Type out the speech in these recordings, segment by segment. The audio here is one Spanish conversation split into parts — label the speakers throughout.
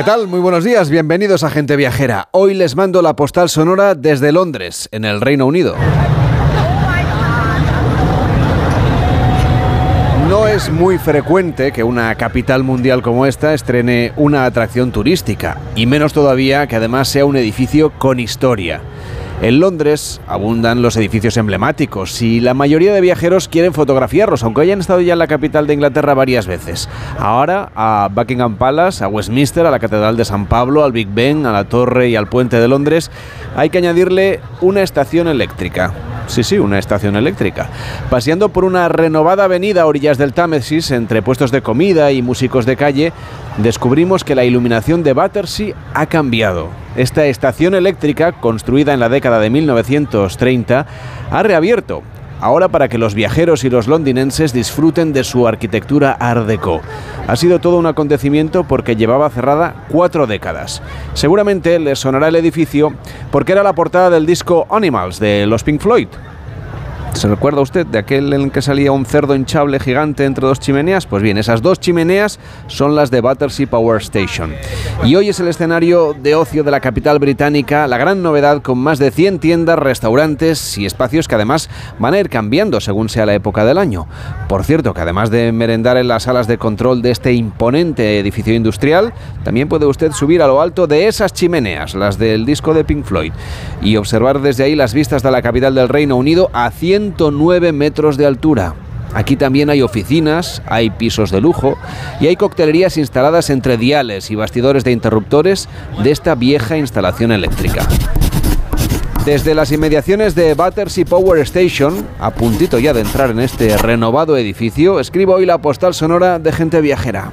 Speaker 1: ¿Qué tal? Muy buenos días, bienvenidos a Gente Viajera. Hoy les mando la postal sonora desde Londres, en el Reino Unido. No es muy frecuente que una capital mundial como esta estrene una atracción turística, y menos todavía que además sea un edificio con historia. En Londres abundan los edificios emblemáticos y la mayoría de viajeros quieren fotografiarlos, aunque hayan estado ya en la capital de Inglaterra varias veces. Ahora a Buckingham Palace, a Westminster, a la Catedral de San Pablo, al Big Ben, a la Torre y al Puente de Londres, hay que añadirle una estación eléctrica. Sí, sí, una estación eléctrica. Paseando por una renovada avenida a orillas del Támesis, entre puestos de comida y músicos de calle, descubrimos que la iluminación de Battersea ha cambiado. Esta estación eléctrica, construida en la década de 1930, ha reabierto ahora para que los viajeros y los londinenses disfruten de su arquitectura art déco. Ha sido todo un acontecimiento porque llevaba cerrada cuatro décadas. Seguramente les sonará el edificio porque era la portada del disco Animals de los Pink Floyd. ¿Se recuerda usted de aquel en el que salía un cerdo hinchable gigante entre dos chimeneas? Pues bien, esas dos chimeneas son las de Battersea Power Station. Y hoy es el escenario de ocio de la capital británica, la gran novedad con más de 100 tiendas, restaurantes y espacios que además van a ir cambiando según sea la época del año. Por cierto, que además de merendar en las salas de control de este imponente edificio industrial, también puede usted subir a lo alto de esas chimeneas, las del disco de Pink Floyd, y observar desde ahí las vistas de la capital del Reino Unido a 109 metros de altura. Aquí también hay oficinas, hay pisos de lujo y hay coctelerías instaladas entre diales y bastidores de interruptores de esta vieja instalación eléctrica. Desde las inmediaciones de Battersea Power Station, a puntito ya de entrar en este renovado edificio, escribo hoy la postal sonora de gente viajera.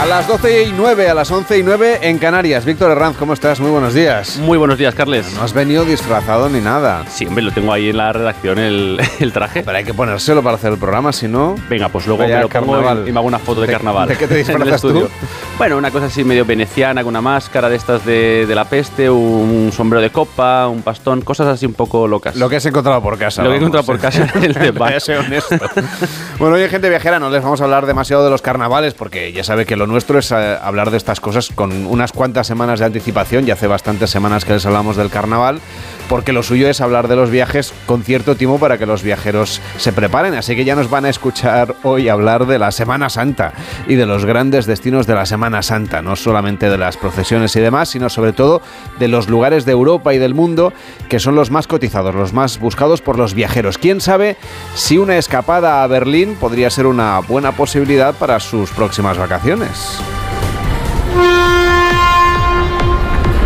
Speaker 1: A las 12 y 9, a las 11 y 9 en Canarias. Víctor Herranz, ¿cómo estás? Muy buenos días.
Speaker 2: Muy buenos días, Carles.
Speaker 1: No has venido disfrazado ni nada.
Speaker 2: Sí, hombre, lo tengo ahí en la redacción, el, el traje.
Speaker 1: Pero hay que ponérselo para hacer el programa, si no...
Speaker 2: Venga, pues luego me lo pongo
Speaker 1: carnaval.
Speaker 2: y me hago una foto de,
Speaker 1: ¿De-
Speaker 2: carnaval.
Speaker 1: de qué te disfrazas tú?
Speaker 2: Bueno, una cosa así medio veneciana, con una máscara de estas de, de la peste, un sombrero de copa, un bastón, cosas así un poco locas.
Speaker 1: Lo que has encontrado por casa.
Speaker 2: Lo que he
Speaker 1: vamos.
Speaker 2: encontrado por casa en el
Speaker 1: ser honesto. bueno, hoy en Gente Viajera no les vamos a hablar demasiado de los carnavales porque ya sabe que lo nuestro es eh, hablar de estas cosas con unas cuantas semanas de anticipación. Ya hace bastantes semanas que les hablamos del carnaval porque lo suyo es hablar de los viajes con cierto timo para que los viajeros se preparen. Así que ya nos van a escuchar hoy hablar de la Semana Santa y de los grandes destinos de la Semana Santa. No solamente de las procesiones y demás, sino sobre todo de los lugares de Europa y del mundo que son los más cotizados, los más buscados por los viajeros. ¿Quién sabe si una escapada a Berlín podría ser una buena posibilidad para sus próximas vacaciones?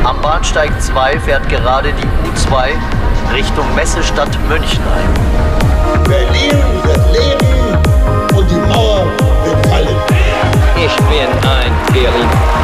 Speaker 3: Am Bahnsteig 2 fährt gerade die U2 Richtung Messestadt Münchenheim.
Speaker 4: Berlin wird leben und die Mauer wird fallen.
Speaker 5: Ich bin ein Berliner.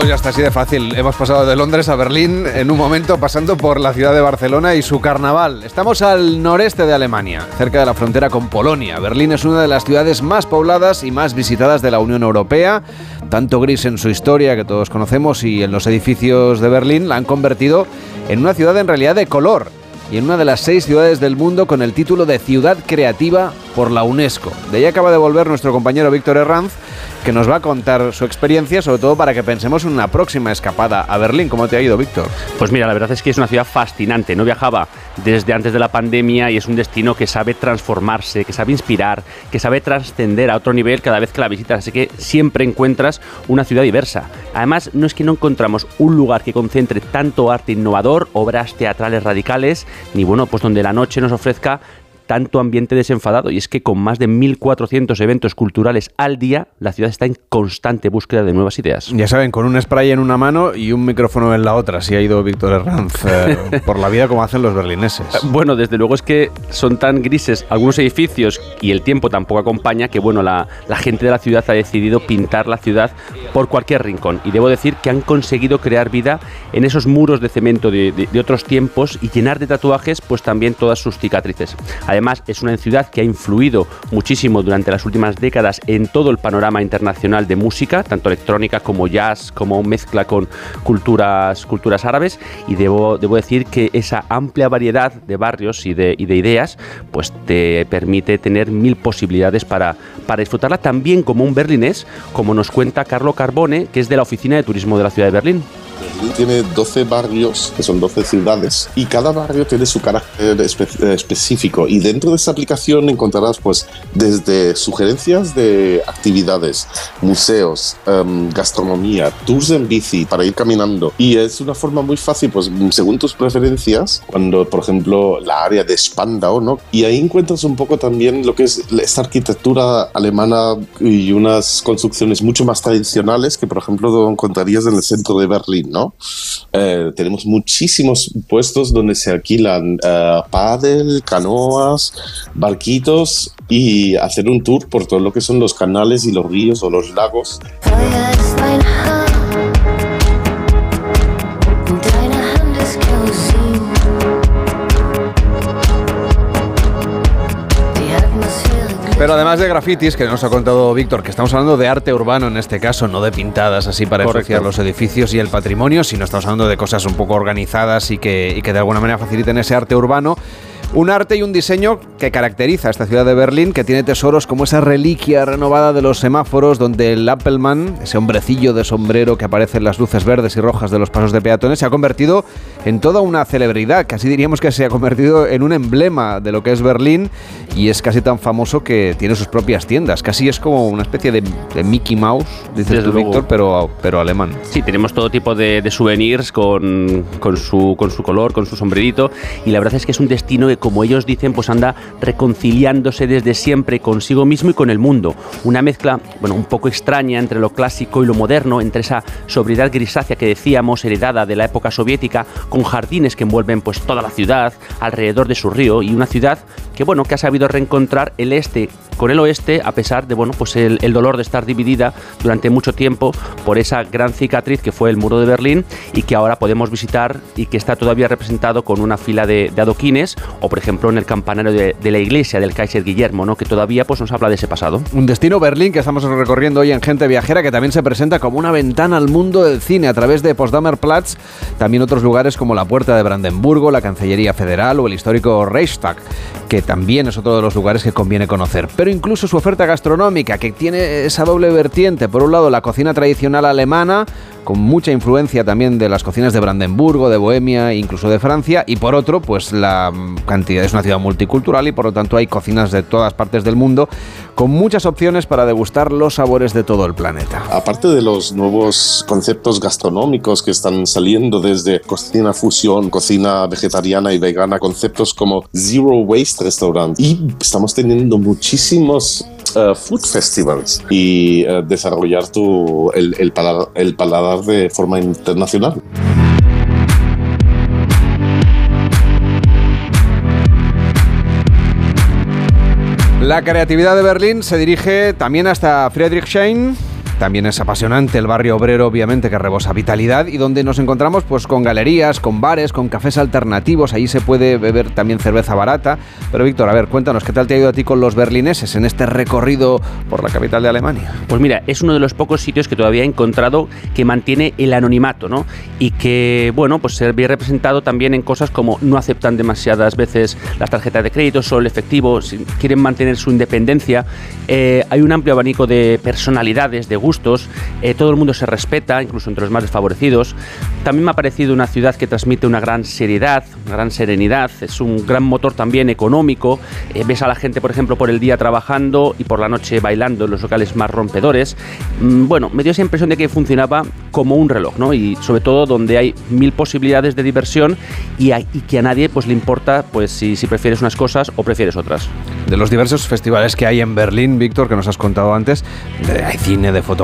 Speaker 1: Pues ya está así de fácil. Hemos pasado de Londres a Berlín en un momento pasando por la ciudad de Barcelona y su carnaval. Estamos al noreste de Alemania, cerca de la frontera con Polonia. Berlín es una de las ciudades más pobladas y más visitadas de la Unión Europea. Tanto gris en su historia que todos conocemos y en los edificios de Berlín la han convertido en una ciudad en realidad de color y en una de las seis ciudades del mundo con el título de Ciudad Creativa por la UNESCO. De ahí acaba de volver nuestro compañero Víctor Herranz, que nos va a contar su experiencia, sobre todo para que pensemos en una próxima escapada a Berlín. ¿Cómo te ha ido, Víctor?
Speaker 2: Pues mira, la verdad es que es una ciudad fascinante. No viajaba desde antes de la pandemia y es un destino que sabe transformarse, que sabe inspirar, que sabe trascender a otro nivel cada vez que la visitas. Así que siempre encuentras una ciudad diversa. Además, no es que no encontramos un lugar que concentre tanto arte innovador, obras teatrales radicales, ni bueno, pues donde la noche nos ofrezca tanto ambiente desenfadado. Y es que con más de 1.400 eventos culturales al día, la ciudad está en constante búsqueda de nuevas ideas.
Speaker 1: Ya saben, con un spray en una mano y un micrófono en la otra. Así ha ido Víctor Herranz eh, por la vida como hacen los berlineses.
Speaker 2: Bueno, desde luego es que son tan grises algunos edificios y el tiempo tampoco acompaña que, bueno, la, la gente de la ciudad ha decidido pintar la ciudad por cualquier rincón. Y debo decir que han conseguido crear vida en esos muros de cemento de, de- de otros tiempos y llenar de tatuajes pues también todas sus cicatrices. Además, es una ciudad que ha influido muchísimo durante las últimas décadas en todo el panorama internacional de música, tanto electrónica como jazz, como mezcla con culturas, culturas árabes. Y debo, decir que esa amplia variedad de barrios y de, y de ideas pues te permite tener mil posibilidades para, para disfrutarla también como un berlinés, como nos cuenta Carlo Carbone, que es de la Oficina de Turismo de la ciudad de Berlín.
Speaker 6: Berlín tiene 12 barrios, que son 12 ciudades, y cada barrio tiene su carácter espe- específico. Y dentro de esa aplicación encontrarás, pues, desde sugerencias de actividades, museos, em, gastronomía, tours en bici para ir caminando. Y es una forma muy fácil, pues, según tus preferencias, cuando, por ejemplo, la área de Spandau, ¿no? Y ahí encuentras un poco también lo que es esta arquitectura alemana y unas construcciones mucho más tradicionales que, por ejemplo, encontrarías en el centro de Berlín, ¿no? Eh, tenemos muchísimos puestos donde se alquilan eh, pádel, canoas, barquitos y hacer un tour por todo lo que son los canales y los ríos o los lagos.
Speaker 1: Pero además de grafitis, que nos ha contado Víctor, que estamos hablando de arte urbano en este caso, no de pintadas así para ensuciar los edificios y el patrimonio, sino estamos hablando de cosas un poco organizadas y que, y que de alguna manera faciliten ese arte urbano. Un arte y un diseño que caracteriza a esta ciudad de Berlín, que tiene tesoros como esa reliquia renovada de los semáforos, donde el Appelmann, ese hombrecillo de sombrero que aparece en las luces verdes y rojas de los pasos de peatones, se ha convertido en toda una celebridad. Casi diríamos que se ha convertido en un emblema de lo que es Berlín y es casi tan famoso que tiene sus propias tiendas. Casi es como una especie de, de Mickey Mouse, dices tú. Víctor, pero, pero alemán.
Speaker 2: Sí, tenemos todo tipo de, de souvenirs con, con su, con su color, con su sombrerito. Y la verdad es que es un destino que, como ellos dicen, pues anda reconciliándose desde siempre consigo mismo y con el mundo. Una mezcla, bueno, un poco extraña entre lo clásico y lo moderno, entre esa sobriedad grisácea que decíamos, heredada de la época soviética, con jardines que envuelven pues toda la ciudad, alrededor de su río, y una ciudad que, bueno, que ha sabido reencontrar el este con el oeste, a pesar de, bueno, pues el, dolor de estar dividida durante mucho tiempo por esa gran cicatriz que fue el muro de Berlín y que ahora podemos visitar y que está todavía representado con una fila de, adoquines por ejemplo, en el campanario de, la iglesia del Kaiser Guillermo, ¿no? que todavía pues, nos habla de ese pasado.
Speaker 1: Un destino Berlín que estamos recorriendo hoy en Gente Viajera, que también se presenta como una ventana al mundo del cine a través de Potsdamer Platz, también otros lugares como la Puerta de Brandenburgo, la Cancillería Federal o el histórico Reichstag, que también es otro de los lugares que conviene conocer. Pero incluso su oferta gastronómica, que tiene esa doble vertiente, por un lado la cocina tradicional alemana, con mucha influencia también de las cocinas de Brandenburgo, de Bohemia, incluso de Francia, y por otro, pues la cantidad es una ciudad multicultural y por lo tanto hay cocinas de todas partes del mundo con muchas opciones para degustar los sabores de todo el planeta.
Speaker 6: Aparte de los nuevos conceptos gastronómicos que están saliendo desde cocina fusión, cocina vegetariana y vegana, conceptos como Zero Waste Restaurant. Y estamos teniendo muchísimos eh, food festivals y eh, desarrollar tu, el, el paladar, el paladar de forma internacional.
Speaker 1: La creatividad de Berlín se dirige también hasta Friedrichshain. También es apasionante el barrio obrero, obviamente, que rebosa vitalidad y donde nos encontramos pues con galerías, con bares, con cafés alternativos. Ahí se puede beber también cerveza barata. Pero Víctor, a ver, cuéntanos, ¿qué tal te ha ido a ti con los berlineses en este recorrido por la capital de Alemania?
Speaker 2: Pues mira, es uno de los pocos sitios que todavía he encontrado que mantiene el anonimato, ¿no? Y que, bueno, pues se ve representado también en cosas como no aceptan demasiadas veces las tarjetas de crédito, solo el efectivo, quieren mantener su independencia. Eh, hay un amplio abanico de personalidades, de gustos gustos, eh, todo el mundo se respeta, incluso entre los más desfavorecidos. También me ha parecido una ciudad que transmite una gran seriedad, una gran serenidad, es un gran motor también económico. Eh, ves a la gente, por ejemplo, por el día trabajando y por la noche bailando en los locales más rompedores. Mm, bueno, me dio esa impresión de que funcionaba como un reloj, ¿no? Y sobre todo donde hay mil posibilidades de diversión y, y que a nadie pues le importa pues si, si prefieres unas cosas o prefieres otras.
Speaker 1: De los diversos festivales que hay en Berlín, Víctor, que nos has contado antes, de- hay cine, de fotografía,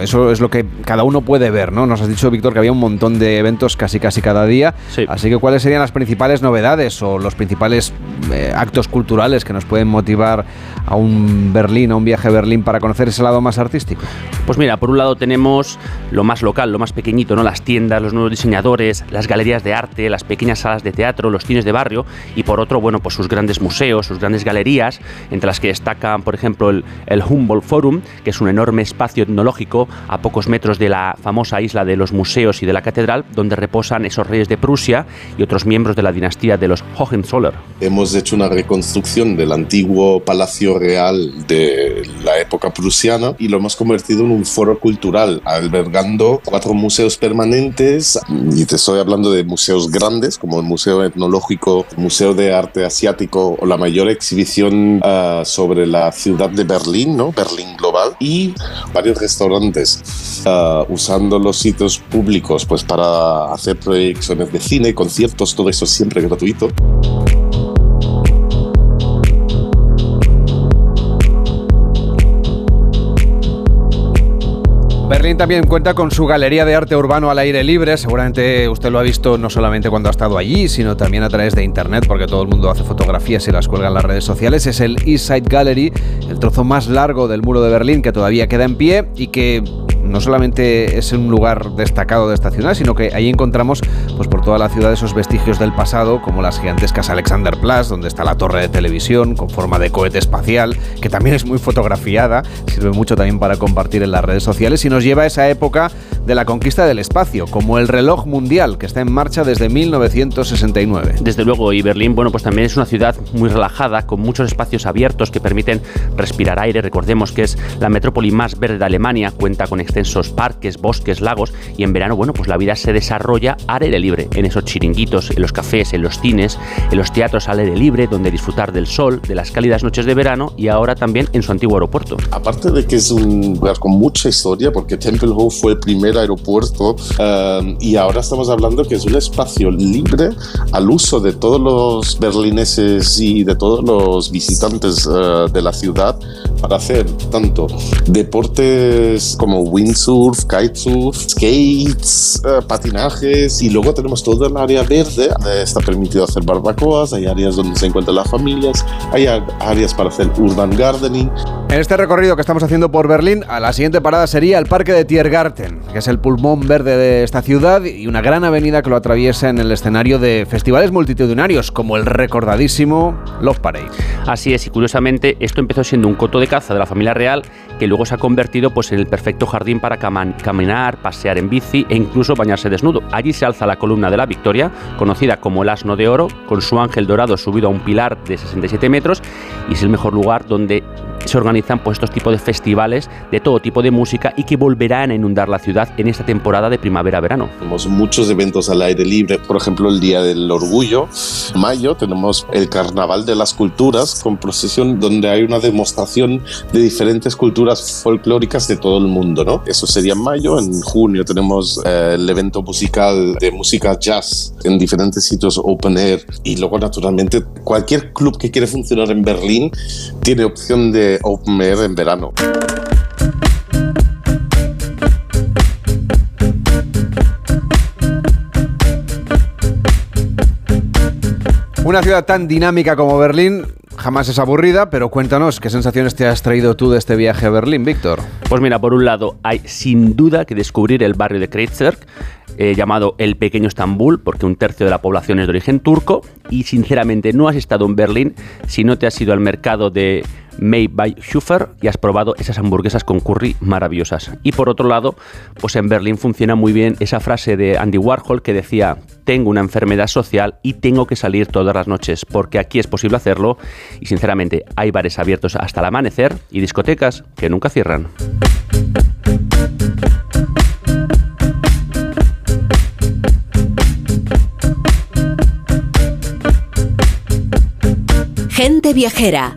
Speaker 1: eso es lo que cada uno puede ver, ¿no? Nos has dicho, Víctor, que había un montón de eventos casi casi cada día.
Speaker 2: Sí.
Speaker 1: Así que, ¿cuáles serían las principales novedades o los principales eh, actos culturales que nos pueden motivar a un Berlín, a un viaje a Berlín para conocer ese lado más artístico?
Speaker 2: Pues mira, por un lado tenemos lo más local, lo más pequeñito, ¿no? Las tiendas, los nuevos diseñadores, las galerías de arte, las pequeñas salas de teatro, los cines de barrio y por otro, bueno, pues sus grandes museos, sus grandes galerías, entre las que destacan, por ejemplo, el, el Humboldt Forum, que es un enorme espacio etnológico a pocos metros de la famosa isla de los museos y de la catedral, donde reposan esos reyes de Prusia y otros miembros de la dinastía de los Hohenzollern.
Speaker 6: Hemos hecho una reconstrucción del antiguo palacio real de la época prusiana y lo hemos convertido en un foro cultural, albergando cuatro museos permanentes. Y te estoy hablando de museos grandes, como el Museo Etnológico, el Museo de Arte Asiático o la mayor exhibición ah, sobre la ciudad de Berlín, ¿no? Berlín Global, y varios restaurantes ah, usando los sitios públicos pues para hacer proyecciones de cine, conciertos, todo eso siempre gratuito.
Speaker 1: Berlín también cuenta con su galería de arte urbano al aire libre. Seguramente usted lo ha visto no solamente cuando ha estado allí, sino también a través de internet, porque todo el mundo hace fotografías y las cuelga en las redes sociales. Es el East Side Gallery, el trozo más largo del muro de Berlín que todavía queda en pie y que no solamente es un lugar destacado de esta ciudad, sino que ahí encontramos pues por toda la ciudad esos vestigios del pasado, como las gigantescas Alexanderplatz, donde está la torre de televisión con forma de cohete espacial, que también es muy fotografiada, sirve mucho también para compartir en las redes sociales y nos lleva a esa época de la conquista del espacio, como el reloj mundial que está en marcha desde 1969.
Speaker 2: Desde luego, y Berlín, bueno, pues también es una ciudad muy relajada, con muchos espacios abiertos que permiten respirar aire. Recordemos que es la metrópoli más verde de Alemania, cuenta con extensos parques, bosques, lagos, y en verano, bueno, pues la vida se desarrolla al aire libre, en esos chiringuitos, en los cafés, en los cines, en los teatros al aire libre, donde disfrutar del sol, de las cálidas noches de verano y ahora también en su antiguo aeropuerto.
Speaker 6: Aparte de que es un lugar con mucha historia, porque Tempelhof fue el primer aeropuerto eh, y ahora estamos hablando que es un espacio libre al uso de todos los berlineses y de todos los visitantes eh, de la ciudad para hacer tanto deportes como windsurf, kitesurf, skates, eh, patinajes y luego tenemos todo el área verde. Está permitido hacer barbacoas, hay áreas donde se encuentran las familias, hay áreas para hacer urban gardening.
Speaker 1: En este recorrido que estamos haciendo por Berlín, a la siguiente parada sería el Parque de Tiergarten, que es el pulmón verde de esta ciudad y una gran avenida que lo atraviesa en el escenario de festivales multitudinarios, como el recordadísimo Love Parade.
Speaker 2: Así es, y curiosamente esto empezó siendo un coto de caza de la familia real que luego se ha convertido pues, en el perfecto jardín para caminar, pasear en bici e incluso bañarse desnudo. Allí se alza la columna de la Victoria, conocida como el Asno de Oro, con su ángel dorado subido a un pilar de 67 metros y es el mejor lugar donde se organizan pues, estos tipos de festivales de todo tipo de música y que volverán a inundar la ciudad en esta temporada de primavera-verano.
Speaker 6: Tenemos muchos eventos al aire libre, por ejemplo el Día del Orgullo, mayo tenemos el Carnaval de las Culturas con procesión donde hay una demostración de diferentes culturas folclóricas de todo el mundo, ¿no? Eso sería en mayo, en junio tenemos eh, el evento musical de música jazz en diferentes sitios open air y luego naturalmente cualquier club que quiere funcionar en Berlín tiene opción de open air en verano.
Speaker 1: Una ciudad tan dinámica como Berlín jamás es aburrida, pero cuéntanos qué sensaciones te has traído tú de este viaje a Berlín, Víctor.
Speaker 2: Pues mira, por un lado hay sin duda que descubrir el barrio de Kreuzberg, eh, llamado el pequeño Estambul, porque un tercio de la población es de origen turco, y sinceramente no has estado en Berlín si no te has ido al mercado de Made by Schufer y has probado esas hamburguesas con curry maravillosas. Y por otro lado, pues en Berlín funciona muy bien esa frase de Andy Warhol que decía, tengo una enfermedad social y tengo que salir todas las noches porque aquí es posible hacerlo y sinceramente hay bares abiertos hasta el amanecer y discotecas que nunca cierran.
Speaker 7: Gente viajera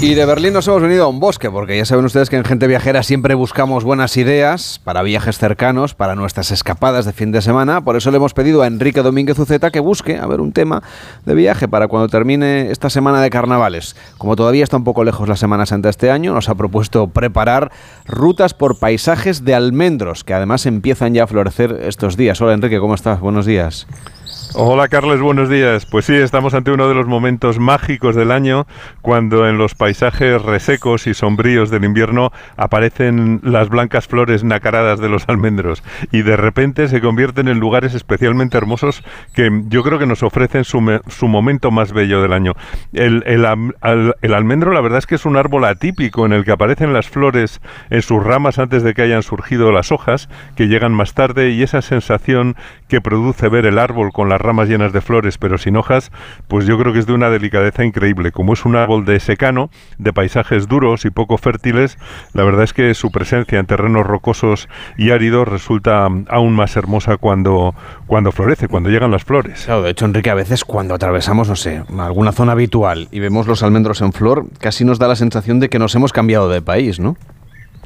Speaker 1: Y de Berlín nos hemos venido a un bosque, porque ya saben ustedes que en Gente Viajera siempre buscamos buenas ideas para viajes cercanos, para nuestras escapadas de fin de semana. Por eso le hemos pedido a Enrique Domínguez Uceta que busque, a ver, un tema de viaje para cuando termine esta semana de carnavales. Como todavía está un poco lejos la Semana Santa este año, nos ha propuesto preparar rutas por paisajes de almendros, que además empiezan ya a florecer estos días. Hola Enrique, ¿cómo estás? Buenos días.
Speaker 8: Hola Carles, buenos días. Pues sí, estamos ante uno de los momentos mágicos del año cuando en los paisajes resecos y sombríos del invierno aparecen las blancas flores nacaradas de los almendros y de repente se convierten en lugares especialmente hermosos que yo creo que nos ofrecen su, su momento más bello del año. El, el al- el almendro la verdad es que es un árbol atípico en el que aparecen las flores en sus ramas antes de que hayan surgido las hojas que llegan más tarde y esa sensación que produce ver el árbol con las ramas llenas de flores pero sin hojas, pues yo creo que es de una delicadeza increíble. Como es un árbol de secano, de paisajes duros y poco fértiles, la verdad es que su presencia en terrenos rocosos y áridos resulta mm, aún más hermosa cuando, cuando florece, cuando llegan las flores.
Speaker 1: Claro, de hecho, Enrique, a veces cuando atravesamos, no sé, alguna zona habitual y vemos los almendros en flor, casi nos da la sensación de que nos hemos cambiado de país, ¿no?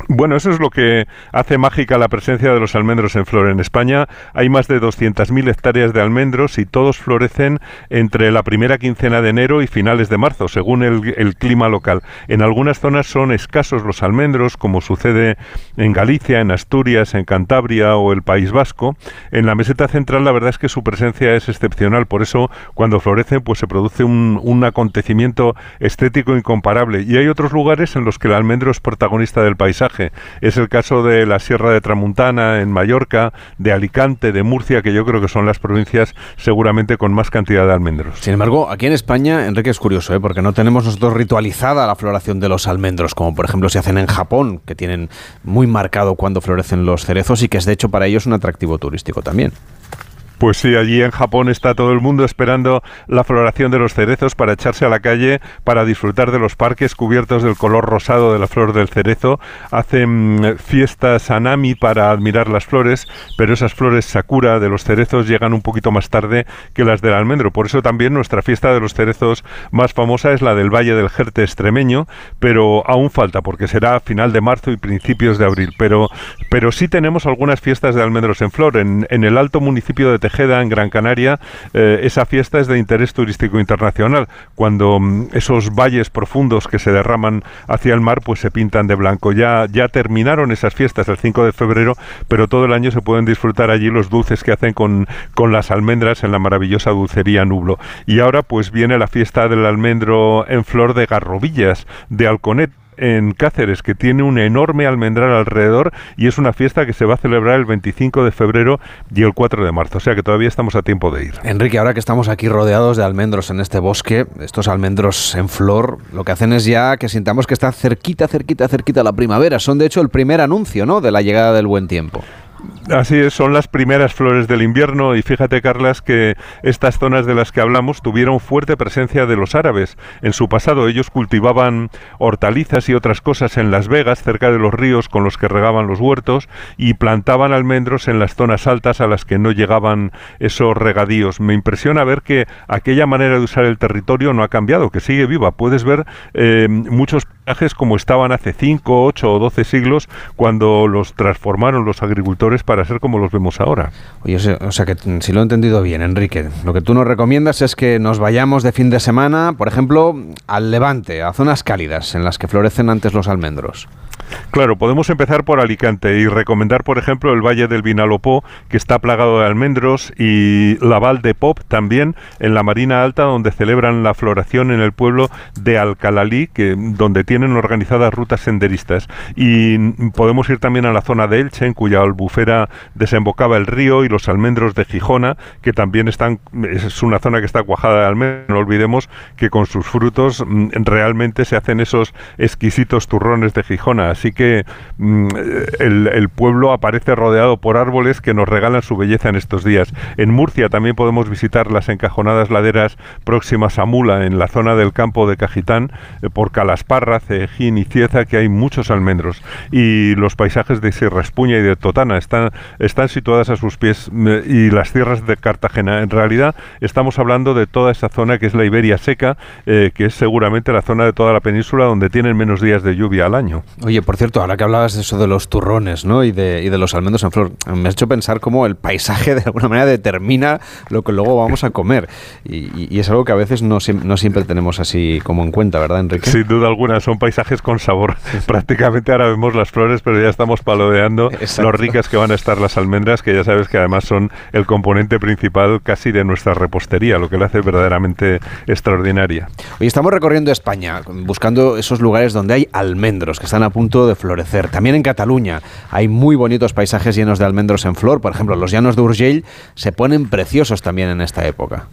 Speaker 8: Bueno, eso es lo que hace mágica la presencia de los almendros en flor. En España hay más de 200.000 hectáreas de almendros y todos florecen entre la primera quincena de enero y finales de marzo, según el, el clima local. En algunas zonas son escasos los almendros, como sucede en Galicia, en Asturias, en Cantabria o el País Vasco. En la meseta central la verdad es que su presencia es excepcional, por eso cuando florecen pues se produce un, un acontecimiento estético incomparable. Y hay otros lugares en los que el almendro es protagonista del paisaje. Es el caso de la Sierra de Tramuntana, en Mallorca, de Alicante, de Murcia, que yo creo que son las provincias seguramente con más cantidad de almendros.
Speaker 1: Sin embargo, aquí en España, Enrique, es curioso, ¿eh? porque no tenemos nosotros ritualizada la floración de los almendros, como por ejemplo se hacen en Japón, que tienen muy marcado cuando florecen los cerezos y que es de hecho para ellos un atractivo turístico también.
Speaker 8: Pues sí, allí en Japón está todo el mundo esperando la floración de los cerezos para echarse a la calle, para disfrutar de los parques cubiertos del color rosado de la flor del cerezo. Hacen mm, fiestas anami para admirar las flores, pero esas flores sakura de los cerezos llegan un poquito más tarde que las del almendro. Por eso también nuestra fiesta de los cerezos más famosa es la del Valle del Jerte extremeño, pero aún falta porque será a final de marzo y principios de abril. Pero, pero sí tenemos algunas fiestas de almendros en flor. En, en el alto municipio de En Gran Canaria, eh, esa fiesta es de interés turístico internacional. Cuando mm, esos valles profundos que se derraman hacia el mar, pues se pintan de blanco. Ya, ya terminaron esas fiestas el 5 de febrero, pero todo el año se pueden disfrutar allí los dulces que hacen con, con las almendras en la maravillosa dulcería Nublo. Y ahora pues viene la fiesta del almendro en flor de Garrovillas, de Alconet en Cáceres, que tiene un enorme almendral alrededor y es una fiesta que se va a celebrar el 25 de febrero y el 4 de marzo, o sea que todavía estamos a tiempo de ir.
Speaker 1: Enrique, ahora que estamos aquí rodeados de almendros en este bosque, estos almendros en flor, lo que hacen es ya que sintamos que está cerquita, cerquita, cerquita la primavera. Son de hecho el primer anuncio, ¿no? De la llegada del buen tiempo.
Speaker 8: Así es, son las primeras flores del invierno y fíjate, Carlas, que estas zonas de las que hablamos tuvieron fuerte presencia de los árabes. En su pasado ellos cultivaban hortalizas y otras cosas en Las Vegas, cerca de los ríos con los que regaban los huertos, y plantaban almendros en las zonas altas a las que no llegaban esos regadíos. Me impresiona ver que aquella manera de usar el territorio no ha cambiado, que sigue viva. Puedes ver eh, muchos como estaban hace 5, 8 o 12 siglos cuando los transformaron los agricultores para ser como los vemos ahora.
Speaker 1: Oye, o sea, que si lo he entendido bien, Enrique, lo que tú nos recomiendas es que nos vayamos de fin de semana, por ejemplo, al Levante, a zonas cálidas en las que florecen antes los almendros.
Speaker 8: Claro, podemos empezar por Alicante y recomendar, por ejemplo, el Valle del Vinalopó, que está plagado de almendros, y la Val de Pop también, en la Marina Alta, donde celebran la floración en el pueblo de Alcalalí, que, donde tienen organizadas rutas senderistas. Y podemos ir también a la zona de Elche, en cuya albufera desembocaba el río, y los almendros de Gijona, que también están, es una zona que está cuajada de almendros. No olvidemos que con sus frutos mm, realmente se hacen esos exquisitos turrones de Gijona. Así que mm, el, el pueblo aparece rodeado por árboles que nos regalan su belleza en estos días. En Murcia también podemos visitar las encajonadas laderas próximas a Mula, en la zona del campo de Cajitán, eh, por Calasparra, Cejín y Cieza que hay muchos almendros y los paisajes de Sierra Espuña y de Totana están, están situadas a sus pies eh, y las tierras de Cartagena. En realidad estamos hablando de toda esa zona que es la Iberia seca, eh, que es seguramente la zona de toda la península donde tienen menos días de lluvia al año.
Speaker 1: Oye, por cierto, ahora que hablabas de eso de los turrones ¿no? y, de, y de los almendros en flor, me has hecho pensar cómo el paisaje de alguna manera determina lo que luego vamos a comer. Y, y es algo que a veces no, no siempre tenemos así como en cuenta, ¿verdad, Enrique?
Speaker 8: Sin duda alguna, son paisajes con sabor. Prácticamente ahora vemos las flores, pero ya estamos palodeando
Speaker 1: Exacto.
Speaker 8: lo ricas que van a estar las almendras, que ya sabes que además son el componente principal casi de nuestra repostería, lo que la hace verdaderamente extraordinaria.
Speaker 1: Hoy estamos recorriendo España, buscando esos lugares donde hay almendros que están a punto de florecer. También en Cataluña hay muy bonitos paisajes llenos de almendros en flor. Por ejemplo, los llanos de Urgell se ponen preciosos también en esta época.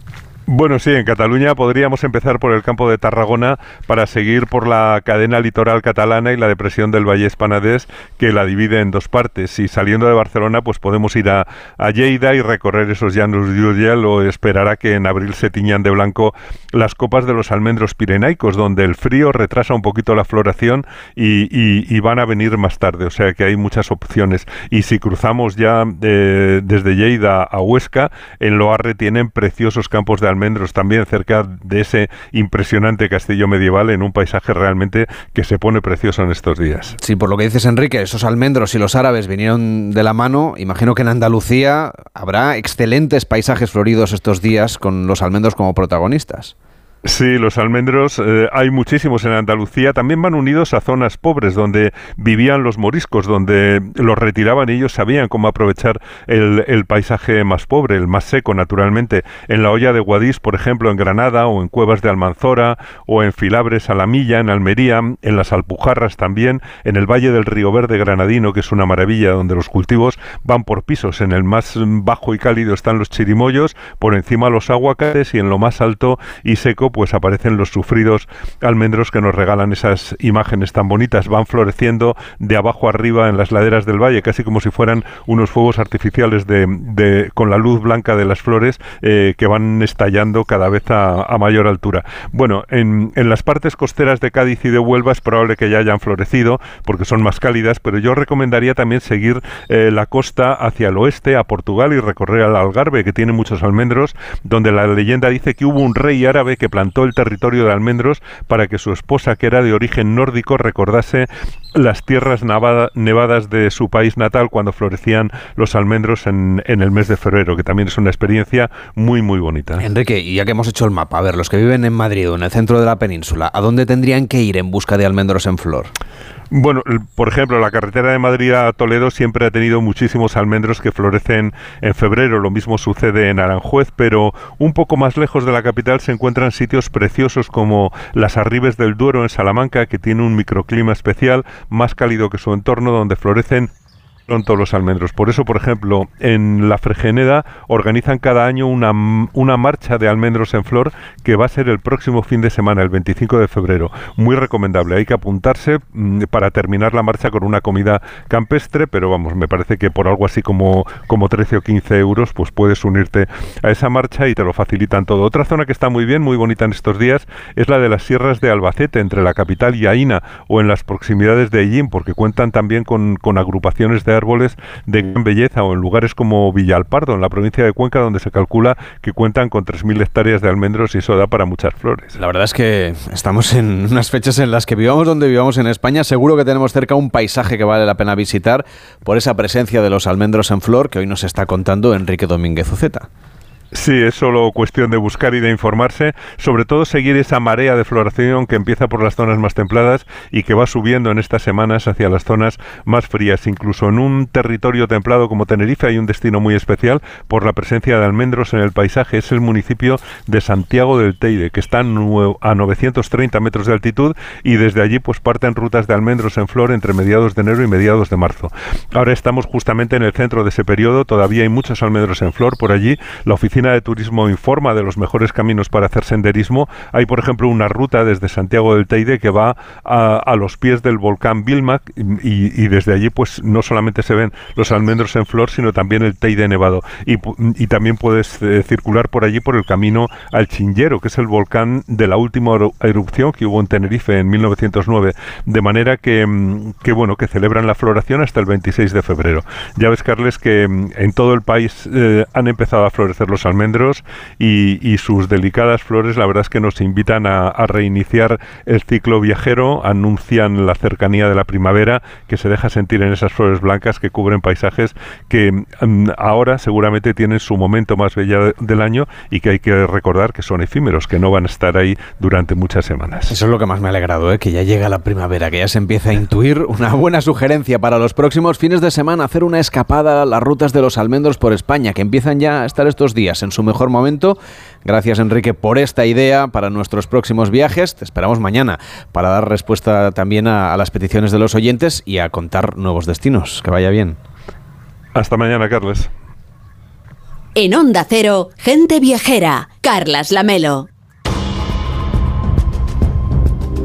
Speaker 8: Bueno, sí, en Cataluña podríamos empezar por el campo de Tarragona para seguir por la cadena litoral catalana y la depresión del Vallès Panadés que la divide en dos partes. Y saliendo de Barcelona, pues podemos ir a, Lleida y recorrer esos llanos de Urgell o esperar a que en abril se tiñan de blanco las copas de los almendros pirenaicos, donde el frío retrasa un poquito la floración y van a venir más tarde. O sea que hay muchas opciones. Y si cruzamos ya eh, desde Lleida a Huesca, en Loarre tienen preciosos campos de almendros también cerca de ese impresionante castillo medieval en un paisaje realmente que se pone precioso en estos días.
Speaker 1: Sí, por lo que dices, Enrique, esos almendros y los árabes vinieron de la mano. Imagino que en Andalucía habrá excelentes paisajes floridos estos días con los almendros como protagonistas.
Speaker 8: Sí, los almendros eh, hay muchísimos en Andalucía. También van unidos a zonas pobres donde vivían los moriscos, donde los retiraban y ellos sabían cómo aprovechar el, el paisaje más pobre, el más seco, naturalmente. En la olla de Guadix, por ejemplo, en Granada, o en Cuevas de Almanzora, o en Filabres a la Milla, en Almería, en las Alpujarras también, en el Valle del Río Verde granadino, que es una maravilla, donde los cultivos van por pisos. En el más bajo y cálido están los chirimoyos, por encima los aguacates y en lo más alto y seco pues aparecen los sufridos almendros que nos regalan esas imágenes tan bonitas. Van floreciendo de abajo arriba en las laderas del valle, casi como si fueran unos fuegos artificiales de, con la luz blanca de las flores eh, que van estallando cada vez a, mayor altura. Bueno, en, en las partes costeras de Cádiz y de Huelva es probable que ya hayan florecido porque son más cálidas, pero yo recomendaría también seguir eh, la costa hacia el oeste, a Portugal y recorrer al Algarve, que tiene muchos almendros, donde la leyenda dice que hubo un rey árabe que plantó el territorio de almendros para que su esposa, que era de origen nórdico, recordase las tierras nevada- nevadas de su país natal cuando florecían los almendros en, en el mes de febrero, que también es una experiencia muy, muy bonita.
Speaker 1: Enrique, y ya que hemos hecho el mapa, a ver, los que viven en Madrid o en el centro de la península, ¿a dónde tendrían que ir en busca de almendros en flor?
Speaker 8: Bueno, por ejemplo, la carretera de Madrid a Toledo siempre ha tenido muchísimos almendros que florecen en febrero. Lo mismo sucede en Aranjuez, pero un poco más lejos de la capital se encuentran sitios preciosos como las Arribes del Duero en Salamanca, que tiene un microclima especial, más cálido que su entorno, donde florecen pronto los almendros. Por eso, por ejemplo, en la Fregeneda organizan cada año una, una marcha de almendros en flor que va a ser el próximo fin de semana, el 25 de febrero. Muy recomendable. Hay que apuntarse mm, para terminar la marcha con una comida campestre, pero vamos, me parece que por algo así como, como 13 o 15 euros, pues puedes unirte a esa marcha y te lo facilitan todo. Otra zona que está muy bien, muy bonita en estos días, es la de las sierras de Albacete, entre la capital y Aina, o en las proximidades de Ellín, porque cuentan también con, con agrupaciones de árboles de gran belleza, o en lugares como Villalpardo, en la provincia de Cuenca, donde se calcula que cuentan con 3.000 hectáreas de almendros y eso da para muchas flores.
Speaker 1: La verdad es que estamos en unas fechas en las que vivamos donde vivamos en España. Seguro que tenemos cerca un paisaje que vale la pena visitar por esa presencia de los almendros en flor que hoy nos está contando Enrique Domínguez Uceta.
Speaker 8: Sí, es solo cuestión de buscar y de informarse, sobre todo seguir esa marea de floración que empieza por las zonas más templadas y que va subiendo en estas semanas hacia las zonas más frías. Incluso en un territorio templado como Tenerife hay un destino muy especial por la presencia de almendros en el paisaje. Es el municipio de Santiago del Teide, que está a nue- a 930 metros de altitud y desde allí pues parten rutas de almendros en flor entre mediados de enero y mediados de marzo. Ahora estamos justamente en el centro de ese periodo, todavía hay muchos almendros en flor por allí. La oficina Oficina de Turismo informa de los mejores caminos para hacer senderismo. Hay, por ejemplo, una ruta desde Santiago del Teide que va a, a los pies del volcán Vilmac y, y desde allí pues no solamente se ven los almendros en flor, sino también el Teide nevado. Y, y también puedes eh, circular por allí por el camino al Chinllero, que es el volcán de la última eru- erupción que hubo en Tenerife en 1909. De manera que, mm, que bueno, que celebran la floración hasta el 26 de febrero. Ya ves, Carles, que mm, en todo el país eh, han empezado a florecer los almendros y, y sus delicadas flores, la verdad es que nos invitan a, reiniciar el ciclo viajero, anuncian la cercanía de la primavera que se deja sentir en esas flores blancas que cubren paisajes que mm, ahora seguramente tienen su momento más bello de- del año y que hay que recordar que son efímeros, que no van a estar ahí durante muchas semanas.
Speaker 1: Eso es lo que más me ha alegrado, ¿eh? que ya llega la primavera, que ya se empieza a intuir una buena sugerencia para los próximos fines de semana, hacer una escapada a las rutas de los almendros por España, que empiezan ya a estar estos días en su mejor momento. Gracias, Enrique, por esta idea para nuestros próximos viajes. Te esperamos mañana para dar respuesta también a, a las peticiones de los oyentes y a contar nuevos destinos. Que vaya bien.
Speaker 8: Hasta mañana, Carles.
Speaker 7: En Onda Cero, gente viajera. Carlas Lamelo.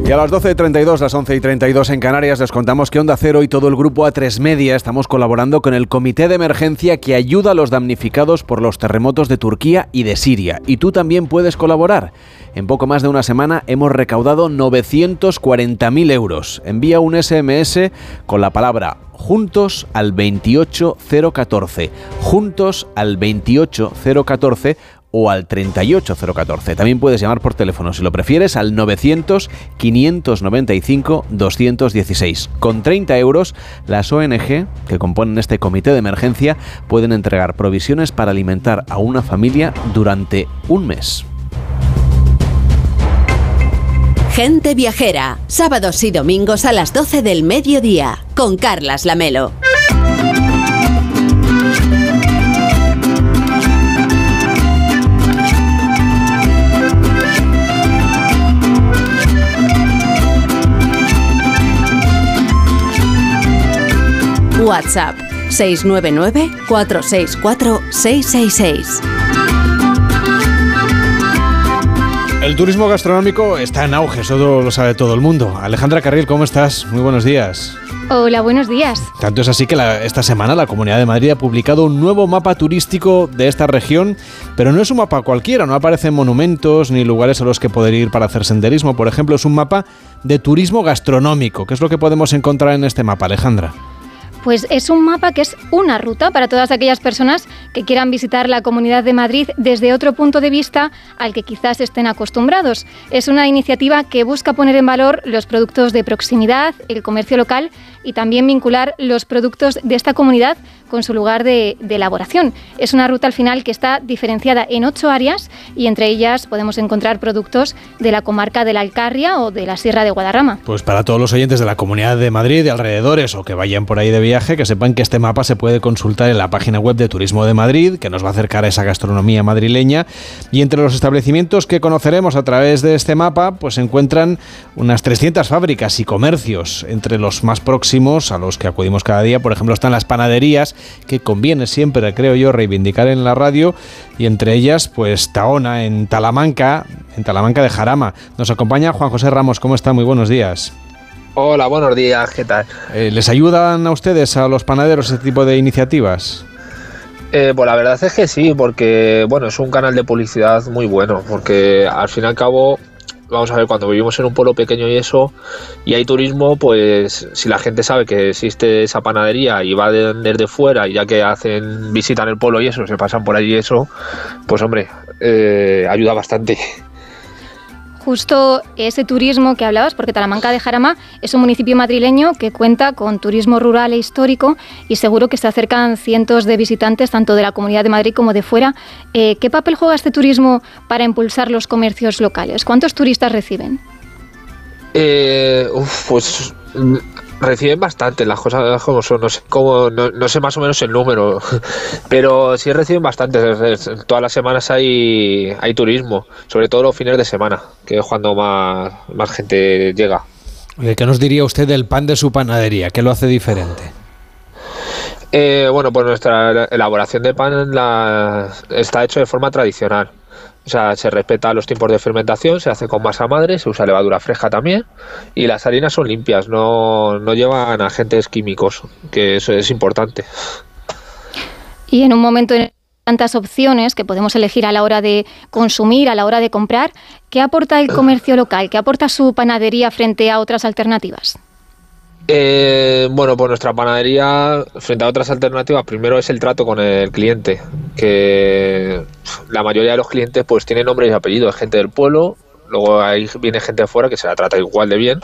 Speaker 1: Y a las 12.32, las 11.32 en Canarias, les contamos que Onda Cero y todo el grupo A3 Media estamos colaborando con el Comité de Emergencia que ayuda a los damnificados por los terremotos de Turquía y de Siria. Y tú también puedes colaborar. En poco más de una semana hemos recaudado 940.000 euros. Envía un SMS con la palabra juntos al 28014. Juntos al 28014 o al 38014. También puedes llamar por teléfono, si lo prefieres, al 900-595-216. Con 30 euros, las ONG que componen este comité de emergencia pueden entregar provisiones para alimentar a una familia durante un mes.
Speaker 7: Gente viajera. Sábados y domingos a las 12 del mediodía. Con Carlas Lamelo. WhatsApp 699-464-666.
Speaker 1: El turismo gastronómico está en auge, eso lo sabe todo el mundo. Alejandra Carril, ¿cómo estás? Muy buenos días.
Speaker 9: Hola, buenos días.
Speaker 1: Tanto es así que la- esta semana la Comunidad de Madrid ha publicado un nuevo mapa turístico de esta región, pero no es un mapa cualquiera, no aparecen monumentos ni lugares a los que poder ir para hacer senderismo. Por ejemplo, es un mapa de turismo gastronómico. ¿Qué es lo que podemos encontrar en este mapa, Alejandra?
Speaker 9: Pues es un mapa que es una ruta para todas aquellas personas que quieran visitar la Comunidad de Madrid desde otro punto de vista al que quizás estén acostumbrados. Es una iniciativa que busca poner en valor los productos de proximidad, el comercio local y también vincular los productos de esta comunidad con su lugar de, de elaboración. Es una ruta al final que está diferenciada en ocho áreas y entre ellas podemos encontrar productos de la comarca de la Alcarria o de la Sierra de Guadarrama.
Speaker 1: Pues para todos los oyentes de la Comunidad de Madrid, de alrededores o que vayan por ahí de viaje, que sepan que este mapa se puede consultar en la página web de Turismo de Madrid, que nos va a acercar a esa gastronomía madrileña. Y entre los establecimientos que conoceremos a través de este mapa, pues se encuentran unas 300 fábricas y comercios, entre los más próximos a los que acudimos cada día. Por ejemplo, están las panaderías, que conviene siempre, creo yo, reivindicar en la radio, y entre ellas, pues Taona, en Talamanca, en Talamanca de Jarama. Nos acompaña Juan José Ramos. ¿Cómo está? Muy buenos días.
Speaker 10: Hola, buenos días, ¿qué tal?
Speaker 1: Eh, ¿Les ayudan a ustedes, a los panaderos, este tipo de iniciativas?
Speaker 10: Eh, pues la verdad es que sí, porque bueno, es un canal de publicidad muy bueno, porque al fin y al cabo, vamos a ver, cuando vivimos en un pueblo pequeño y eso, y hay turismo, pues si la gente sabe que existe esa panadería y va de- desde fuera, y ya que hacen, visitan el pueblo y eso, se pasan por allí y eso, pues hombre, eh, ayuda bastante.
Speaker 9: Justo ese turismo que hablabas, porque Talamanca de Jarama es un municipio madrileño que cuenta con turismo rural e histórico y seguro que se acercan cientos de visitantes tanto de la Comunidad de Madrid como de fuera. Eh, ¿Qué papel juega este turismo para impulsar los comercios locales? ¿Cuántos turistas reciben?
Speaker 10: Eh, pues reciben bastante las cosas como son, no sé cómo, no, no sé más o menos el número, pero sí reciben bastante. Todas las semanas hay, hay turismo, sobre todo los fines de semana, que es cuando más, más gente llega.
Speaker 1: ¿Qué nos diría usted del pan de su panadería? ¿Qué lo hace diferente?
Speaker 10: Eh, bueno, pues nuestra elaboración de pan la- está hecho de forma tradicional. O sea, se respeta los tiempos de fermentación, se hace con masa madre, se usa levadura fresca también y las harinas son limpias, no, no llevan agentes químicos, que eso es importante.
Speaker 9: Y en un momento en tantas opciones que podemos elegir a la hora de consumir, a la hora de comprar, ¿qué aporta el comercio local? ¿Qué aporta su panadería frente a otras alternativas?
Speaker 10: Eh, bueno, pues nuestra panadería, frente a otras alternativas, primero es el trato con el cliente, que la mayoría de los clientes pues tienen nombre y apellido, es gente del pueblo, luego ahí viene gente de fuera que se la trata igual de bien,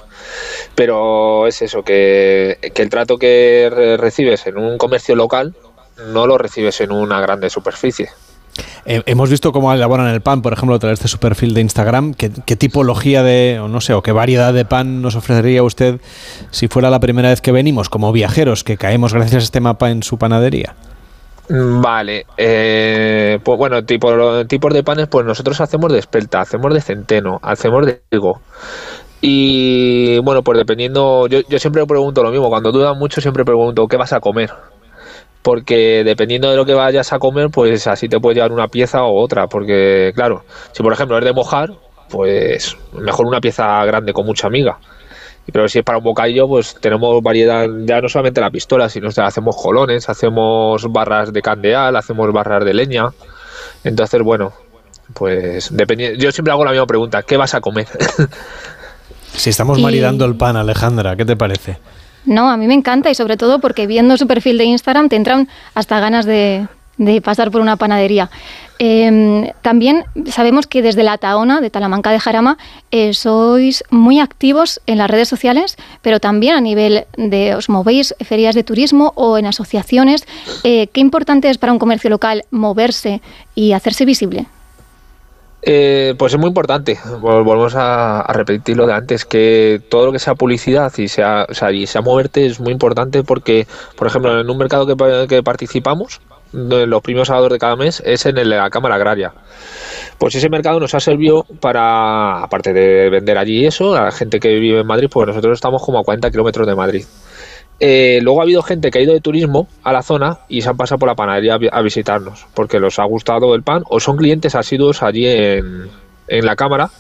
Speaker 10: pero es eso, que, que el trato que re- recibes en un comercio local no lo recibes en una grande superficie.
Speaker 1: Eh, hemos visto cómo elaboran el pan, por ejemplo, a través de su perfil de Instagram. ¿Qué, tipología de, o no sé, o qué variedad de pan nos ofrecería usted si fuera la primera vez que venimos, como viajeros, que caemos gracias a este mapa en su panadería?
Speaker 10: Mm, Vale, eh, pues bueno, tipo, tipos de panes, pues nosotros hacemos de espelta, hacemos de centeno, hacemos de trigo. Y bueno, pues dependiendo, yo, yo siempre pregunto lo mismo, cuando dudan mucho siempre pregunto, ¿qué vas a comer? Porque dependiendo de lo que vayas a comer, pues así te puedes llevar una pieza o otra, porque claro, si por ejemplo es de mojar, pues mejor una pieza grande con mucha miga. Pero si es para un bocadillo, pues tenemos variedad, ya no solamente la pistola, sino que hacemos jolones, hacemos barras de candeal, hacemos barras de leña. Entonces, bueno, pues dependiendo, yo siempre hago la misma pregunta, ¿qué vas a comer?
Speaker 1: Si estamos
Speaker 9: Y-
Speaker 1: maridando el pan, Alejandra, ¿qué te parece?
Speaker 9: No, a mí me encanta y sobre todo porque viendo su perfil de Instagram te entran hasta ganas de, pasar por una panadería. Eh, también sabemos que desde la Taona, de Talamanca de Jarama, eh, sois muy activos en las redes sociales, pero también a nivel de, os movéis ferias de turismo o en asociaciones. Eh, ¿Qué importante es para un comercio local moverse y hacerse visible?
Speaker 10: Eh, pues es muy importante, Vol- volvemos a, repetir lo de antes, que todo lo que sea publicidad y sea, o sea, y sea moverte es muy importante porque, por ejemplo, en un mercado que, pa- que participamos, los primeros sábados de cada mes, es en la Cámara Agraria. Pues ese mercado nos ha servido para, aparte de vender allí eso, a la gente que vive en Madrid, pues nosotros estamos como a 40 kilómetros de Madrid. Eh, luego ha habido gente que ha ido de turismo a la zona y se han pasado por la panadería a vi- a visitarnos porque les ha gustado el pan o son clientes asiduos allí en, la cámara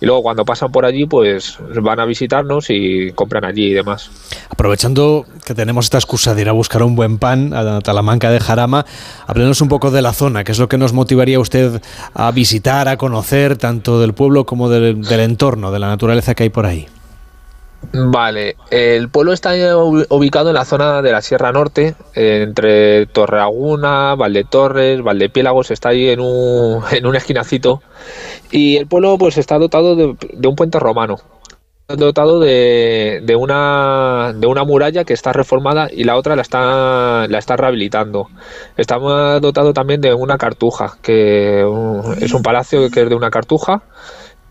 Speaker 10: y luego cuando pasan por allí pues van a visitarnos y compran allí y demás.
Speaker 1: Aprovechando que tenemos esta excusa de ir a buscar un buen pan a Talamanca de Jarama, háblenos un poco de la zona, qué es lo que nos motivaría a usted a visitar, a conocer, tanto del pueblo como del entorno, de la naturaleza que hay por ahí.
Speaker 10: Vale, el pueblo está ubi- ubicado en la zona de la Sierra Norte, eh, entre Torreaguna, Valdetorres, Valdepiélagos, está ahí en un, en un esquinacito. Y el pueblo pues está dotado de, de un puente romano, dotado de, de una, de una muralla que está reformada y la otra la está, la está rehabilitando. Está dotado también de una cartuja, que es un palacio que es de una cartuja.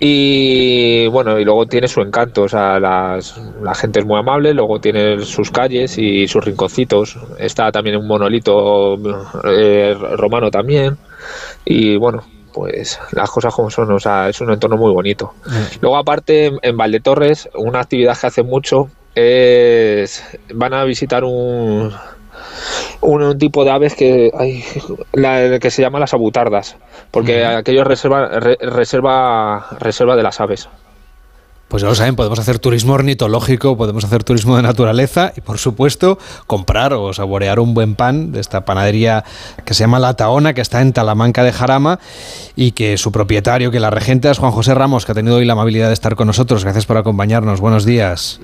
Speaker 10: Y bueno, y luego tiene su encanto, o sea, las- la gente es muy amable, luego tiene sus calles y sus rinconcitos. Está también un monolito eh, romano también. Y bueno, pues las cosas como son, o sea, es un entorno muy bonito. Luego aparte, en- en Valdetorres, una actividad que hace mucho es, van a visitar un, un, un tipo de aves que, ay, la- que se llama las abutardas, porque aquello es reserva, re- reserva, reserva de las aves.
Speaker 1: Pues ya lo saben, podemos hacer turismo ornitológico, podemos hacer turismo de naturaleza y, por supuesto, comprar o saborear un buen pan de esta panadería que se llama La Taona, que está en Talamanca de Jarama y que su propietario, que la regenta es Juan José Ramos, que ha tenido hoy la amabilidad de estar con nosotros. Gracias por acompañarnos. Buenos días.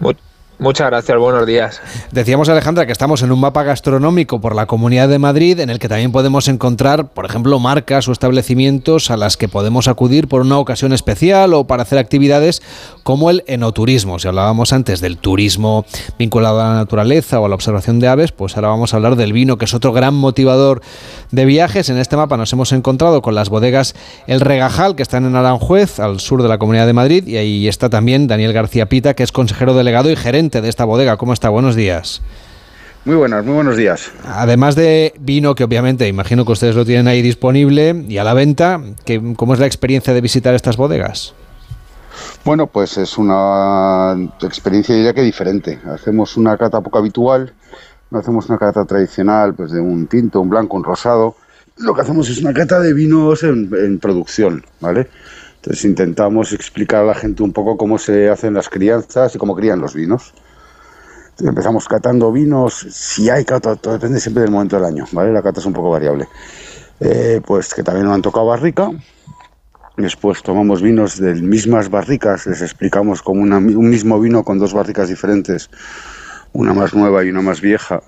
Speaker 10: Muchas gracias, buenos días.
Speaker 1: Decíamos, Alejandra, que estamos en un mapa gastronómico por la Comunidad de Madrid en el que también podemos encontrar, por ejemplo, marcas o establecimientos a las que podemos acudir por una ocasión especial o para hacer actividades como el enoturismo. Si hablábamos antes del turismo vinculado a la naturaleza o a la observación de aves, pues ahora vamos a hablar del vino, que es otro gran motivador de viajes. En este mapa nos hemos encontrado con las bodegas El Regajal, que están en Aranjuez, al sur de la Comunidad de Madrid, y ahí está también Daniel García Pita, que es consejero delegado y gerente de esta bodega. ¿Cómo está? Buenos días.
Speaker 11: Muy buenas, muy buenos días.
Speaker 1: Además de vino, que obviamente imagino que ustedes lo tienen ahí disponible y a la venta, ¿qué- ¿cómo es la experiencia de visitar estas bodegas?
Speaker 11: Bueno, pues es una experiencia diría que diferente. Hacemos una cata poco habitual no hacemos una cata tradicional pues de un tinto, un blanco, un rosado. Lo que hacemos es una cata de vinos en, en producción, ¿vale? Entonces intentamos explicar a la gente un poco cómo se hacen las crianzas y cómo crían los vinos. Empezamos catando vinos, si hay cata, todo depende siempre del momento del año, ¿vale? La cata es un poco variable. Eh, pues que también nos han tocado barrica. Después tomamos vinos de mismas barricas, les explicamos como un mismo vino con dos barricas diferentes, una más nueva y una más vieja.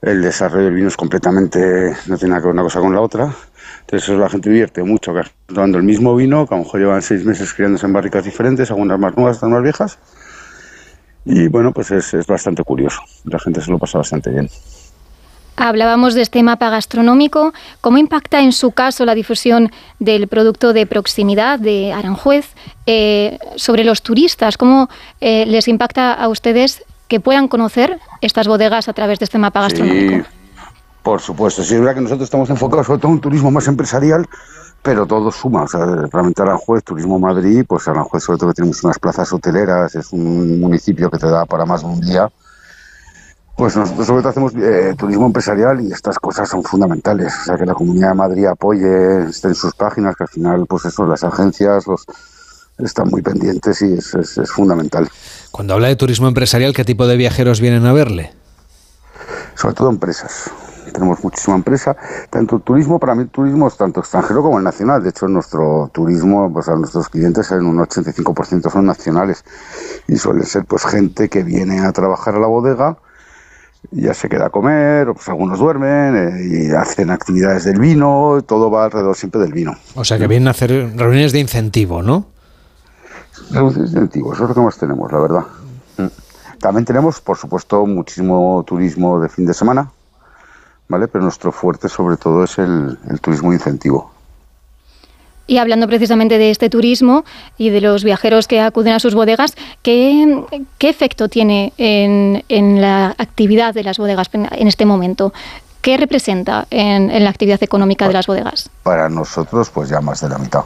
Speaker 11: El desarrollo del vino es completamente, no tiene nada que ver una cosa con la otra. Entonces eso la gente divierte mucho, que están tomando el mismo vino, que a lo mejor llevan seis meses criándose en barricas diferentes, algunas más nuevas, otras más viejas. Y bueno, pues es, es bastante curioso. La gente se lo pasa bastante bien.
Speaker 9: Hablábamos de este mapa gastronómico. ¿Cómo impacta en su caso la difusión del producto de proximidad de Aranjuez eh, sobre los turistas? ¿Cómo eh, les impacta a ustedes que puedan conocer estas bodegas a través de este mapa gastronómico?
Speaker 11: Por supuesto. Sí, es verdad que nosotros estamos enfocados sobre todo en un turismo más empresarial, pero todo suma. O sea, realmente Aranjuez, Turismo Madrid, pues Aranjuez sobre todo que tenemos unas plazas hoteleras, es un municipio que te da para más de un día. Pues nosotros sobre todo hacemos eh, turismo empresarial y estas cosas son fundamentales. O sea, que la Comunidad de Madrid apoye, esté en sus páginas, que al final, pues eso, las agencias los, están muy pendientes y es, es- es fundamental.
Speaker 1: Cuando habla de turismo empresarial, ¿qué tipo de viajeros vienen a verle?
Speaker 11: sobre todo empresas. Tenemos muchísima empresa, tanto turismo, para mí turismo es tanto extranjero como el nacional. De hecho, nuestro turismo, pues a nuestros clientes en un 85% son nacionales y suele ser pues gente que viene a trabajar a la bodega, ya se queda a comer, o pues algunos duermen eh, y hacen actividades del vino, todo va alrededor siempre del vino.
Speaker 1: O sea, que vienen a hacer reuniones de incentivo, ¿no?
Speaker 11: Reducciones de incentivos, eso es lo que más tenemos, la verdad. Mm. También tenemos, por supuesto, muchísimo turismo de fin de semana, ¿vale? Pero nuestro fuerte sobre todo es el, el turismo incentivo.
Speaker 9: Y hablando precisamente de este turismo y de los viajeros que acuden a sus bodegas, ¿qué, qué efecto tiene en, en la actividad de las bodegas en este momento? ¿Qué representa en, en la actividad económica de las bodegas?
Speaker 11: Para nosotros, pues ya más de la mitad.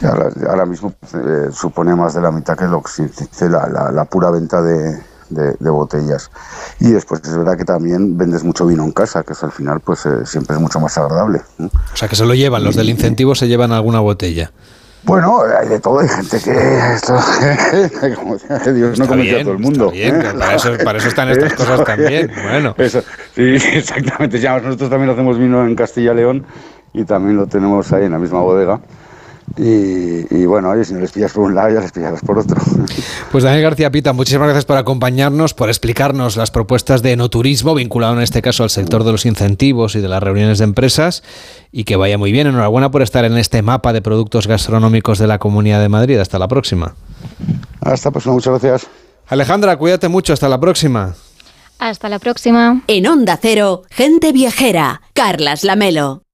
Speaker 11: Ya ahora mismo eh, supone más de la mitad que lo que la, la- la pura venta de, de- de botellas. Y después es verdad que también vendes mucho vino en casa, que eso al final pues eh, siempre es mucho más agradable. ¿no?
Speaker 1: O sea, que se lo llevan, los del incentivo se llevan alguna botella.
Speaker 11: Bueno, hay de todo, hay gente que... Esto, como que Dios no
Speaker 1: Está
Speaker 11: convence a todo el mundo.
Speaker 1: bien,
Speaker 11: ¿eh?
Speaker 1: para eso- para eso están estas cosas también, bueno.
Speaker 11: Eso, sí, exactamente. Ya, nosotros también hacemos vino en Castilla y León y también lo tenemos ahí en la misma bodega. Y, y bueno, oye, si no les pillas por un lado, ya les pillarás por otro.
Speaker 1: Pues Daniel García Pita, muchísimas gracias por acompañarnos, por explicarnos las propuestas de enoturismo, vinculado en este caso al sector de los incentivos y de las reuniones de empresas, y que vaya muy bien. Enhorabuena por estar en este mapa de productos gastronómicos de la Comunidad de Madrid. Hasta la próxima.
Speaker 11: Hasta pues muchas gracias.
Speaker 1: Alejandra, cuídate mucho. Hasta la próxima.
Speaker 9: Hasta la próxima.
Speaker 7: En Onda Cero, gente viajera, Carlas Lamelo.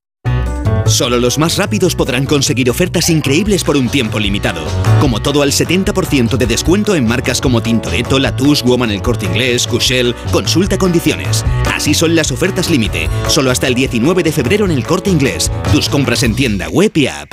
Speaker 12: Solo los más rápidos podrán conseguir ofertas increíbles por un tiempo limitado. Como todo al 70% de descuento en marcas como Tintoretto, Latouche, Woman El Corte Inglés, Cushell. Consulta condiciones. Así son las ofertas límite. Solo hasta el 19 de febrero en El Corte Inglés. Tus compras en tienda web y app.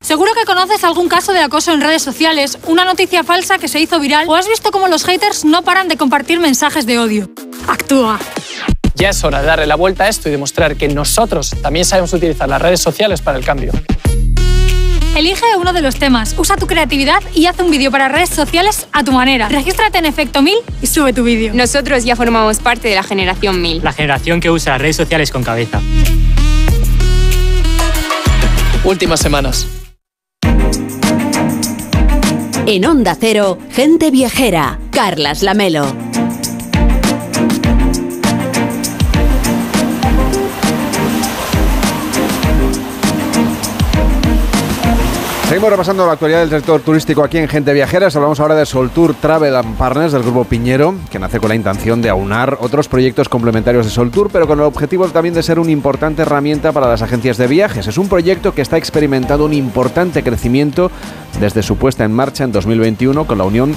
Speaker 13: Seguro que conoces algún caso de acoso en redes sociales, una noticia falsa que se hizo viral o has visto cómo los haters no paran de compartir mensajes de odio. Actúa.
Speaker 14: Ya es hora de darle la vuelta a esto y demostrar que nosotros también sabemos utilizar las redes sociales para el cambio.
Speaker 13: Elige uno de los temas, usa tu creatividad y haz un vídeo para redes sociales a tu manera. Regístrate en Efecto 1000 y sube tu vídeo.
Speaker 15: Nosotros ya formamos parte de la generación 1000.
Speaker 16: La generación que usa las redes sociales con cabeza.
Speaker 14: Últimas semanas.
Speaker 7: En Onda Cero, gente viajera, Carlas Lamelo.
Speaker 1: Seguimos repasando la actualidad del sector turístico aquí en Gente Viajeras. Hablamos ahora de Soltour Travel and Partners del grupo Piñero, que nace con la intención de aunar otros proyectos complementarios de Soltour, pero con el objetivo también de ser una importante herramienta para las agencias de viajes. Es un proyecto que está experimentando un importante crecimiento desde su puesta en marcha en 2021 con la unión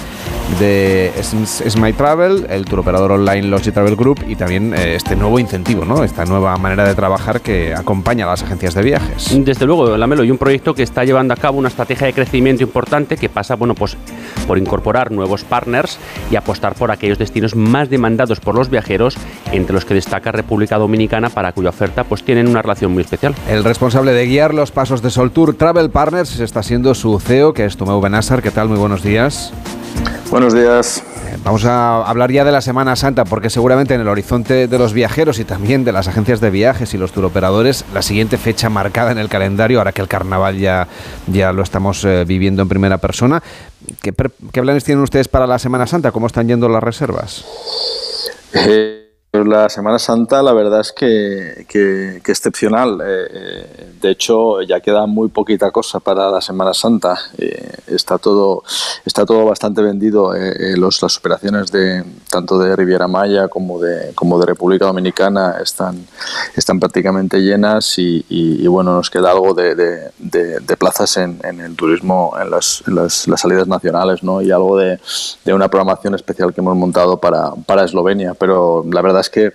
Speaker 1: de My Travel, el tour operador online Logi Travel Group y también eh, este nuevo incentivo, ¿no? esta nueva manera de trabajar que acompaña a las agencias de viajes.
Speaker 2: Desde luego, Lamelo, y un proyecto que está llevando a cabo una estrategia de crecimiento importante que pasa bueno, pues, por incorporar nuevos partners y apostar por aquellos destinos más demandados por los viajeros, entre los que destaca República Dominicana, para cuya oferta pues, tienen una relación muy especial.
Speaker 1: El responsable de guiar los pasos de Sol Tour Travel Partners está siendo su CEO, que es Tomeu Benassar. ¿Qué tal? Muy buenos días.
Speaker 17: Buenos días.
Speaker 1: Vamos a hablar ya de la Semana Santa, porque seguramente en el horizonte de los viajeros y también de las agencias de viajes y los turoperadores, la siguiente fecha marcada en el calendario, ahora que el carnaval ya, ya lo estamos eh, viviendo en primera persona. ¿Qué, ¿Qué, planes tienen ustedes para la Semana Santa? ¿Cómo están yendo las reservas?
Speaker 17: Eh, la Semana Santa, la verdad es que, que, excepcional. Eh, eh, de hecho, ya queda muy poquita cosa para la Semana Santa. Eh, está todo está todo bastante vendido. Las operaciones de tanto de Riviera Maya como de como de República Dominicana están están prácticamente llenas y, bueno nos queda algo de, plazas en, en, el turismo, en las, en las, las, salidas nacionales, ¿no? Y algo de, una programación especial que hemos montado para, para Eslovenia. Pero la verdad es que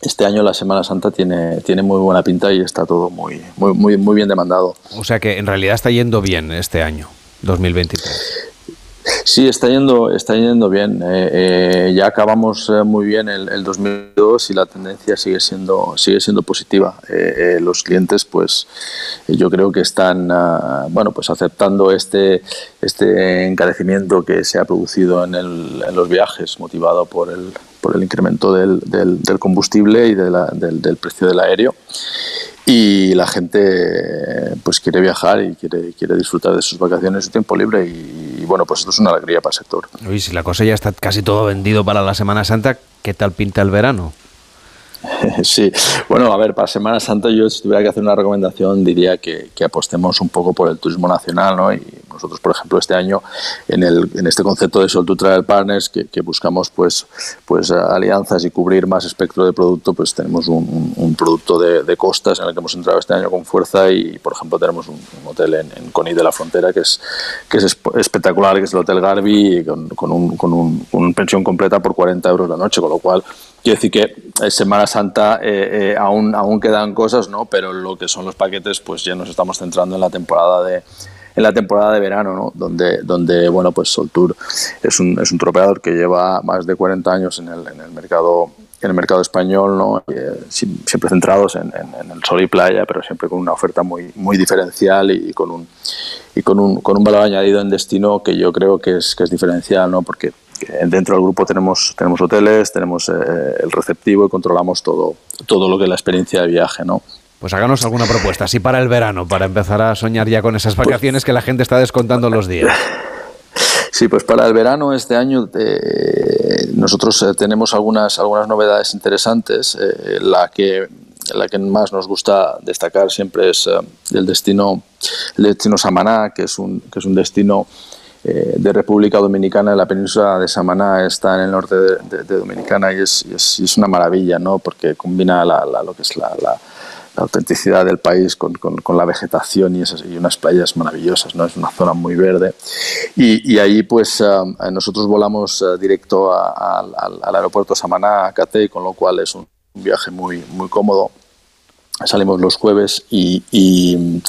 Speaker 17: este año la Semana Santa tiene, tiene muy buena pinta y está todo muy, muy, muy, muy bien demandado.
Speaker 1: O sea que en realidad está yendo bien este año, 2023.
Speaker 17: Sí, está yendo, está yendo bien. Eh, eh, ya acabamos eh, muy bien el, el, 2002 y la tendencia sigue siendo, sigue siendo positiva. los clientes, pues, yo creo que están, ah, bueno, pues aceptando este, este encarecimiento que se ha producido en, el, en los viajes, motivado por el, por el incremento del, del, del combustible y de la, del, del precio del aéreo y la gente pues quiere viajar y quiere, quiere disfrutar de sus vacaciones, su tiempo libre y, y, bueno, pues esto es una alegría para el sector.
Speaker 1: Y si la cosa ya está casi todo vendido para la Semana Santa, ¿qué tal pinta el verano?
Speaker 17: Sí, bueno, a ver, para Semana Santa yo si tuviera que hacer una recomendación diría que, que, apostemos un poco por el turismo nacional, ¿no? Y nosotros, por ejemplo, este año en, el, en este concepto de Sol to Travel Partners que, buscamos pues, pues alianzas y cubrir más espectro de producto, pues tenemos un, producto de, costas en el que hemos entrado este año con fuerza y, por ejemplo, tenemos un, hotel en, en, Conil de la Frontera que es, que es espectacular, que es el Hotel Garby con, con, un, con un, una pensión completa por 40 euros la noche, con lo cual quiero decir que Semana Santa eh, eh, aún, aún quedan cosas, ¿no? Pero lo que son los paquetes, pues ya nos estamos centrando en la temporada de en la temporada de verano, ¿no? donde, donde bueno, pues Soltour es un, es un tropeador que lleva más de 40 años en el, en el mercado en el mercado español, ¿no? Eh, siempre centrados en, en, el sol y playa, pero siempre con una oferta muy, muy diferencial y, con un, y con, un, con un valor añadido en destino que yo creo que es, que es diferencial, ¿no? porque dentro del grupo tenemos, tenemos hoteles, tenemos eh, el receptivo y controlamos todo, todo lo que es la experiencia de viaje, ¿no?
Speaker 1: Pues háganos alguna propuesta, así para el verano, para empezar a soñar ya con esas vacaciones que la gente está descontando los días.
Speaker 17: Sí, pues para el verano este año eh, nosotros eh, tenemos algunas, algunas novedades interesantes. Eh, la, que, la que más nos gusta destacar siempre es el destino, el destino Samaná, que es un, que es un destino de República Dominicana, la península de Samaná está en el norte de, Dominicana y es, es, una maravilla, ¿no? porque combina la, lo que es la, la autenticidad del país con, con, con, la vegetación y, esas, y unas playas maravillosas, ¿no? es una zona muy verde. Y, y ahí pues uh, nosotros volamos uh, directo a, a, al, al, aeropuerto Samaná, a Catey, con lo cual es un viaje muy, muy cómodo. Salimos los jueves y, y,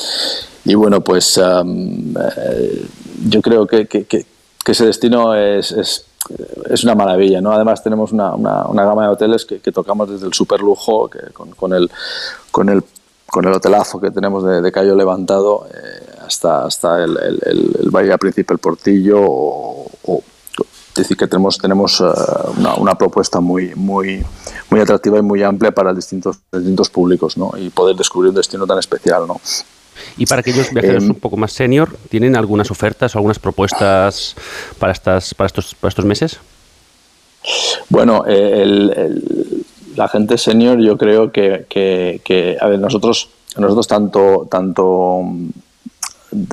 Speaker 17: y bueno, pues um, eh, yo creo que, que, que, que ese destino es, es, es, una maravilla. ¿no? Además tenemos una, una, una gama de hoteles que, tocamos desde el super lujo, con, con, el, con, el, con el hotelazo que tenemos de, de Cayo Levantado eh, hasta, hasta el, el, el, el Príncipe, el Portillo o, es decir, que tenemos, tenemos uh, una, una, propuesta muy, muy, muy atractiva y muy amplia para distintos, distintos públicos ¿no? y poder descubrir un destino tan especial. ¿no?
Speaker 2: Y para aquellos viajeros eh, un poco más senior, ¿tienen algunas ofertas o algunas propuestas para, estas, para, estos, para estos meses?
Speaker 17: Bueno, el, el, la gente senior yo creo que, que, que, a ver, nosotros, nosotros tanto, tanto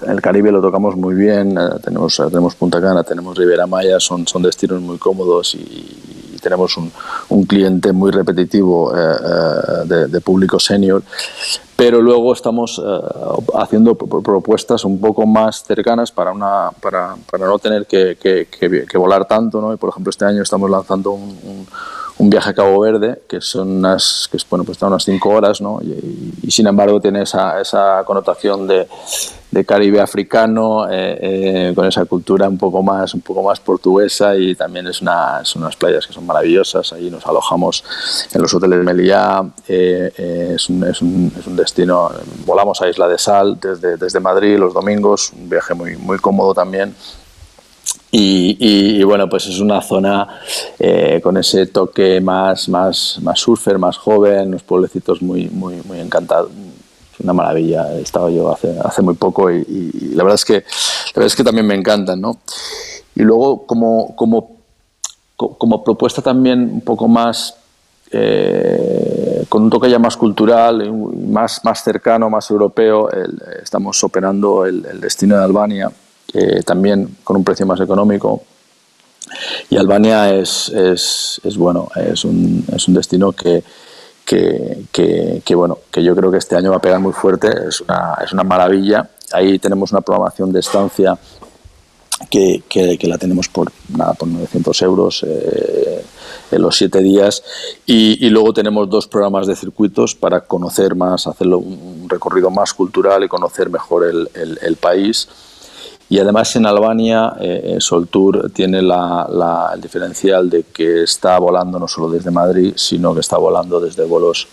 Speaker 17: el Caribe lo tocamos muy bien, eh, tenemos, tenemos Punta Cana, tenemos Riviera Maya, son, son destinos muy cómodos y tenemos un, un, cliente muy repetitivo eh, eh, de, público senior, pero luego estamos eh, haciendo propuestas un poco más cercanas para, una, para, para no tener que, que, volar tanto, ¿no? Y por ejemplo este año estamos lanzando un un viaje a Cabo Verde, que son unas, que bueno, pues está unas cinco horas, ¿no? Y, sin embargo tiene esa, esa connotación de, de Caribe africano, eh, eh, con esa cultura un poco más, un poco más portuguesa y también es, una, son unas playas que son maravillosas. Allí nos alojamos en los hoteles de Meliá, eh, es, un, es, un, es, un, destino, volamos a Isla de Sal desde, desde Madrid los domingos, un viaje muy, muy cómodo también. Y, y, y, bueno, pues es una zona eh, con ese toque más, más, más surfer, más joven, unos pueblecitos muy, muy, muy encantados. Una maravilla, he estado yo hace, hace muy poco y, la, verdad es que, la verdad es que también me encantan. ¿no? Y luego, como, como, como propuesta también un poco más, eh, con un toque ya más cultural, más, más cercano, más europeo, estamos operando el destino de Albania eh, también con un precio más económico. Y Albania es, es, es bueno, es un, es un destino que, que, que, bueno, que yo creo que este año va a pegar muy fuerte, es una, es una maravilla. Ahí tenemos una programación de estancia que, que, que, la tenemos por nada por 900 euros eh, en los siete días y, y, luego tenemos dos programas de circuitos para conocer más, hacerlo un recorrido más cultural y conocer mejor el, el país. Y además en Albania, eh, Soltour tiene la, la, el diferencial de que está volando no solo desde Madrid, sino que está volando desde vuelos,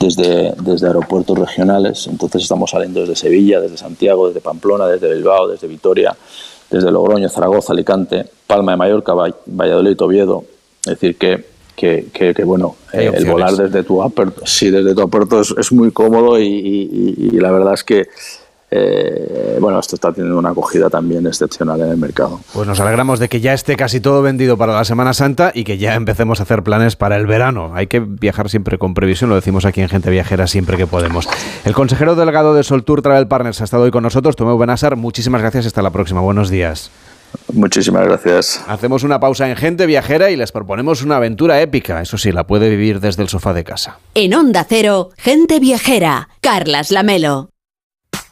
Speaker 17: desde, desde aeropuertos regionales. Entonces estamos saliendo desde Sevilla, desde Santiago, desde Pamplona, desde Bilbao, desde Vitoria, desde Logroño, Zaragoza, Alicante, Palma de Mallorca, Valladolid, Oviedo. Es decir, que que, que, que, bueno, eh, el volar desde tu aperto, sí, desde tu aperto es, es muy cómodo y, y, y, la verdad es que eh, bueno, esto está teniendo una acogida también excepcional en el mercado.
Speaker 1: Pues nos alegramos de que ya esté casi todo vendido para la Semana Santa y que ya empecemos a hacer planes para el verano. Hay que viajar siempre con previsión, lo decimos aquí en Gente Viajera siempre que podemos. El consejero delegado de Soltour Travel Partners ha estado hoy con nosotros, Tomeu Benásar. Muchísimas gracias, hasta la próxima. Buenos días.
Speaker 17: Muchísimas gracias.
Speaker 1: Hacemos una pausa en Gente Viajera y les proponemos una aventura épica. Eso sí, la puede vivir desde el sofá de casa.
Speaker 7: En Onda Cero, Gente Viajera, Carlas Lamelo.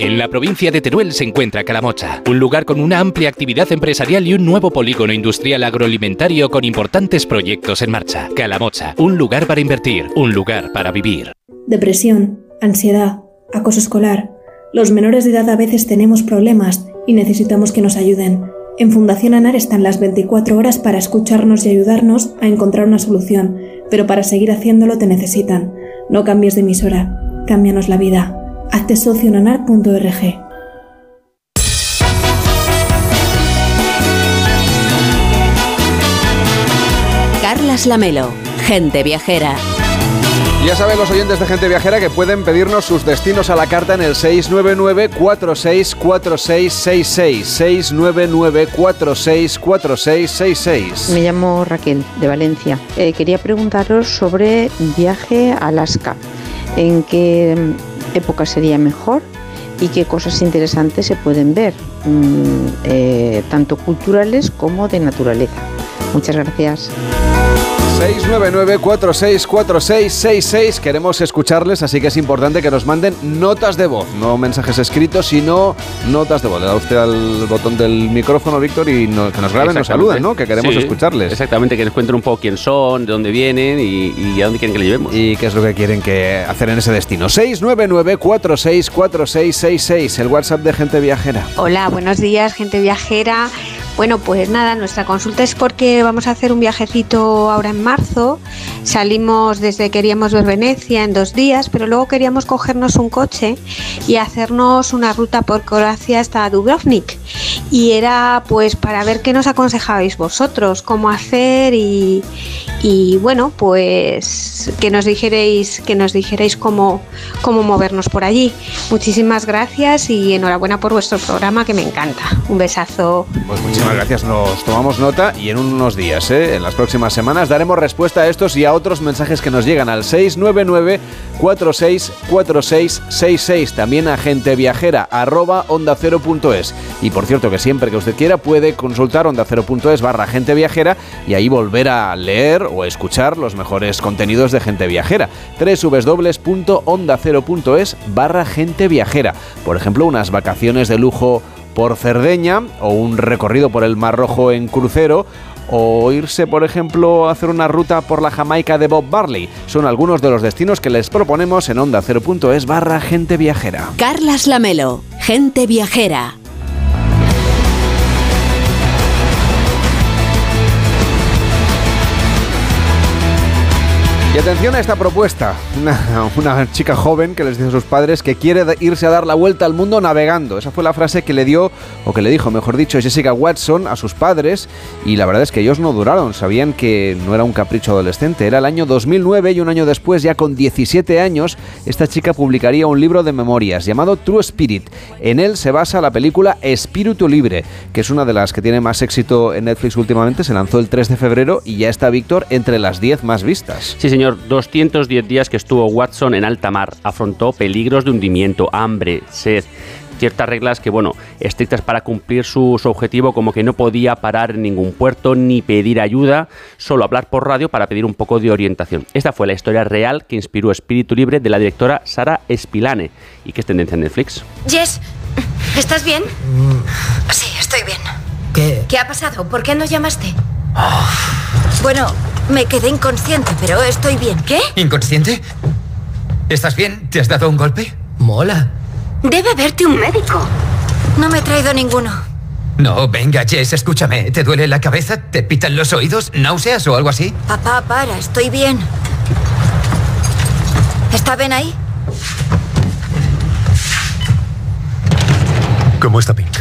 Speaker 18: En la provincia de Teruel se encuentra Calamocha, un lugar con una amplia actividad empresarial y un nuevo polígono industrial agroalimentario con importantes proyectos en marcha. Calamocha, un lugar para invertir, un lugar para vivir.
Speaker 19: Depresión, ansiedad, acoso escolar. Los menores de edad a veces tenemos problemas y necesitamos que nos ayuden. En Fundación ANAR están las 24 horas para escucharnos y ayudarnos a encontrar una solución, pero para seguir haciéndolo te necesitan. No cambies de emisora, cámbianos la vida. Hazte socio en anar.org.
Speaker 7: Carlas Lamelo, gente viajera.
Speaker 1: Ya saben los oyentes de Gente Viajera que pueden pedirnos sus destinos a la carta en el 699-464666. 699-464666.
Speaker 20: Me llamo Raquel, de Valencia. Eh, quería preguntaros sobre viaje a Alaska. ¿En qué época sería mejor y qué cosas interesantes se pueden ver, mmm, eh, tanto culturales como de naturaleza. Muchas gracias.
Speaker 1: 699-464666. Queremos escucharles, así que es importante que nos manden notas de voz, no mensajes escritos, sino notas de voz. Le da usted al botón del micrófono, Víctor, y no, que nos graben, nos saluden, ¿no? Que queremos
Speaker 2: Sí,
Speaker 1: escucharles.
Speaker 2: Exactamente, que nos cuenten un poco quién son, de dónde vienen y, y a dónde quieren que le llevemos.
Speaker 1: ¿Y qué es lo que quieren que hacer en ese destino? 699-464666, el WhatsApp de Gente Viajera.
Speaker 21: Hola, buenos días, gente viajera.
Speaker 22: Bueno, pues nada, nuestra consulta es porque vamos a hacer un viajecito ahora en marzo. Salimos desde queríamos ver Venecia en dos días, pero luego queríamos cogernos un coche y hacernos una ruta por Croacia hasta Dubrovnik. Y era pues para ver qué nos aconsejabais vosotros, cómo hacer y, y bueno, pues que nos dijerais, que nos dijerais cómo, cómo movernos por allí. Muchísimas gracias y enhorabuena por vuestro programa que me encanta. Un besazo.
Speaker 1: Pues gracias, nos tomamos nota y en unos días, ¿eh? en las próximas semanas, daremos respuesta a estos y a otros mensajes que nos llegan al 699 464666 también a genteviajera arroba onda es. Y por cierto que siempre que usted quiera puede consultar onda es barra gente viajera y ahí volver a leer o escuchar los mejores contenidos de gente viajera www.ondacero.es barra gente viajera por ejemplo unas vacaciones de lujo por Cerdeña o un recorrido por el Mar Rojo en crucero o irse, por ejemplo, a hacer una ruta por la Jamaica de Bob Barley. Son algunos de los destinos que les proponemos en onda 0.es barra gente viajera.
Speaker 7: Carlas Lamelo, gente viajera.
Speaker 1: Atención a esta propuesta. Una, chica joven que les dice a sus padres que quiere irse a dar la vuelta al mundo navegando. Esa fue la frase que le dio, o que le dijo, mejor dicho, Jessica Watson a sus padres. Y la verdad es que ellos no duraron. Sabían que no era un capricho adolescente. Era el año 2009 y un año después, ya con 17 años, esta chica publicaría un libro de memorias llamado True Spirit. En él se basa la película Espíritu Libre, que es una de las que tiene más éxito en Netflix últimamente. Se lanzó el 3 de febrero y ya está Víctor entre las 10 más vistas.
Speaker 2: Sí, señor, 210 días que estuvo Watson en alta mar. Afrontó peligros de hundimiento, hambre, sed ciertas reglas que, bueno, estrictas para cumplir su, objetivo, como que no podía parar en ningún puerto ni pedir ayuda, solo hablar por radio para pedir un poco de orientación. Esta fue la historia real que inspiró Espíritu Libre de la directora Sara Spilane y que es tendencia en Netflix.
Speaker 23: Jess, ¿estás bien? Sí, estoy bien.
Speaker 24: ¿Qué?
Speaker 23: ¿Qué ha pasado? ¿Por qué no llamaste? Bueno, me quedé inconsciente, pero estoy bien. ¿Qué?
Speaker 24: ¿Inconsciente? ¿Estás bien? ¿Te has dado un golpe? Mola.
Speaker 23: Debe verte un médico. No me he traído ninguno.
Speaker 24: No, venga, Jess, escúchame. ¿Te duele la cabeza? ¿Te pitan los oídos? ¿Náuseas o algo así?
Speaker 23: Papá, para, estoy bien. ¿Está bien ahí?
Speaker 24: ¿Cómo está Pink?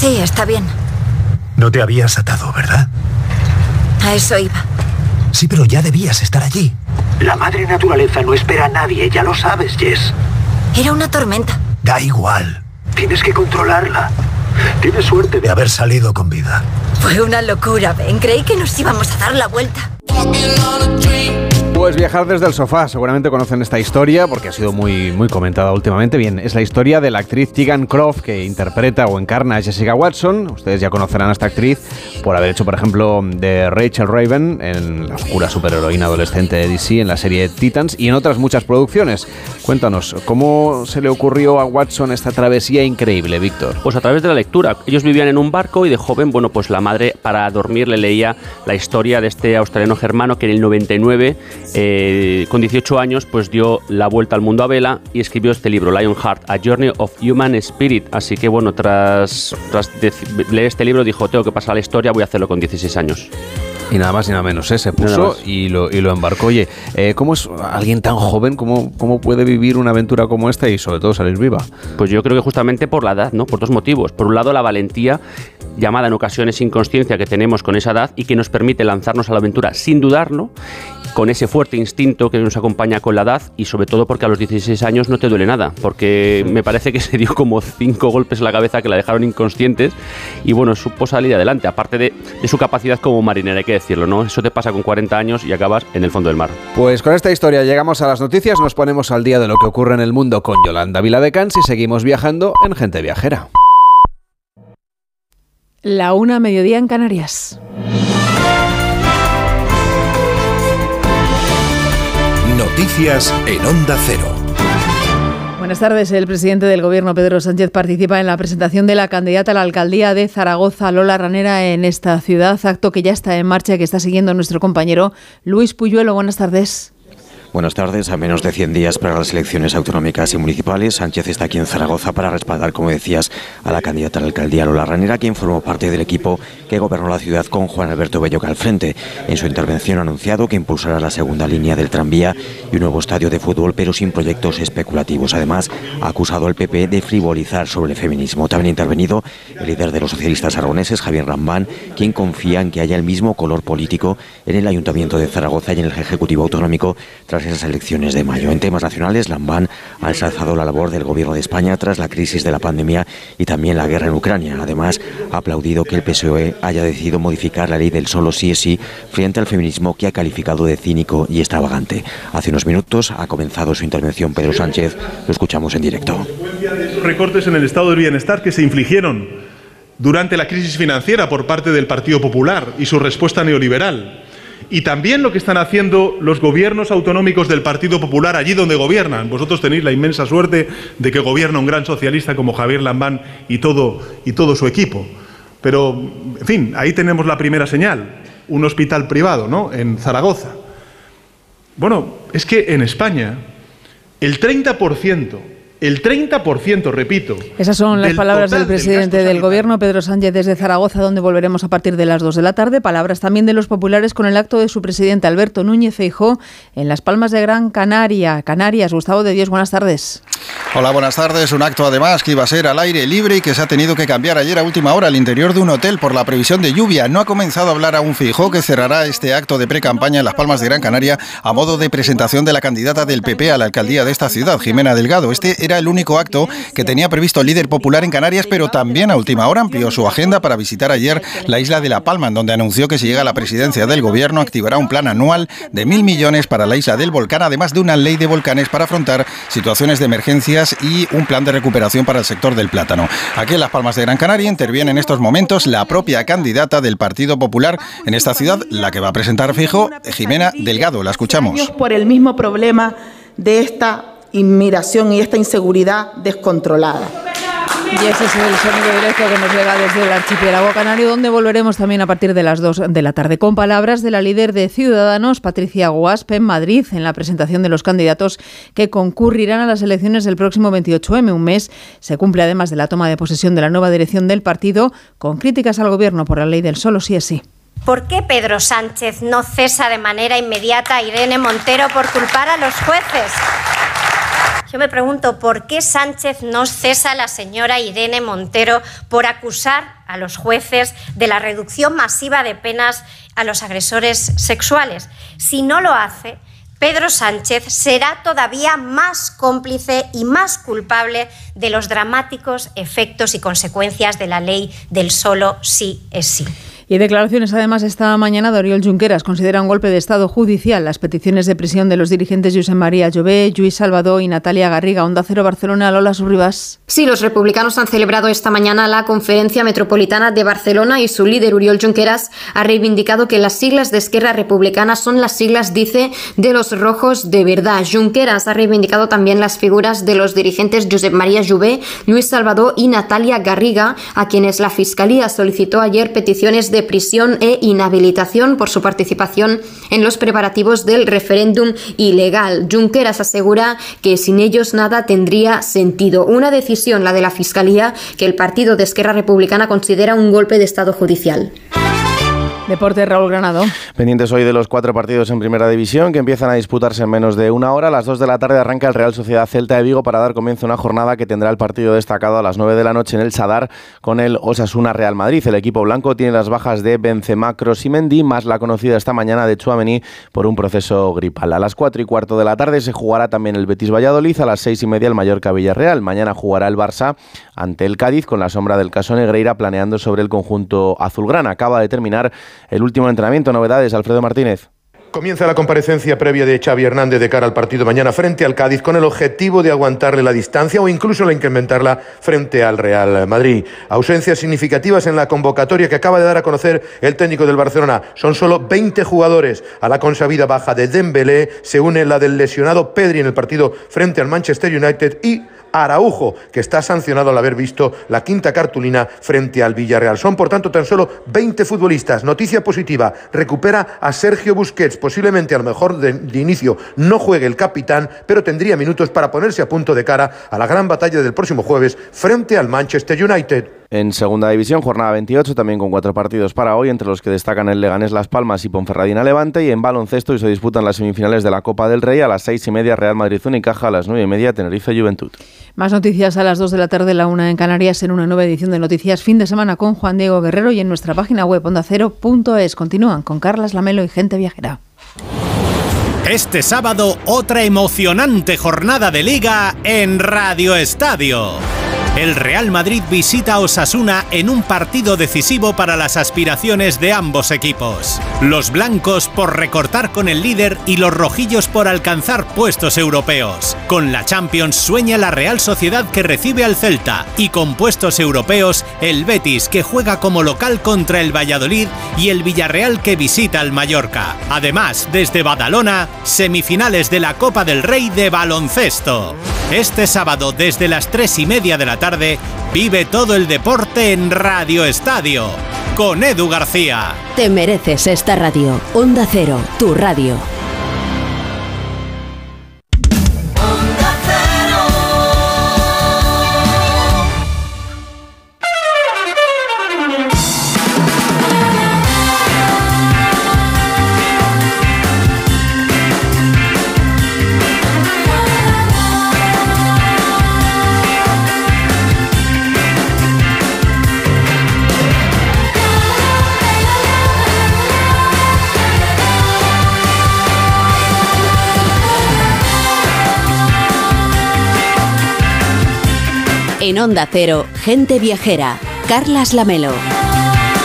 Speaker 23: Sí, está bien.
Speaker 24: No te habías atado, ¿verdad?
Speaker 23: A eso iba.
Speaker 24: Sí, pero ya debías estar allí. La madre naturaleza no espera a nadie, ya lo sabes, Jess.
Speaker 23: Era una tormenta.
Speaker 24: Da igual. Tienes que controlarla. Tienes suerte de haber salido con vida.
Speaker 23: Fue una locura, Ben. Creí que nos íbamos a dar la vuelta.
Speaker 1: Pues viajar desde el sofá, seguramente conocen esta historia porque ha sido muy, muy comentada últimamente. Bien, es la historia de la actriz Tegan Croft que interpreta o encarna a Jessica Watson. Ustedes ya conocerán a esta actriz por haber hecho, por ejemplo, de Rachel Raven en la oscura superheroína adolescente de DC en la serie Titans y en otras muchas producciones. Cuéntanos, ¿cómo se le ocurrió a Watson esta travesía increíble, Víctor?
Speaker 2: Pues a través de la lectura. Ellos vivían en un barco y de joven, bueno, pues la madre para dormir le leía la historia de este australiano germano que en el 99 eh, con 18 años, pues dio la vuelta al mundo a vela y escribió este libro, Lionheart, A Journey of Human Spirit. Así que bueno, tras, tras leer este libro dijo, tengo que pasar la historia, voy a hacerlo con 16 años.
Speaker 1: Y nada más y nada menos, ¿eh? se puso y lo, y lo embarcó. Oye, eh, ¿cómo es alguien tan joven, cómo, cómo puede vivir una aventura como esta y sobre todo salir viva?
Speaker 2: Pues yo creo que justamente por la edad, ¿no? Por dos motivos. Por un lado, la valentía llamada en ocasiones inconsciencia que tenemos con esa edad y que nos permite lanzarnos a la aventura sin dudarlo con ese fuerte instinto que nos acompaña con la edad y sobre todo porque a los 16 años no te duele nada, porque me parece que se dio como cinco golpes en la cabeza que la dejaron inconscientes y bueno, supo salir adelante, aparte de, de su capacidad como marinera, hay que decirlo, ¿no? Eso te pasa con 40 años y acabas en el fondo del mar.
Speaker 1: Pues con esta historia llegamos a las noticias, nos ponemos al día de lo que ocurre en el mundo con Yolanda Viladecans y seguimos viajando en Gente Viajera.
Speaker 25: La una mediodía en Canarias.
Speaker 21: Noticias en Onda Cero.
Speaker 25: Buenas tardes. El presidente del Gobierno, Pedro Sánchez, participa en la presentación de la candidata a la alcaldía de Zaragoza, Lola Ranera, en esta ciudad, acto que ya está en marcha que está siguiendo nuestro compañero Luis Puyuelo. Buenas tardes.
Speaker 26: Buenas tardes. A menos de 100 días para las elecciones autonómicas y municipales, Sánchez está aquí en Zaragoza para respaldar, como decías, a la candidata a la alcaldía Lola Ranera, quien formó parte del equipo que gobernó la ciudad con Juan Alberto Belloca al frente. En su intervención ha anunciado que impulsará la segunda línea del tranvía y un nuevo estadio de fútbol, pero sin proyectos especulativos. Además, ha acusado al PP de frivolizar sobre el feminismo. También ha intervenido el líder de los socialistas aragoneses, Javier Rambán, quien confía en que haya el mismo color político en el Ayuntamiento de Zaragoza y en el Ejecutivo Autonómico tras esas elecciones de mayo. En temas nacionales, Lambán ha ensalzado la labor del Gobierno de España tras la crisis de la pandemia y también la guerra en Ucrania. Además, ha aplaudido que el PSOE haya decidido modificar la ley del solo sí es sí frente al feminismo que ha calificado de cínico y extravagante. Hace unos minutos ha comenzado su intervención Pedro Sánchez. Lo escuchamos en directo.
Speaker 27: Recortes en el estado del bienestar que se infligieron durante la crisis financiera por parte del Partido Popular y su respuesta neoliberal y también lo que están haciendo los gobiernos autonómicos del Partido Popular allí donde gobiernan. Vosotros tenéis la inmensa suerte de que gobierna un gran socialista como Javier Lambán y todo, y todo su equipo. Pero, en fin, ahí tenemos la primera señal, un hospital privado, ¿no?, en Zaragoza. Bueno, es que en España el 30% el 30%, repito.
Speaker 25: Esas son las palabras del presidente del, Gobierno, Pedro Sánchez, desde Zaragoza, donde volveremos a partir de las 2 de la tarde. Palabras también de los populares con el acto de su presidente, Alberto Núñez Feijó, en Las Palmas de Gran Canaria. Canarias, Gustavo de Dios, buenas tardes.
Speaker 28: Hola, buenas tardes. Un acto además que iba a ser al aire libre y que se ha tenido que cambiar ayer a última hora al interior de un hotel por la previsión de lluvia. No ha comenzado a hablar aún Feijó, que cerrará este acto de pre-campaña en Las Palmas de Gran Canaria a modo de presentación de la candidata del PP a la alcaldía de esta ciudad, Jimena Delgado. Este era el único acto que tenía previsto el líder popular en Canarias, pero también a última hora amplió su agenda para visitar ayer la isla de La Palma, en donde anunció que si llega a la presidencia del gobierno activará un plan anual de mil millones para la isla del volcán, además de una ley de volcanes para afrontar situaciones de emergencias y un plan de recuperación para el sector del plátano. Aquí en Las Palmas de Gran Canaria interviene en estos momentos la propia candidata del Partido Popular en esta ciudad, la que va a presentar fijo, Jimena Delgado. La escuchamos.
Speaker 29: Por el mismo problema de esta inmigración y esta inseguridad descontrolada.
Speaker 25: Y ese es el sonido directo que nos llega desde el archipiélago canario, donde volveremos también a partir de las 2 de la tarde, con palabras de la líder de Ciudadanos, Patricia Guaspe, en Madrid, en la presentación de los candidatos que concurrirán a las elecciones del próximo 28M. Un mes se cumple además de la toma de posesión de la nueva dirección del partido, con críticas al gobierno por la ley del solo sí es sí.
Speaker 30: ¿Por qué Pedro Sánchez no cesa de manera inmediata a Irene Montero por culpar a los jueces? Yo me pregunto por qué Sánchez no cesa a la señora Irene Montero por acusar a los jueces de la reducción masiva de penas a los agresores sexuales. Si no lo hace, Pedro Sánchez será todavía más cómplice y más culpable de los dramáticos efectos y consecuencias de la ley del solo sí es sí.
Speaker 25: Y declaraciones además esta mañana de Oriol Junqueras. Considera un golpe de Estado judicial las peticiones de prisión de los dirigentes José María Llobé, Luis Salvador y Natalia Garriga. Onda Cero Barcelona, Lola Surribas.
Speaker 31: Sí, los republicanos han celebrado esta mañana la conferencia metropolitana de Barcelona y su líder Oriol Junqueras ha reivindicado que las siglas de Esquerra Republicana son las siglas, dice, de los rojos de verdad. Junqueras ha reivindicado también las figuras de los dirigentes Josep María Llobé, Luis Salvador y Natalia Garriga, a quienes la Fiscalía solicitó ayer peticiones de prisión e inhabilitación por su participación en los preparativos del referéndum ilegal. Junqueras asegura que sin ellos nada tendría sentido. Una decisión, la de la Fiscalía, que el partido de Esquerra Republicana considera un golpe de Estado judicial.
Speaker 25: Deporte Raúl Granado.
Speaker 32: Pendientes hoy de los cuatro partidos en Primera División que empiezan a disputarse en menos de una hora. A las dos de la tarde arranca el Real Sociedad Celta de Vigo para dar comienzo a una jornada que tendrá el partido destacado a las nueve de la noche en el Sadar con el Osasuna Real Madrid. El equipo blanco tiene las bajas de Benzema, Kroos y Mendy, más la conocida esta mañana de Chuamení por un proceso gripal. A las cuatro y cuarto de la tarde se jugará también el Betis Valladolid. A las seis y media el Mallorca Villarreal. Mañana jugará el Barça ante el Cádiz con la sombra del caso Negreira planeando sobre el conjunto azulgrana. Acaba de terminar el último entrenamiento. Novedades, Alfredo Martínez.
Speaker 33: Comienza la comparecencia previa de Xavi Hernández de cara al partido mañana frente al Cádiz con el objetivo de aguantarle la distancia o incluso la incrementarla frente al Real Madrid. Ausencias significativas en la convocatoria que acaba de dar a conocer el técnico del Barcelona. Son solo 20 jugadores. A la consabida baja de Dembélé se une la del lesionado Pedri en el partido frente al Manchester United y Araujo, que está sancionado al haber visto la quinta cartulina frente al Villarreal. Son, por tanto, tan solo 20 futbolistas. Noticia positiva, recupera a Sergio Busquets, posiblemente a lo mejor de, de inicio no juegue el capitán, pero tendría minutos para ponerse a punto de cara a la gran batalla del próximo jueves frente al Manchester United.
Speaker 32: En segunda división, jornada 28, también con cuatro partidos para hoy, entre los que destacan el Leganés Las Palmas y Ponferradina Levante, y en baloncesto y se disputan las semifinales de la Copa del Rey a las seis y media Real Madrid Unicaja, a las nueve y media Tenerife Juventud.
Speaker 25: Más noticias a las dos de la tarde, la una en Canarias, en una nueva edición de Noticias Fin de Semana con Juan Diego Guerrero y en nuestra página web ondacero.es. Continúan con Carlas Lamelo y Gente Viajera.
Speaker 34: Este sábado, otra emocionante jornada de liga en Radio Estadio. El Real Madrid visita a Osasuna en un partido decisivo para las aspiraciones de ambos equipos. Los blancos por recortar con el líder y los rojillos por alcanzar puestos europeos. Con la Champions sueña la Real Sociedad que recibe al Celta y con puestos europeos el Betis que juega como local contra el Valladolid y el Villarreal que visita al Mallorca. Además, desde Badalona, semifinales de la Copa del Rey de baloncesto. Este sábado desde las tres y media de la tarde, vive todo el deporte en Radio Estadio, con Edu García.
Speaker 7: Te mereces esta radio. Onda Cero, tu radio. En Onda Cero, Gente Viajera, Carlas Lamelo.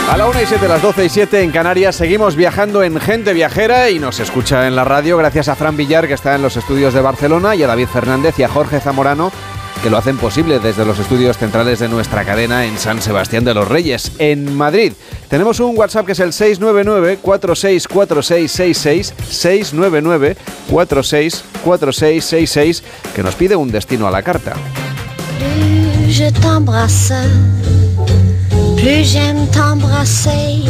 Speaker 1: A la 1 y 7, las 12 y 7 en Canarias, seguimos viajando en Gente Viajera y nos escucha en la radio gracias a Fran Villar, que está en los estudios de Barcelona, y a David Fernández y a Jorge Zamorano, que lo hacen posible desde los estudios centrales de nuestra cadena en San Sebastián de los Reyes, en Madrid. Tenemos un WhatsApp que es el 699-464666, 699-464666, que nos pide un destino a la carta.
Speaker 35: Plus je t'embrasse, plus j'aime t'embrasser.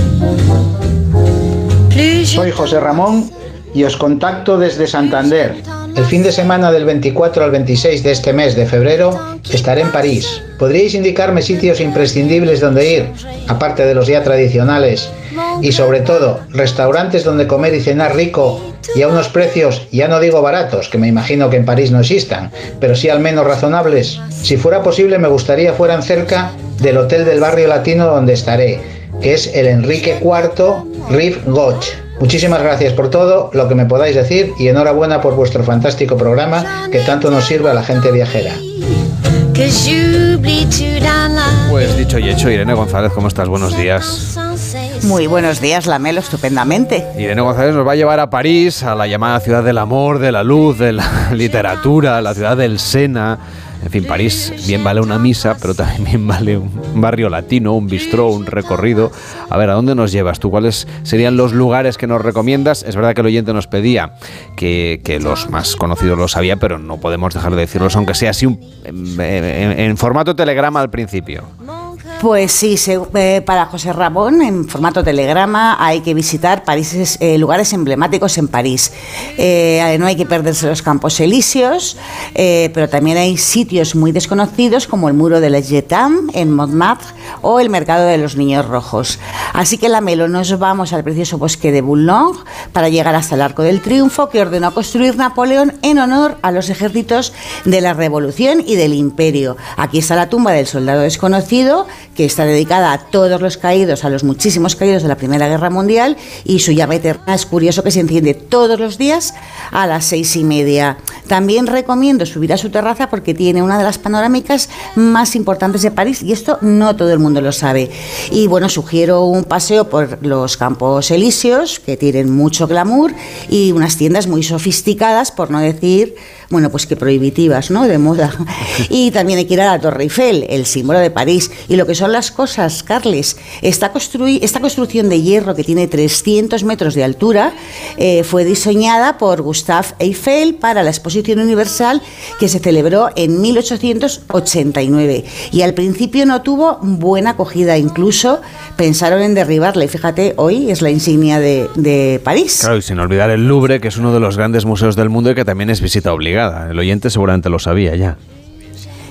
Speaker 35: Plus
Speaker 36: Soy José Ramón y os contacto desde Santander. El fin de semana del 24 al 26 de este mes de febrero estaré en París. ¿Podríais indicarme sitios imprescindibles donde ir, aparte de los ya tradicionales? Y sobre todo, restaurantes donde comer y cenar rico y a unos precios, ya no digo baratos, que me imagino que en París no existan, pero sí al menos razonables. Si fuera posible, me gustaría fueran cerca del hotel del barrio latino donde estaré, que es el Enrique IV Rive Gauche. Muchísimas gracias por todo lo que me podáis decir y enhorabuena por vuestro fantástico programa que tanto nos sirve a la gente viajera.
Speaker 1: Pues dicho y hecho, Irene González, ¿cómo estás? Buenos días.
Speaker 37: Muy buenos días, Lamelo, estupendamente.
Speaker 1: Irene González nos va a llevar a París, a la llamada ciudad del amor, de la luz, de la literatura, la ciudad del Sena. En fin, París bien vale una misa, pero también vale un barrio latino, un bistró, un recorrido. A ver, ¿a dónde nos llevas tú? ¿Cuáles serían los lugares que nos recomiendas? Es verdad que el oyente nos pedía que, los más conocidos los sabía, pero no podemos dejar de decirlos, aunque sea así un- en formato telegrama al principio.
Speaker 37: Pues sí, se- eh, para José Ramón, en formato telegrama, hay que visitar eh, lugares emblemáticos en París. Eh, no hay que perderse los Campos Elíseos, pero también hay sitios muy desconocidos como el Muro de Les Jetams en Montmartre o el Mercado de los Niños Rojos. Así que la Melo nos vamos al precioso bosque de Boulogne para llegar hasta el Arco del Triunfo que ordenó construir Napoleón en honor a los ejércitos de la Revolución y del Imperio. Aquí está la tumba del soldado desconocido que está dedicada a todos los caídos, a los muchísimos caídos de la Primera Guerra Mundial y su llama eterna es curioso que se enciende todos los días a las seis y media. También recomiendo subir a su terraza porque tiene una de las panorámicas más importantes de París y esto no todo el mundo lo sabe. Y bueno, sugiero un paseo por los Campos Elíseos que tienen mucho glamour y unas tiendas muy sofisticadas, por no decir bueno, pues que prohibitivas, ¿no? De moda. Y también hay que ir a la Torre Eiffel, el símbolo de París. Y lo que son las cosas, Carles, esta, construi- esta construcción de hierro que tiene 300 metros de altura eh, fue diseñada por Gustave Eiffel para la exposición Exposición Universal que se celebró en 1889 y al principio no tuvo buena acogida, incluso pensaron en derribarla y fíjate, hoy es la insignia de, de París.
Speaker 1: Claro, y sin olvidar el Louvre, que es uno de los grandes museos del mundo y que también es visita obligada. El oyente seguramente lo sabía ya.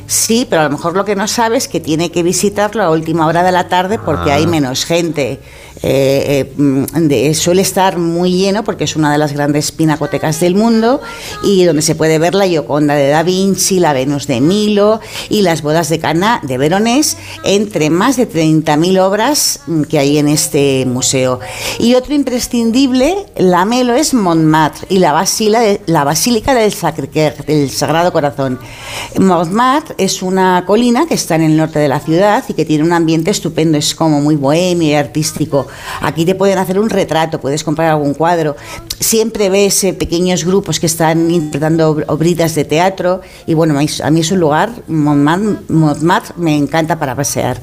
Speaker 37: Sí, pero a lo mejor lo que no sabe es que tiene que visitarlo a última hora de la tarde porque
Speaker 1: Ah.
Speaker 37: hay menos gente. Eh, eh, de- suele estar muy lleno porque es una de las grandes pinacotecas del mundo y donde se puede ver la Gioconda de Da Vinci, la Venus de Milo y las bodas de Cana de Veronés, entre más de 30.000 obras mm, que hay en este museo. Y otro imprescindible, la Melo, es Montmartre y la, basila de- la Basílica del Sacré-Cœur, del Sagrado Corazón. Montmartre es una colina que está en el norte de la ciudad y que tiene un ambiente estupendo, es como muy bohemio y artístico. Aquí te pueden hacer un retrato, puedes comprar algún cuadro. Siempre ves eh, pequeños grupos que están interpretando ob- obritas de teatro y bueno, a mí- es un lugar, Montmartre, me encanta para pasear.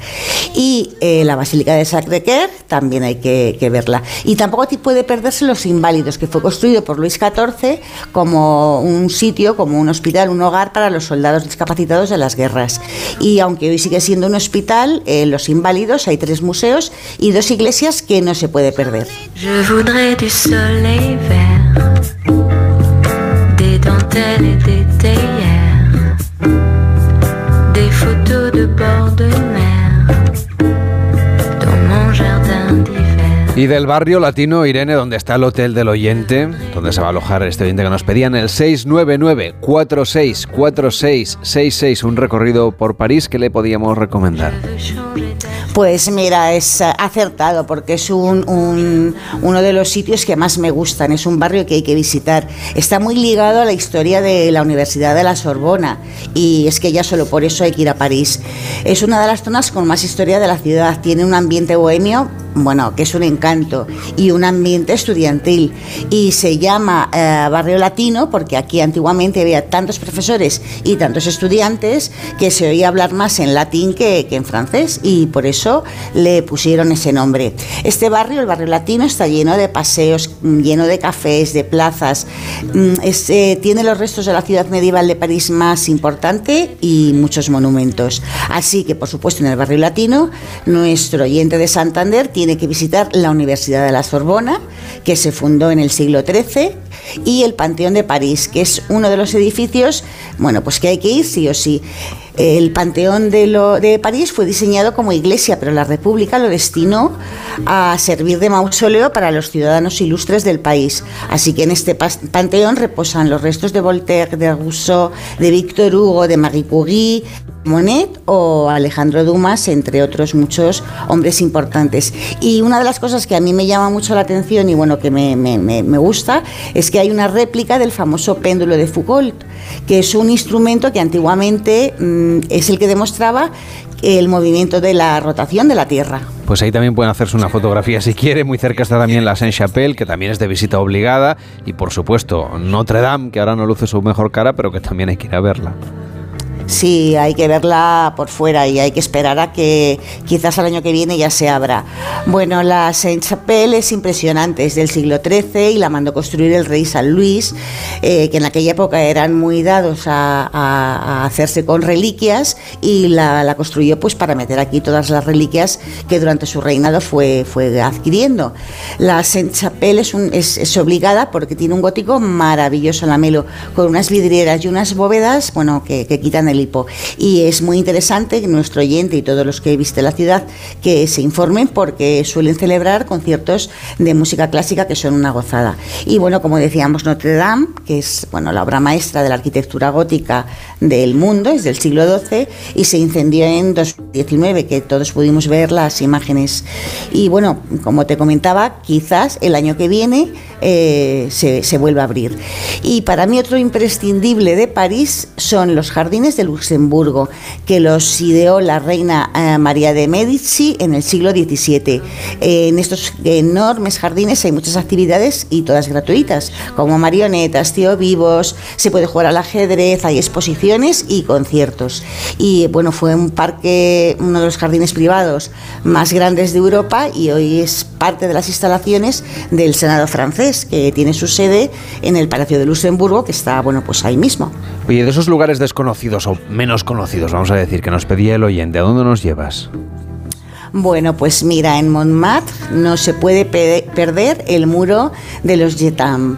Speaker 37: Y eh, la Basílica de Sacré-Cœur también hay que, que verla. Y tampoco te puede perderse Los Inválidos, que fue construido por Luis XIV como un sitio, como un hospital, un hogar para los soldados discapacitados de las guerras. Y aunque hoy sigue siendo un hospital, en Los Inválidos hay tres museos y dos iglesias que no se puede perder.
Speaker 1: Y del barrio latino, Irene, donde está el hotel del oyente, donde se va a alojar este oyente que nos pedían, el 699-464666, un recorrido por París que le podíamos recomendar.
Speaker 37: Pues mira, es eh, acertado porque es un, un- uno de los sitios que más me gustan, es un barrio que hay que visitar. Está muy ligado a la historia de la Universidad de la Sorbona y es que ya solo por eso hay que ir a París. Es una de las zonas con más historia de la ciudad, tiene un ambiente bohemio, bueno, que es un encanto, y un ambiente estudiantil. Y se llama eh, Barrio Latino porque aquí antiguamente había tantos profesores y tantos estudiantes que se oía hablar más en latín que, que en francés y por eso le pusieron ese nombre. Este barrio, el barrio latino, está lleno de paseos, mm, lleno de cafés, de plazas. Mm, es, eh, tiene los restos de la ciudad medieval de París más importante y muchos monumentos. Así que, por supuesto, en el barrio latino, nuestro oyente de Santander tiene que visitar la Universidad de la Sorbona, que se fundó en el siglo XIII, y el Panteón de París, que es uno de los edificios, bueno, pues que hay que ir sí o sí. El Panteón de, lo- de París fue diseñado como iglesia, pero la República lo destinó a servir de mausoleo para los ciudadanos ilustres del país. Así que en este panteón reposan los restos de Voltaire, de Rousseau, de Victor Hugo, de Marie Curie, Monet o Alejandro Dumas, entre otros muchos hombres importantes. Y una de las cosas que a mí me llama mucho la atención y bueno, que me- me- me gusta, es que hay una réplica del famoso péndulo de Foucault, que es un instrumento que antiguamente mm, es el que demostraba el movimiento de la rotación de la Tierra.
Speaker 1: Pues ahí también pueden hacerse una fotografía si quiere. Muy cerca está también la Saint-Chapelle, que también es de visita obligada. Y por supuesto, Notre Dame, que ahora no luce su mejor cara, pero que también hay que ir a verla.
Speaker 37: Sí, hay que verla por fuera y hay que esperar a que quizás al año que viene ya se abra. Bueno, la Saint-Chapelle es impresionante, es del siglo XIII y la mandó construir el rey San Luis, eh, que en aquella época eran muy dados a, hacerse con reliquias y la, construyó pues para meter aquí todas las reliquias que durante su reinado fue, fue adquiriendo. La Saint-Chapelle es, es, obligada porque tiene un gótico maravilloso en la Melo, con unas vidrieras y unas bóvedas, bueno, que quitan el Y es muy interesante que nuestro oyente y todos los que visiten la ciudad que se informen porque suelen celebrar conciertos de música clásica que son una gozada. Y bueno, como decíamos, Notre Dame, que es bueno, la obra maestra de la arquitectura gótica del mundo, es del siglo XII y se incendió en 2019, que todos pudimos ver las imágenes. Y bueno, como te comentaba, quizás el año que viene eh, se, se vuelva a abrir. Y para mí otro imprescindible de París son los jardines de Luxemburgo, que los ideó la reina eh, María de Medici en el siglo XVII. Eh, en estos enormes jardines hay muchas actividades y todas gratuitas, como marionetas, tío vivos, se puede jugar al ajedrez, hay exposiciones y conciertos. Y bueno, fue un parque, uno de los jardines privados más grandes de Europa y hoy es parte de las instalaciones del Senado francés, que tiene su sede en el Palacio de Luxemburgo, que está, bueno, pues ahí mismo.
Speaker 1: Oye, de esos lugares desconocidos menos conocidos, vamos a decir, que nos pedía el oyente, ¿a dónde nos llevas?
Speaker 37: Bueno, pues mira, en Montmartre no se puede perder el muro de los Jetam.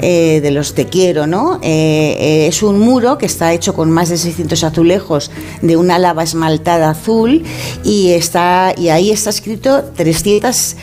Speaker 37: Eh, de los Te Quiero, ¿no? Eh, eh, es un muro que está hecho con más de 600 azulejos de una lava esmaltada azul y, está, y ahí está escrito 300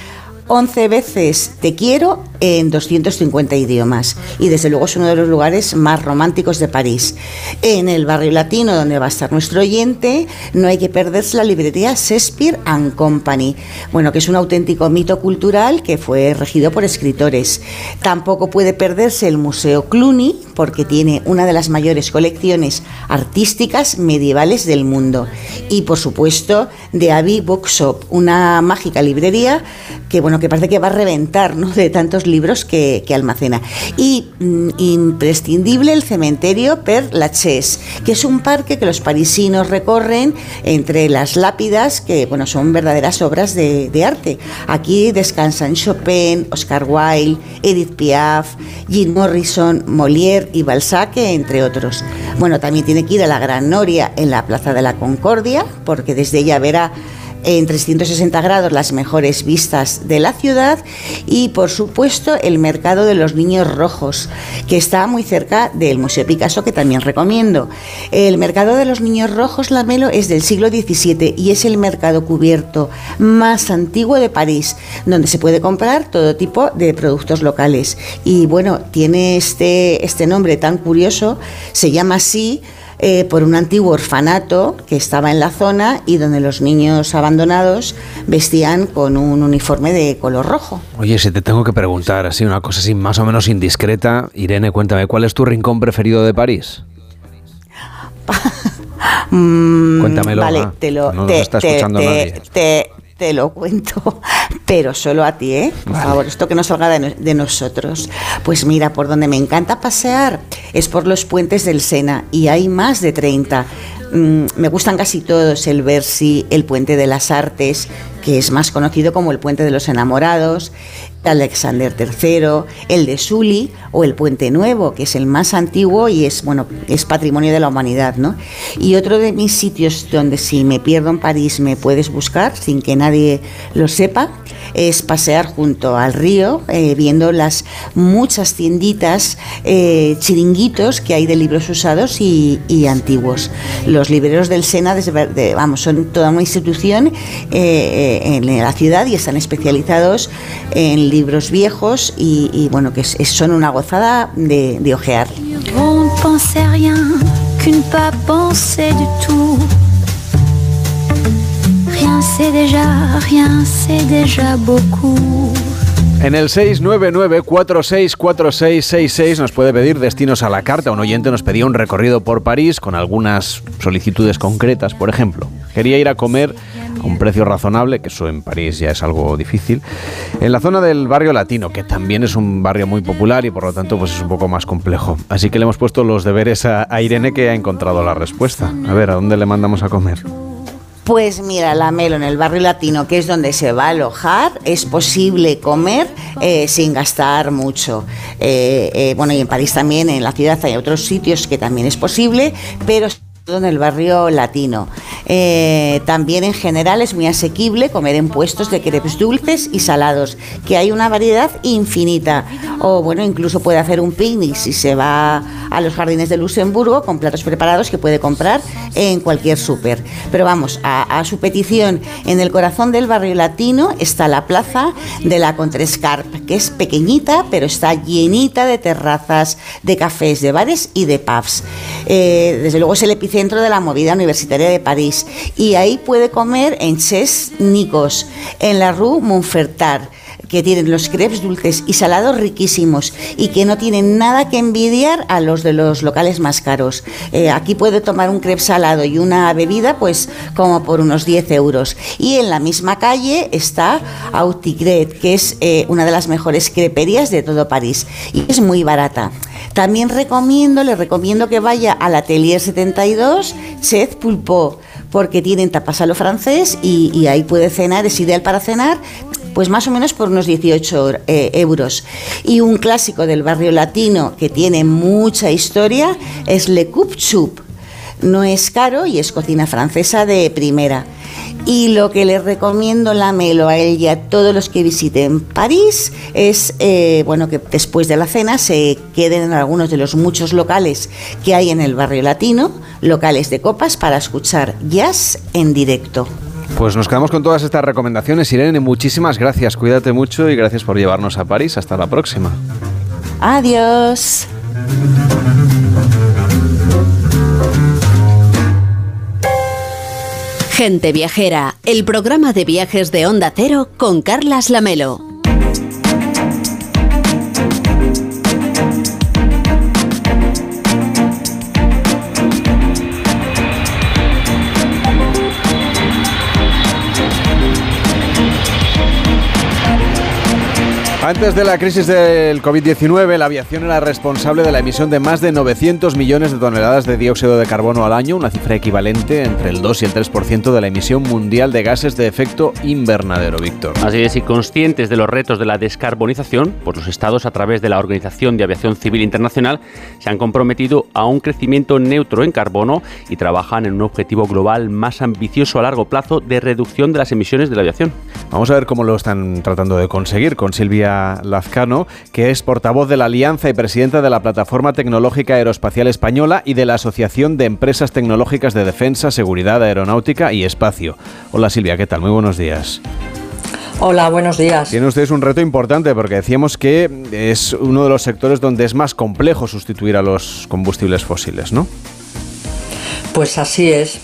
Speaker 37: 11 veces Te quiero en 250 idiomas y desde luego es uno de los lugares más románticos de París. En el barrio latino donde va a estar nuestro oyente no hay que perderse la librería Shakespeare and Company, bueno, que es un auténtico mito cultural que fue regido por escritores. Tampoco puede perderse el Museo Cluny porque tiene una de las mayores colecciones artísticas medievales del mundo y por supuesto de Abbey Bookshop, una mágica librería que bueno, que parece que va a reventar de tantos libros que, almacena. Y mm, imprescindible el cementerio Per Lachaise, que es un parque que los parisinos recorren entre las lápidas, que bueno, son verdaderas obras de, arte. Aquí descansan Chopin, Oscar Wilde, Edith Piaf, Jim Morrison, Molière y Balzac, entre otros. Bueno, también tiene que ir a la Gran Noria en la Plaza de la Concordia, porque desde ella verá en 360 grados las mejores vistas de la ciudad y por supuesto el mercado de los niños rojos que está muy cerca del Museo Picasso que también recomiendo. El mercado de los niños rojos Lamelo es del siglo XVII y es el mercado cubierto más antiguo de París donde se puede comprar todo tipo de productos locales y bueno tiene este, este nombre tan curioso se llama así eh, por un antiguo orfanato que estaba en la zona y donde los niños abandonados vestían con un uniforme de color rojo.
Speaker 1: Oye, si te tengo que preguntar así una cosa así más o menos indiscreta, Irene, cuéntame, ¿cuál es tu rincón preferido de París?
Speaker 37: Mm, Cuéntamelo. Vale, te lo, no te, está escuchando nadie. te, lo cuento, pero solo a ti, ¿eh? Por favor, esto que no salga de, nosotros. Pues mira, por donde me encanta pasear es por los puentes del Sena y hay más de 30. Mm, me gustan casi todos, el Bercy, el Puente de las Artes, que es más conocido como el Puente de los Enamorados, Alexander III, el de Sully o el Puente Nuevo, que es el más antiguo y es bueno, es patrimonio de la humanidad, ¿no? Y otro de mis sitios donde si me pierdo en París me puedes buscar sin que nadie lo sepa es pasear junto al río eh, viendo las muchas tienditas, eh, chiringuitos que hay de libros usados y, antiguos. Los libreros del Sena, vamos, son toda una institución eh, en la ciudad y están especializados en libros viejos y, bueno, que son una gozada de, de ojear.
Speaker 1: En el 699-464666 nos puede pedir destinos a la carta. Un oyente nos pedía un recorrido por París con algunas solicitudes concretas. Por ejemplo, quería ir a comer un precio razonable, que eso en París ya es algo difícil, en la zona del barrio latino, que también es un barrio muy popular y por lo tanto pues es un poco más complejo. Así que le hemos puesto los deberes a, Irene que ha encontrado la respuesta. A ver, ¿a dónde le mandamos a comer?
Speaker 37: Pues mira, la Melo en el barrio latino, que es donde se va a alojar, es posible comer eh, sin gastar mucho. Eh, eh, bueno, y en París también, en la ciudad hay otros sitios que también es posible, pero en el barrio latino. Eh, también en general es muy asequible comer en puestos de crepes dulces y salados, que hay una variedad infinita. O bueno, incluso puede hacer un picnic si se va a los jardines de Luxemburgo con platos preparados que puede comprar en cualquier súper. Pero vamos, a, su petición, en el corazón del barrio latino está la plaza de la Contrescarp, que es pequeñita, pero está llenita de terrazas, de cafés, de bares y de pubs. Eh, desde luego es el epicentro de la movida universitaria de París. Y ahí puede comer en Ches Nicos, en la Rue Montfertard que tienen los crepes dulces y salados riquísimos y que no tienen nada que envidiar a los de los locales más caros. Eh, aquí puede tomar un crepe salado y una bebida pues como por unos 10 euros. Y en la misma calle está Autigret, que es eh, una de las mejores creperías de todo París y es muy barata. También recomiendo, le recomiendo que vaya al Atelier 72 Chez Pulpo porque tienen tapas a lo francés y, y ahí puede cenar, es ideal para cenar Pues más o menos por unos 18 eh, euros. Y un clásico del barrio latino que tiene mucha historia es Le Coupe Soup. No es caro y es cocina francesa de primera. Y lo que les recomiendo a él y a todos los que visiten París es eh, bueno que después de la cena se queden en algunos de los muchos locales que hay en el barrio latino, locales de copas para escuchar jazz en directo.
Speaker 1: Pues nos quedamos con todas estas recomendaciones. Irene, muchísimas gracias. Cuídate mucho y gracias por llevarnos a París. Hasta la próxima.
Speaker 37: Adiós.
Speaker 7: Gente Viajera, el programa de viajes de Onda Cero con Carlas Lamelo.
Speaker 1: Antes de la crisis del COVID-19, la aviación era responsable de la emisión de más de 900 millones de toneladas de dióxido de carbono al año, una cifra equivalente entre el 2 y el 3% de la emisión mundial de gases de efecto invernadero, Víctor.
Speaker 2: Así es, y conscientes de los retos de la descarbonización, pues los estados, a través de la Organización de Aviación Civil Internacional, se han comprometido a un crecimiento neutro en carbono y trabajan en un objetivo global más ambicioso a largo plazo de reducción de las emisiones de la aviación.
Speaker 1: Vamos a ver cómo lo están tratando de conseguir con Silvia Lazcano, que es portavoz de la Alianza y presidenta de la Plataforma Tecnológica Aeroespacial Española y de la Asociación de Empresas Tecnológicas de Defensa, Seguridad Aeronáutica y Espacio. Hola Silvia, ¿qué tal? Muy buenos días.
Speaker 38: Hola, buenos días.
Speaker 1: Tiene ustedes un reto importante porque decíamos que es uno de los sectores donde es más complejo sustituir a los combustibles fósiles, ¿no?
Speaker 38: Pues así es.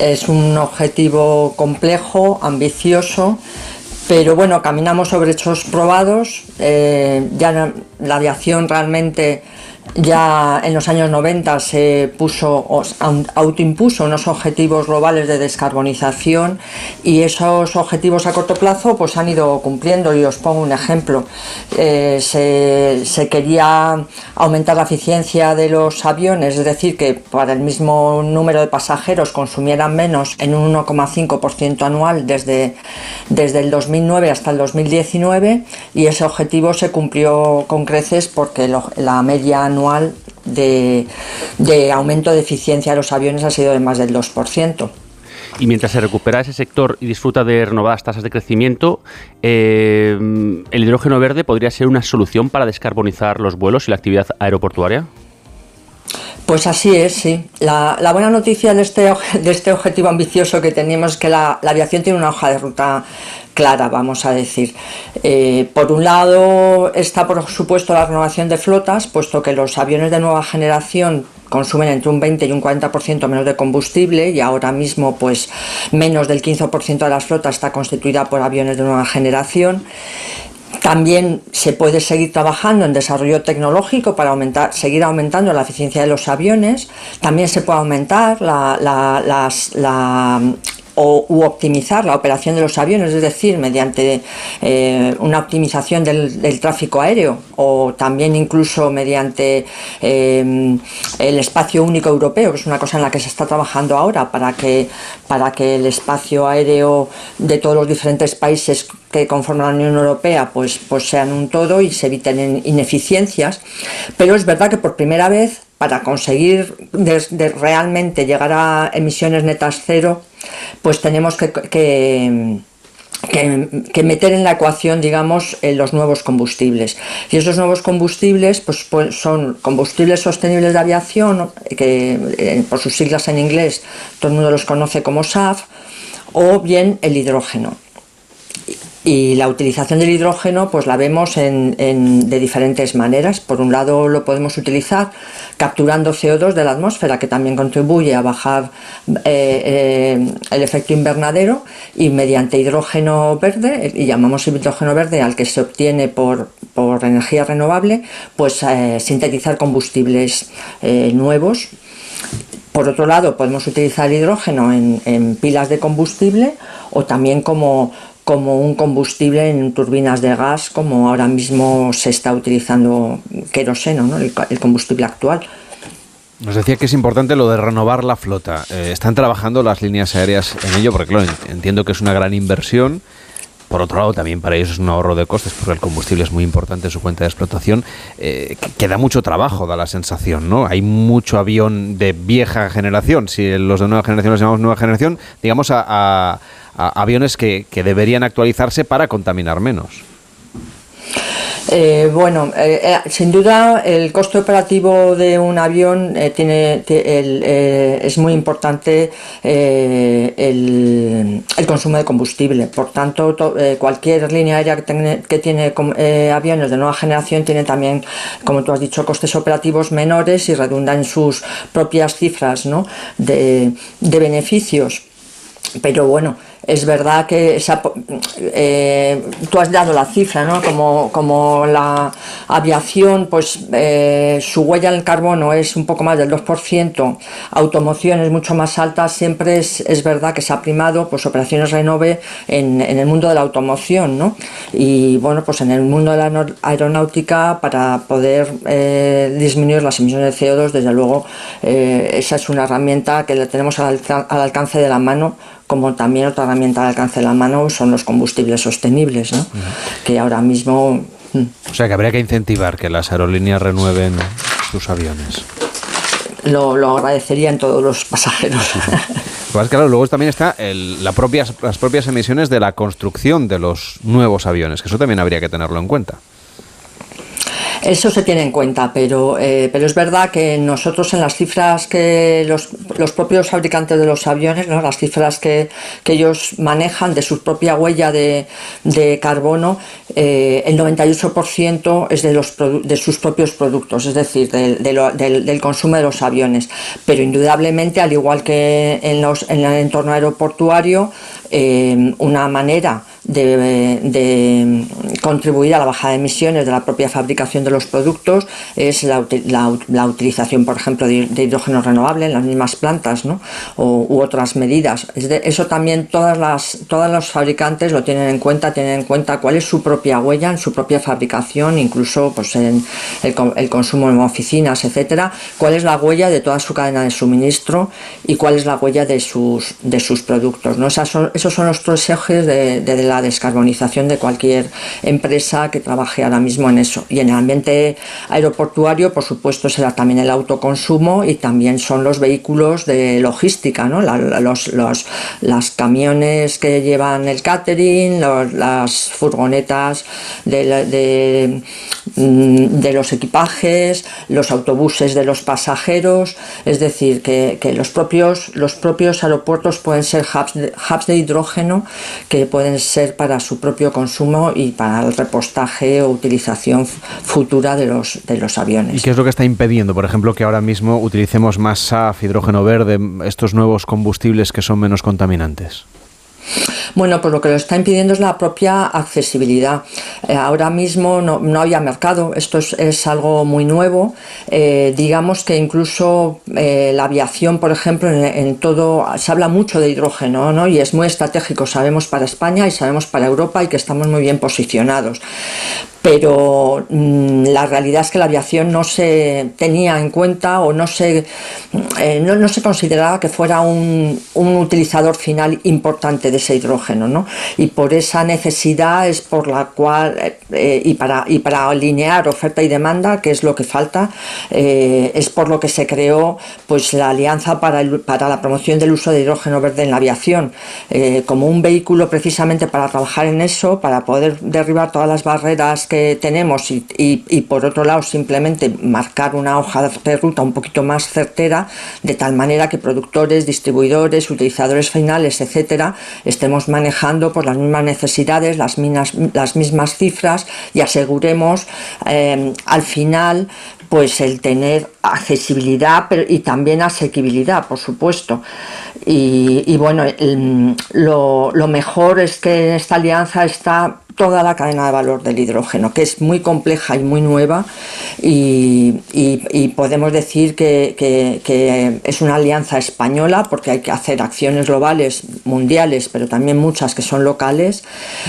Speaker 38: Es un objetivo complejo, ambicioso pero bueno, caminamos sobre hechos probados, eh, ya la aviación realmente ya en los años 90 se puso, autoimpuso unos objetivos globales de descarbonización y esos objetivos a corto plazo pues han ido cumpliendo y os pongo un ejemplo. Eh, se, quería aumentar la eficiencia de los aviones, es decir, que para el mismo número de pasajeros consumieran menos en un 1,5% anual desde, desde el 2009 hasta el 2019 y ese objetivo se cumplió con creces porque la media anual de, aumento de eficiencia de los aviones ha sido de más del 2%.
Speaker 2: Y mientras se recupera ese sector y disfruta de renovadas tasas de crecimiento, eh, ¿el hidrógeno verde podría ser una solución para descarbonizar los vuelos y la actividad aeroportuaria?
Speaker 38: Pues así es, sí. La, buena noticia de este, de este objetivo ambicioso que tenemos es que la, aviación tiene una hoja de ruta clara, vamos a decir. Eh, por un lado está, por supuesto, la renovación de flotas, puesto que los aviones de nueva generación consumen entre un 20 y un 40% menos de combustible y ahora mismo pues menos del 15% de las flotas está constituida por aviones de nueva generación. También se puede seguir trabajando en desarrollo tecnológico para aumentar, seguir aumentando la eficiencia de los aviones. También se puede aumentar la, o optimizar la operación de los aviones, es decir, mediante eh, una optimización del, tráfico aéreo o también incluso mediante eh, el espacio único europeo, que es una cosa en la que se está trabajando ahora para que, para que el espacio aéreo de todos los diferentes países que conforman la Unión Europea pues, pues sean un todo y se eviten ineficiencias. Pero es verdad que por primera vez, para conseguir realmente llegar a emisiones netas cero, pues tenemos que, meter en la ecuación, digamos, eh, los nuevos combustibles. Y esos nuevos combustibles pues, pues son combustibles sostenibles de aviación, que eh, por sus siglas en inglés todo el mundo los conoce como SAF, o bien el hidrógeno. Y la utilización del hidrógeno pues la vemos en, de diferentes maneras. Por un lado lo podemos utilizar capturando CO2 de la atmósfera, que también contribuye a bajar eh, eh, el efecto invernadero, y mediante hidrógeno verde, y llamamos hidrógeno verde al que se obtiene por, por energía renovable, pues eh, sintetizar combustibles nuevos por otro lado, podemos utilizar hidrógeno en, en, pilas de combustible o también como, como un combustible en turbinas de gas, como ahora mismo se está utilizando queroseno, ¿no? el, combustible actual.
Speaker 1: Nos decía que es importante lo de renovar la flota. Eh, ¿Están trabajando las líneas aéreas en ello? Porque claro, entiendo que es una gran inversión, por otro lado también para ellos es un ahorro de costes porque el combustible es muy importante en su cuenta de explotación, eh, queda mucho trabajo, da la sensación, ¿no? Hay mucho avión de vieja generación, si los de nueva generación los llamamos nueva generación, digamos a, aviones que deberían actualizarse para contaminar menos.
Speaker 38: Eh, bueno, eh, eh, sin duda el costo operativo de un avión tiene, es muy importante el, consumo de combustible. Por tanto, cualquier línea aérea que tiene, aviones de nueva generación tiene también, como tú has dicho, costes operativos menores y redunda en sus propias cifras de beneficios. Pero bueno, es verdad que eh, tú has dado la cifra, ¿no? Como, la aviación, pues eh, su huella en el carbono es un poco más del 2%, automoción es mucho más alta, siempre es, verdad que se ha primado pues operaciones renove en, en, el mundo de la automoción, ¿no? Y bueno, pues en el mundo de la aeronáutica para poder eh, disminuir las emisiones de CO2, desde luego esa es una herramienta que la tenemos al alcance de la mano como también otra herramienta de alcance de la mano son los combustibles sostenibles, ¿no? que ahora mismo...
Speaker 1: Mm. O sea que habría que incentivar que las aerolíneas renueven sus aviones.
Speaker 38: Lo, lo agradecerían todos los pasajeros.
Speaker 1: Pues claro, luego también está la las propias emisiones de la construcción de los nuevos aviones, que eso también habría que tenerlo en cuenta.
Speaker 38: Eso se tiene en cuenta, pero, eh, pero es verdad que nosotros en las cifras que los, los propios fabricantes de los aviones, ¿no? las cifras que, que, ellos manejan de su propia huella de, de carbono, eh, el 98% es de, los, de sus propios productos, es decir, del, del, consumo de los aviones. Pero indudablemente, al igual que en, los, en el entorno aeroportuario, eh, una manera de, contribuir a la bajada de emisiones de la propia fabricación de los productos es la, la, utilización, por ejemplo, de, hidrógeno renovable en las mismas plantas ¿no? o, u otras medidas. eso también todas las, todos los fabricantes lo tienen en cuenta, tienen en cuenta cuál es su propia huella en su propia fabricación, incluso pues, en el, consumo en oficinas, etcétera, cuál es la huella de toda su cadena de suministro y cuál es la huella de sus, de sus productos. ¿no? esos son los tres ejes de, de la descarbonización de cualquier empresa que trabaje ahora mismo en eso. Y en el ambiente aeroportuario, por supuesto, será también el autoconsumo y también son los vehículos de logística, ¿no? los, los, las camiones que llevan el catering, las furgonetas de, mm, de, los equipajes, los autobuses de los pasajeros, es decir, que, que los, propios, los propios aeropuertos pueden ser hubs hubs de hidrógeno que pueden ser para su propio consumo y para el repostaje o utilización futura de los, de los aviones.
Speaker 1: ¿Y qué es lo que está impidiendo, por ejemplo, que ahora mismo utilicemos más SAF, hidrógeno verde, estos nuevos combustibles que son menos contaminantes?
Speaker 38: Bueno, pues lo que lo está impidiendo es la propia accesibilidad. Eh, ahora mismo no, no, había mercado, esto es, algo muy nuevo. Eh, digamos que incluso eh, la aviación, por ejemplo, en, todo, se habla mucho de hidrógeno ¿no? y es muy estratégico, sabemos para España y sabemos para Europa y que estamos muy bien posicionados pero mm, la realidad es que la aviación no se tenía en cuenta o no se, eh, no, se consideraba que fuera un, un, utilizador final importante de ese hidrógeno. ¿no? Y por esa necesidad es por la cual, eh, y, para, y para alinear oferta y demanda, que es lo que falta, eh, es por lo que se creó pues, la Alianza para, para la Promoción del Uso de Hidrógeno Verde en la Aviación, como un vehículo precisamente para trabajar en eso, para poder derribar todas las barreras que tenemos y, por otro lado simplemente marcar una hoja de ruta un poquito más certera de tal manera que productores, distribuidores, utilizadores finales, etcétera, estemos manejando por las mismas necesidades, las mismas, las mismas cifras y aseguremos eh, al final pues el tener accesibilidad pero, y también asequibilidad, por supuesto. Y, bueno, lo, lo, mejor es que esta alianza está toda la cadena de valor del hidrógeno, que es muy compleja y muy nueva y, podemos decir que, es una alianza española porque hay que hacer acciones globales, mundiales, pero también muchas que son locales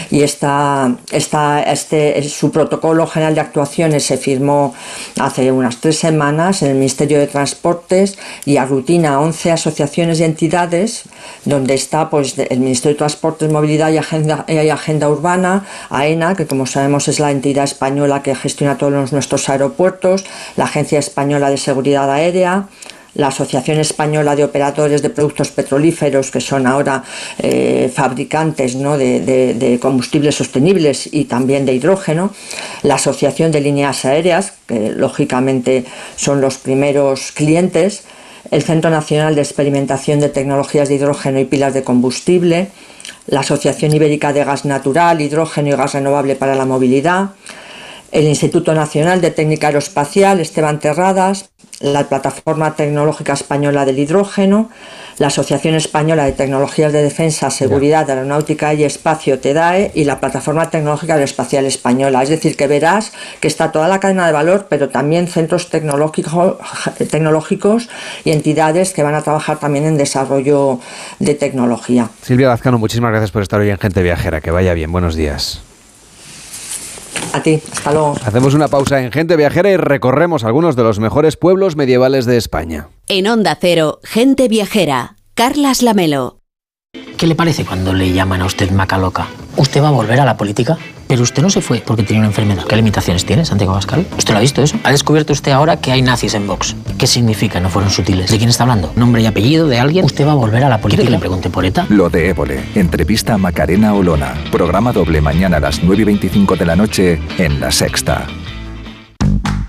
Speaker 38: y esta, este, su protocolo general de actuaciones se firmó hace unas tres semanas en el Ministerio de Transportes y aglutina 11 asociaciones y entidades donde está pues, el Ministerio de Transportes, Movilidad y Agenda, y Agenda Urbana, AENA, que como sabemos es la entidad española que gestiona todos nuestros aeropuertos, la Agencia Española de Seguridad Aérea, la Asociación Española de Operadores de Productos Petrolíferos, que son ahora eh, fabricantes de, de, combustibles sostenibles y también de hidrógeno, la Asociación de Líneas Aéreas, que lógicamente son los primeros clientes, el Centro Nacional de Experimentación de Tecnologías de Hidrógeno y Pilas de Combustible, la Asociación Ibérica de Gas Natural, Hidrógeno y Gas Renovable para la Movilidad, el Instituto Nacional de Técnica Aeroespacial Esteban Terradas, la Plataforma Tecnológica Española del Hidrógeno, la Asociación Española de Tecnologías de Defensa, Seguridad, Aeronáutica y Espacio, TEDAE, y la Plataforma Tecnológica Aeroespacial Española. Es decir, que verás que está toda la cadena de valor, pero también centros tecnológicos, tecnológicos y entidades que van a trabajar también en desarrollo de tecnología.
Speaker 1: Silvia Lazcano, muchísimas gracias por estar hoy en Gente Viajera. Que vaya bien. Buenos días.
Speaker 38: A ti, hasta luego.
Speaker 1: Hacemos una pausa en Gente Viajera y recorremos algunos de los mejores pueblos medievales de España.
Speaker 7: En Onda Cero, Gente Viajera, Carlas Lamelo.
Speaker 39: ¿Qué le parece cuando le llaman a usted maca loca? ¿Usted va a volver a la política? Pero usted no se fue porque tenía una enfermedad. ¿Qué limitaciones tiene, Santiago Pascal? ¿Usted lo ha visto eso? ¿Ha descubierto usted ahora que hay nazis en Vox? ¿Qué significa? No fueron sutiles. ¿De quién está hablando? ¿Nombre y apellido de alguien? ¿Usted va a volver a la política? ¿Quiere que le pregunte por ETA?
Speaker 21: Lo de Évole. Entrevista a Macarena Olona. Programa doble mañana a las 9 y 25 de la noche en La Sexta.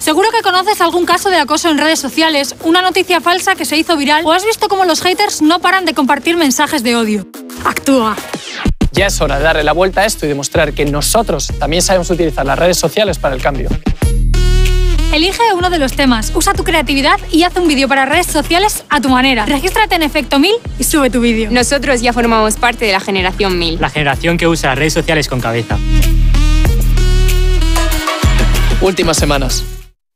Speaker 13: Seguro que conoces algún caso de acoso en redes sociales, una noticia falsa que se hizo viral o has visto cómo los haters no paran de compartir mensajes de odio. Actúa.
Speaker 40: Ya es hora de darle la vuelta a esto y demostrar que nosotros también sabemos utilizar las redes sociales para el cambio.
Speaker 13: Elige uno de los temas, usa tu creatividad y haz un vídeo para redes sociales a tu manera. Regístrate en Efecto 1000 y sube tu vídeo.
Speaker 41: Nosotros ya formamos parte de la generación 1000.
Speaker 40: La generación que usa redes sociales con cabeza. Últimas semanas.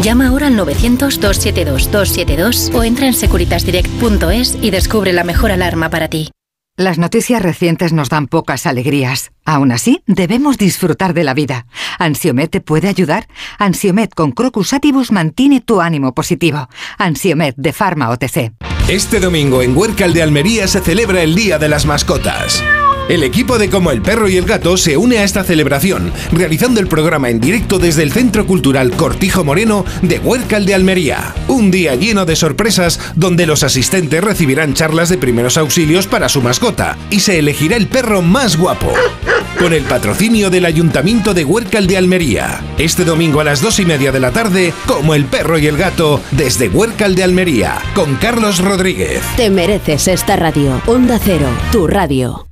Speaker 42: Llama ahora al 900-272-272 o entra en securitasdirect.es y descubre la mejor alarma para ti.
Speaker 43: Las noticias recientes nos dan pocas alegrías. Aún así, debemos disfrutar de la vida. ¿Ansiomet te puede ayudar? Ansiomet con Crocus Atibus mantiene tu ánimo positivo. Ansiomet de Pharma OTC.
Speaker 21: Este domingo en Huércal de Almería se celebra el Día de las Mascotas. El equipo de Como el Perro y el Gato se une a esta celebración, realizando el programa en directo desde el Centro Cultural Cortijo Moreno de Huércal de Almería. Un día lleno de sorpresas donde los asistentes recibirán charlas de primeros auxilios para su mascota y se elegirá el perro más guapo. Con el patrocinio del Ayuntamiento de Huércal de Almería. Este domingo a las dos y media de la tarde, Como el Perro y el Gato, desde Huércal de Almería, con Carlos Rodríguez.
Speaker 7: Te mereces esta radio. Onda Cero, tu radio.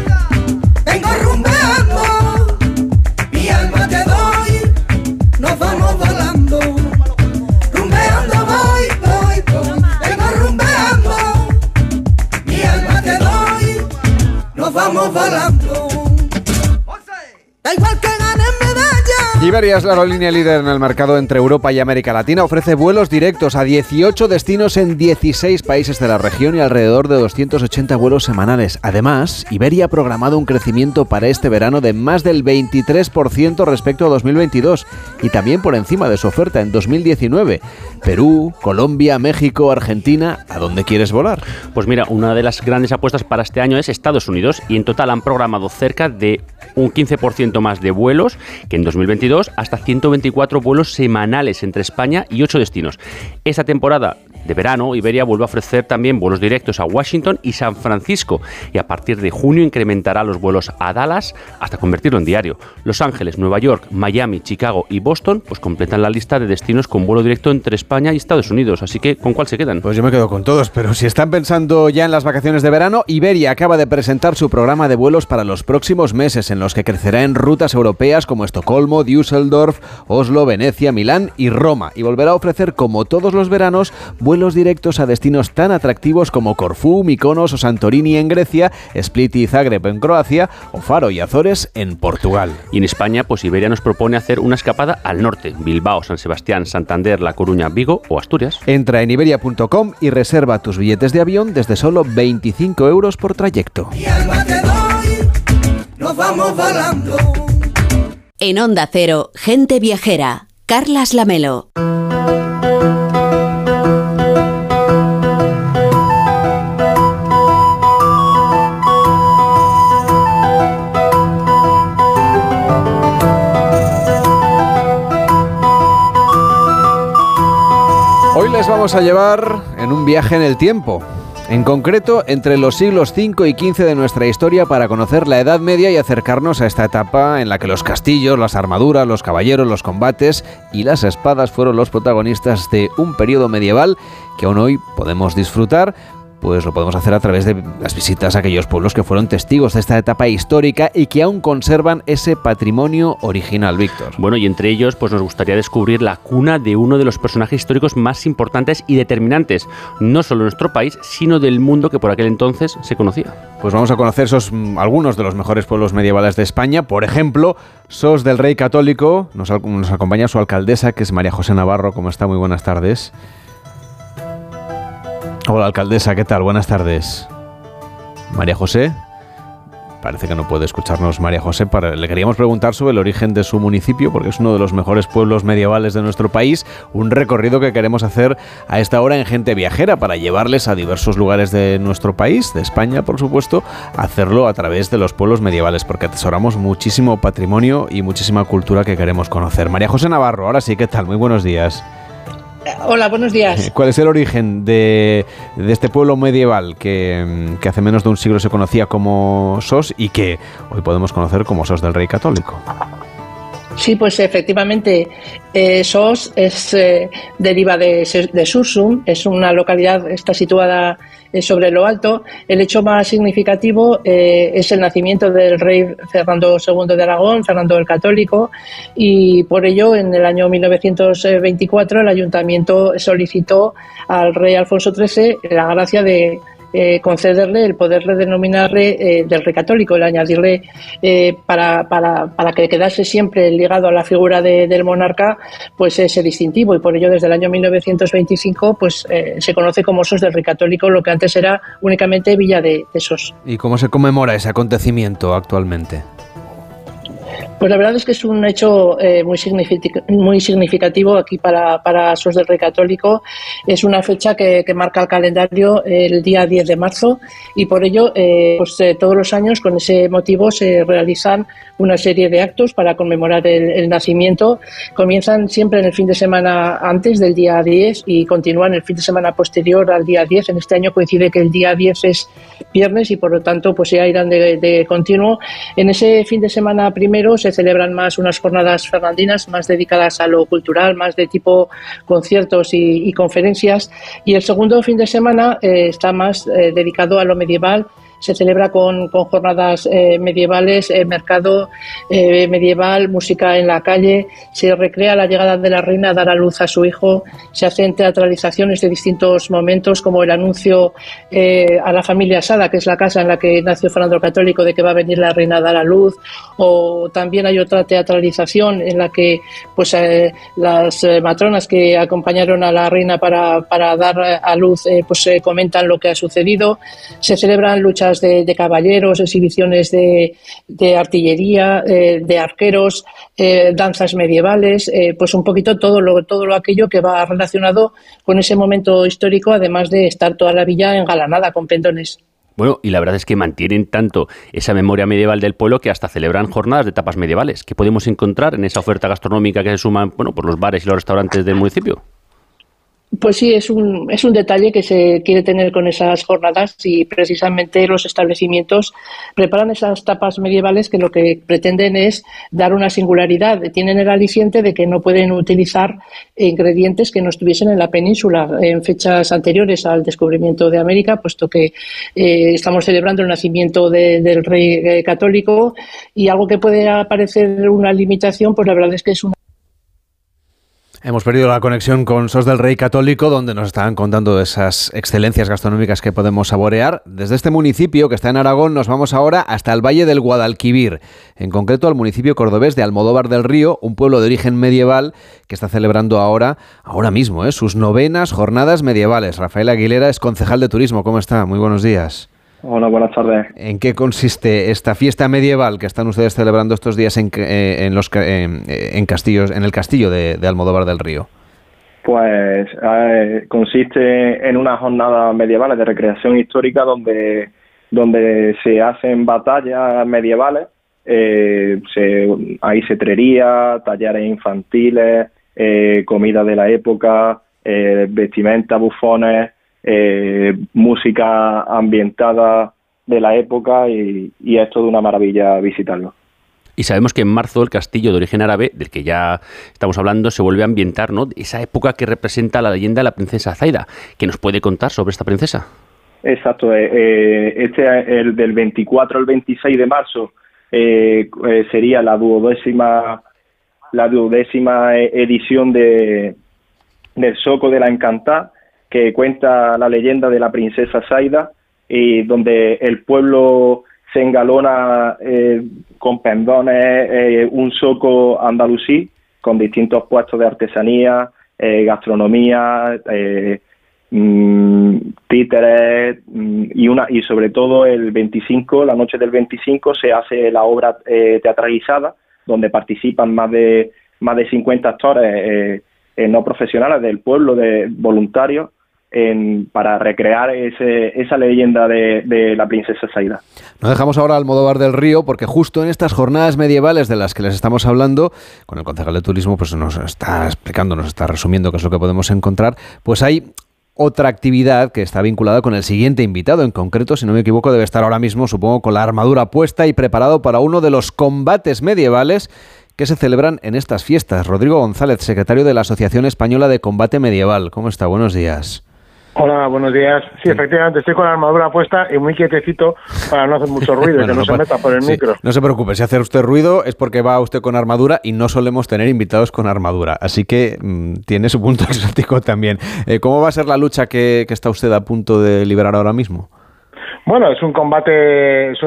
Speaker 44: Vamos volando. Da igual que
Speaker 1: Iberia es la aerolínea líder en el mercado entre Europa y América Latina. Ofrece vuelos directos a 18 destinos en 16 países de la región y alrededor de 280 vuelos semanales. Además, Iberia ha programado un crecimiento para este verano de más del 23% respecto a 2022 y también por encima de su oferta en 2019. Perú, Colombia, México, Argentina, ¿a dónde quieres volar?
Speaker 2: Pues mira, una de las grandes apuestas para este año es Estados Unidos y en total han programado cerca de un 15% más de vuelos que en 2022 hasta 124 vuelos semanales entre España y 8 destinos. Esta temporada de verano, Iberia vuelve a ofrecer también vuelos directos a Washington y San Francisco y a partir de junio incrementará los vuelos a Dallas hasta convertirlo en diario. Los Ángeles, Nueva York, Miami, Chicago y Boston pues completan la lista de destinos con vuelo directo entre España y Estados Unidos. Así que, ¿con cuál se quedan?
Speaker 1: Pues yo me quedo con todos, pero si están pensando ya en las vacaciones de verano, Iberia acaba de presentar su programa de vuelos para los próximos meses en los que crecerá en rutas europeas como Estocolmo, Düsseldorf, Oslo, Venecia, Milán y Roma y volverá a ofrecer como todos los veranos vuelos directos a destinos tan atractivos como Corfú, Mykonos o Santorini en Grecia, Split y Zagreb en Croacia o Faro y Azores en Portugal.
Speaker 2: Y en España, pues Iberia nos propone hacer una escapada al norte, Bilbao, San Sebastián, Santander, La Coruña, Vigo o Asturias.
Speaker 1: Entra en iberia.com y reserva tus billetes de avión desde solo 25 euros por trayecto.
Speaker 45: Nos vamos volando.
Speaker 7: En Onda Cero, gente viajera. Carlas Lamelo.
Speaker 1: Vamos a llevar en un viaje en el tiempo. En concreto, entre los siglos V y XV de nuestra historia para conocer la Edad Media y acercarnos a esta etapa en la que los castillos, las armaduras, los caballeros, los combates y las espadas fueron los protagonistas de un periodo medieval que aún hoy podemos disfrutar pues lo podemos hacer a través de las visitas a aquellos pueblos que fueron testigos de esta etapa histórica y que aún conservan ese patrimonio original, Víctor.
Speaker 2: Bueno, y entre ellos, pues nos gustaría descubrir la cuna de uno de los personajes históricos más importantes y determinantes, no solo de nuestro país, sino del mundo que por aquel entonces se conocía.
Speaker 1: Pues vamos a conocer esos, mm, algunos de los mejores pueblos medievales de España. Por ejemplo, Sos del Rey Católico. Nos, nos acompaña su alcaldesa, que es María José Navarro. ¿Cómo está? Muy buenas tardes. Hola, alcaldesa, ¿qué tal? Buenas tardes. María José. Parece que no puede escucharnos María José. Le queríamos preguntar sobre el origen de su municipio, porque es uno de los mejores pueblos medievales de nuestro país. Un recorrido que queremos hacer a esta hora en Gente Viajera para llevarles a diversos lugares de nuestro país, de España, por supuesto, hacerlo a través de los pueblos medievales, porque atesoramos muchísimo patrimonio y muchísima cultura que queremos conocer. María José Navarro, ahora sí, ¿qué tal? Muy buenos días.
Speaker 46: Hola, buenos días.
Speaker 1: ¿Cuál es el origen de, de este pueblo medieval que, mm, que hace menos de un siglo se conocía como Sos y que hoy podemos conocer como Sos del Rey Católico?
Speaker 46: Sí, pues efectivamente, eh, Sos es, eh, deriva de, de Sursum, es una localidad, está situada eh, sobre lo alto. El hecho más significativo eh, es el nacimiento del rey Fernando II de Aragón, Fernando el Católico, y por ello en el año 1924 el ayuntamiento solicitó al rey Alfonso XIII la gracia de eh, concederle el poder denominarle eh, del rey católico, el añadirle eh, para, para, para que quedase siempre ligado a la figura de- del monarca, pues ese distintivo y por ello desde el año 1925 pues eh, se conoce como Sos del rey católico, lo que antes era únicamente Villa de, de Sos.
Speaker 1: ¿Y cómo se conmemora ese acontecimiento actualmente?
Speaker 46: Pues la verdad es que es un hecho eh, muy, signific- muy significativo aquí para, para Sos del Rey Católico. Es una fecha que, que marca el calendario el día 10 de marzo y por ello eh, pues, eh, todos los años con ese motivo se realizan una serie de actos para conmemorar el, el nacimiento. Comienzan siempre en el fin de semana antes del día 10 y continúan el fin de semana posterior al día 10. En este año coincide que el día 10 es viernes y por lo tanto pues ya irán de, de continuo. En ese fin de semana primero se celebran más unas jornadas fernandinas más dedicadas a lo cultural, más de tipo conciertos y, y conferencias y el segundo fin de semana eh, está más eh, dedicado a lo medieval se celebra con, con jornadas eh, medievales, eh, mercado eh, medieval, música en la calle, se recrea la llegada de la reina a dar a luz a su hijo, se hacen teatralizaciones de distintos momentos como el anuncio eh, a la familia Sada, que es la casa en la que nació Fernando el Católico, de que va a venir la reina a dar a luz, o también hay otra teatralización en la que pues eh, las matronas que acompañaron a la reina para, para dar a luz eh, pues eh, comentan lo que ha sucedido. Se celebran luchas de, caballeros, exhibiciones de, de artillería, eh, de arqueros, eh, danzas medievales, eh, pues un poquito todo lo, todo lo aquello que va relacionado con ese momento histórico, además de estar toda la villa engalanada con pendones.
Speaker 2: Bueno, y la verdad es que mantienen tanto esa memoria medieval del pueblo que hasta celebran jornadas de tapas medievales. ¿Qué podemos encontrar en esa oferta gastronómica que se suman bueno, por los bares y los restaurantes del municipio?
Speaker 46: Pues sí, es un, es un detalle que se quiere tener con esas jornadas y precisamente los establecimientos preparan esas tapas medievales que lo que pretenden es dar una singularidad. Tienen el aliciente de que no pueden utilizar ingredientes que no estuviesen en la península en fechas anteriores al descubrimiento de América, puesto que eh, estamos celebrando el nacimiento de- del rey eh, católico y algo que puede parecer una limitación, pues la verdad es que es una
Speaker 1: Hemos perdido la conexión con Sos del Rey Católico, donde nos estaban contando esas excelencias gastronómicas que podemos saborear. Desde este municipio, que está en Aragón, nos vamos ahora hasta el Valle del Guadalquivir, en concreto al municipio cordobés de Almodóvar del Río, un pueblo de origen medieval que está celebrando ahora, ahora mismo, ¿eh? sus novenas jornadas medievales. Rafael Aguilera es concejal de turismo. ¿Cómo está? Muy buenos días.
Speaker 47: Hola, buenas tardes.
Speaker 1: ¿En qué consiste esta fiesta medieval que están ustedes celebrando estos días en, eh, en los, ca- en, en castillos, en el castillo de, de Almodóvar del Río?
Speaker 47: Pues eh, consiste en unas jornadas medievales de recreación histórica donde, donde se hacen batallas medievales, eh, se, hay cetrería, talleres infantiles, eh, comida de la época, eh, vestimenta, bufones, eh, música ambientada de la época y, y es toda una maravilla visitarlo.
Speaker 2: Y sabemos que en marzo el castillo de origen árabe, del que ya estamos hablando, se vuelve a ambientar, ¿no? Esa época que representa la leyenda de la princesa Zaida. ¿Qué nos puede contar sobre esta princesa?
Speaker 47: Exacto, eh, eh, este el del 24 al 26 de marzo eh, eh, sería la duodécima la duodécima eh, edición de del Soco de la Encantada que cuenta la leyenda de la princesa Zaida y donde el pueblo se engalona eh, con pendones eh, un soco andalusí con distintos puestos de artesanía, eh, gastronomía, mm, títeres mm, y una y sobre todo el 25, la noche del 25 se hace la obra teatralizada donde participan más de más de 50 actores no profesionales del pueblo, de voluntarios, en- para recrear ese, esa leyenda de, la princesa Zaida.
Speaker 1: No dejamos ahora Almodóvar del Río porque justo en estas jornadas medievales de las que les estamos hablando, con el concejal de turismo pues nos está explicando, nos está resumiendo qué es lo que podemos encontrar, pues hay otra actividad que está vinculada con el siguiente invitado. En concreto, si no me equivoco, debe estar ahora mismo, supongo, con la armadura puesta y preparado para uno de los combates medievales que se celebran en estas fiestas. Rodrigo González, secretario de la Asociación Española de Combate Medieval. ¿Cómo está? Buenos días.
Speaker 48: Hola, buenos días. Sí, efectivamente, estoy con la armadura puesta y muy quietecito para no hacer mucho ruido y
Speaker 1: Bueno,
Speaker 48: que no, se meta por el
Speaker 1: sí,
Speaker 48: micro.
Speaker 1: No se preocupe, si hace usted ruido es porque va usted con armadura y no solemos tener invitados con armadura. Así que mm, tiene su punto exótico también. Eh, ¿Cómo va a ser la lucha que, que está usted a punto de liberar ahora mismo?
Speaker 48: Bueno, es un combate, es,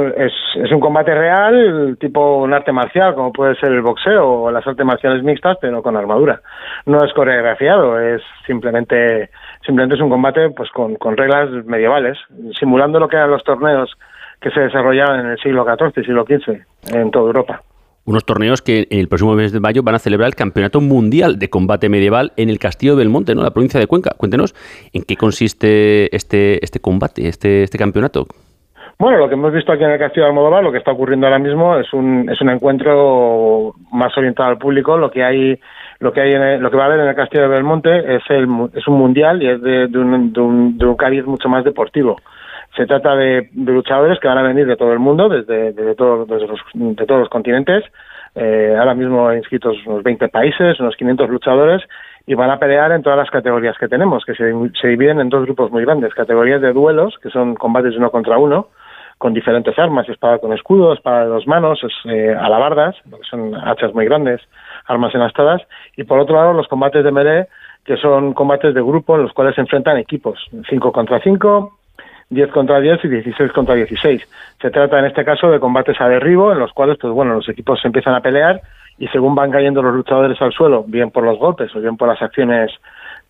Speaker 48: es un combate real, tipo un arte marcial, como puede ser el boxeo o las artes marciales mixtas, pero con armadura. No es coreografiado, es simplemente, simplemente es un combate, pues con, con reglas medievales, simulando lo que eran los torneos que se desarrollaban en el siglo XIV, siglo XV, en toda Europa.
Speaker 2: Unos torneos que el próximo mes de mayo van a celebrar el Campeonato Mundial de Combate Medieval en el Castillo del Monte, ¿no? La provincia de Cuenca. Cuéntenos en qué consiste este, este combate, este, este campeonato.
Speaker 48: Bueno, lo que hemos visto aquí en el Castillo de Almodóvar, lo que está ocurriendo ahora mismo es un, es un encuentro más orientado al público. Lo que hay, lo que hay, en el- lo que va a haber en el Castillo de Belmonte es el, es un mundial y es de, un, de, un, de un cariz mucho más deportivo. Se trata de, luchadores que van a venir de todo el mundo, desde, desde, desde los, de todos los continentes. Eh, ahora mismo hay inscritos unos 20 países, unos 500 luchadores, y van a pelear en todas las categorías que tenemos, que se, dividen en dos grupos muy grandes. Categorías de duelos, que son combates uno contra uno, con diferentes armas, espada con escudo, espada de dos manos, es, eh, alabardas, que son hachas muy grandes, armas enastadas, y por otro lado los combates de melee, que son combates de grupo en los cuales se enfrentan equipos, 5 contra 5, 10 contra 10 y 16 contra 16. Se trata en este caso de combates a derribo, en los cuales, pues bueno, los equipos se empiezan a pelear y según van cayendo los luchadores al suelo, bien por los golpes o bien por las acciones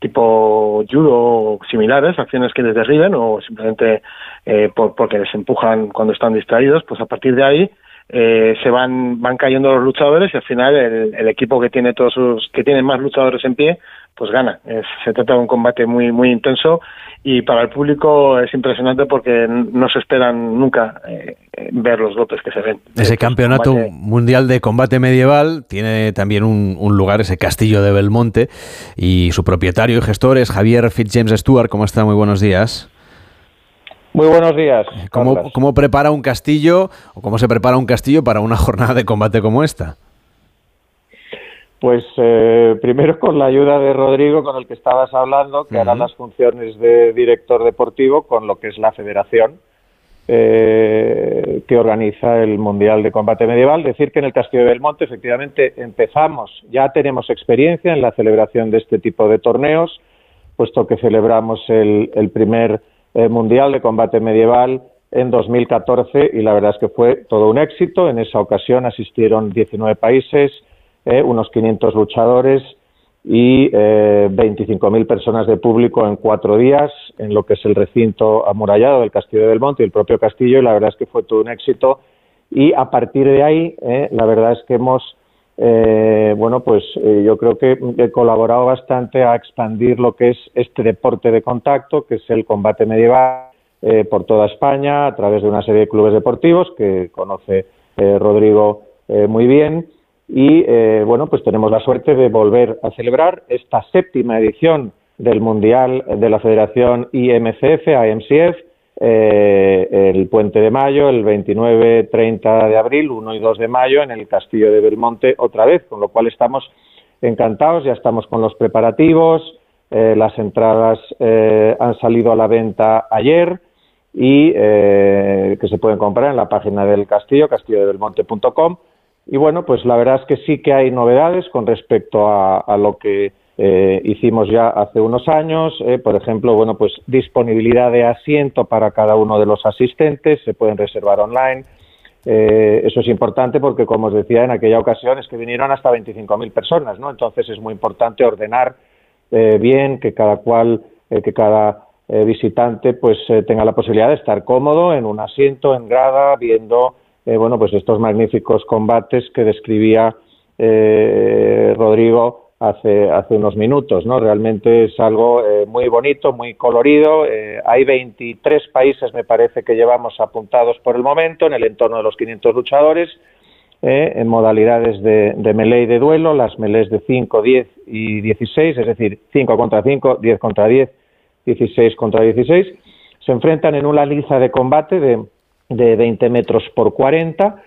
Speaker 48: tipo judo o similares, acciones que les derriben o simplemente eh, por, porque les empujan cuando están distraídos, pues a partir de ahí eh, se van van cayendo los luchadores y al final el, el equipo que tiene todos sus que tiene más luchadores en pie pues gana Es- se trata de un combate muy muy intenso y para el público es impresionante porque no se esperan nunca eh, ver los golpes que se ven
Speaker 1: Ese campeonato
Speaker 48: combate-
Speaker 1: mundial de combate medieval tiene también un, un lugar, ese castillo de Belmonte, y su propietario y gestor es Javier Fitzjames Stewart. ¿Cómo está? Muy buenos días.
Speaker 49: Muy buenos días.
Speaker 1: ¿Cómo,
Speaker 49: Carlas.
Speaker 1: cómo prepara un castillo o cómo se prepara un castillo para una jornada de combate como esta?
Speaker 49: Pues eh, primero con la ayuda de Rodrigo, con el que estabas hablando, que hará las funciones de director deportivo con lo que es la federación eh, que organiza el Mundial de Combate Medieval. Decir que en el Castillo de Belmonte efectivamente empezamos, ya tenemos experiencia en la celebración de este tipo de torneos, puesto que celebramos el, el primer eh, Mundial de Combate Medieval en 2014 y la verdad es que fue todo un éxito. En esa ocasión asistieron 19 países, eh, unos 500 luchadores y eh, 25.000 personas de público en cuatro días en lo que es el recinto amurallado del Castillo de Belmonte y el propio castillo y la verdad es que fue todo un éxito y a partir de ahí eh, la verdad es que hemos eh, bueno pues eh, yo creo que he colaborado bastante a expandir lo que es este deporte de contacto que es el combate medieval eh, por toda España a través de una serie de clubes deportivos que conoce Rodrigo muy bien. Y bueno pues tenemos la suerte de volver a celebrar esta séptima edición del mundial de la Federación IMCF IMCF eh, el puente de mayo el 29 30 de abril 1 y 2 de mayo en el Castillo de Belmonte otra vez con lo cual estamos encantados ya estamos con los preparativos eh, las entradas eh, han salido a la venta ayer y eh, que se pueden comprar en la página del castillo, castillodebelmonte.com. Y bueno, pues la verdad es que sí que hay novedades con respecto a, a lo que eh, hicimos ya hace unos años. eh, por ejemplo, bueno, pues disponibilidad de asiento para cada uno de los asistentes, se pueden reservar online. Eh, eso es importante porque, como os decía en aquella ocasión, es que vinieron hasta 25.000 personas, ¿no? Entonces es muy importante ordenar bien, que cada cual, que cada visitante pues tenga la posibilidad de estar cómodo en un asiento, en grada, viendo bueno pues estos magníficos combates que describía Rodrigo hace, hace unos minutos, ¿no? Realmente es algo eh, muy bonito, muy colorido. eh, hay 23 países, me parece, que llevamos apuntados por el momento, en el entorno de los 500 luchadores, eh, en modalidades de, de melee y de duelo, las melees de 5, 10 y 16, es decir, 5 contra 5, 10 contra 10, 16 contra 16. Se enfrentan en una liza de combate de, de 20 metros por 40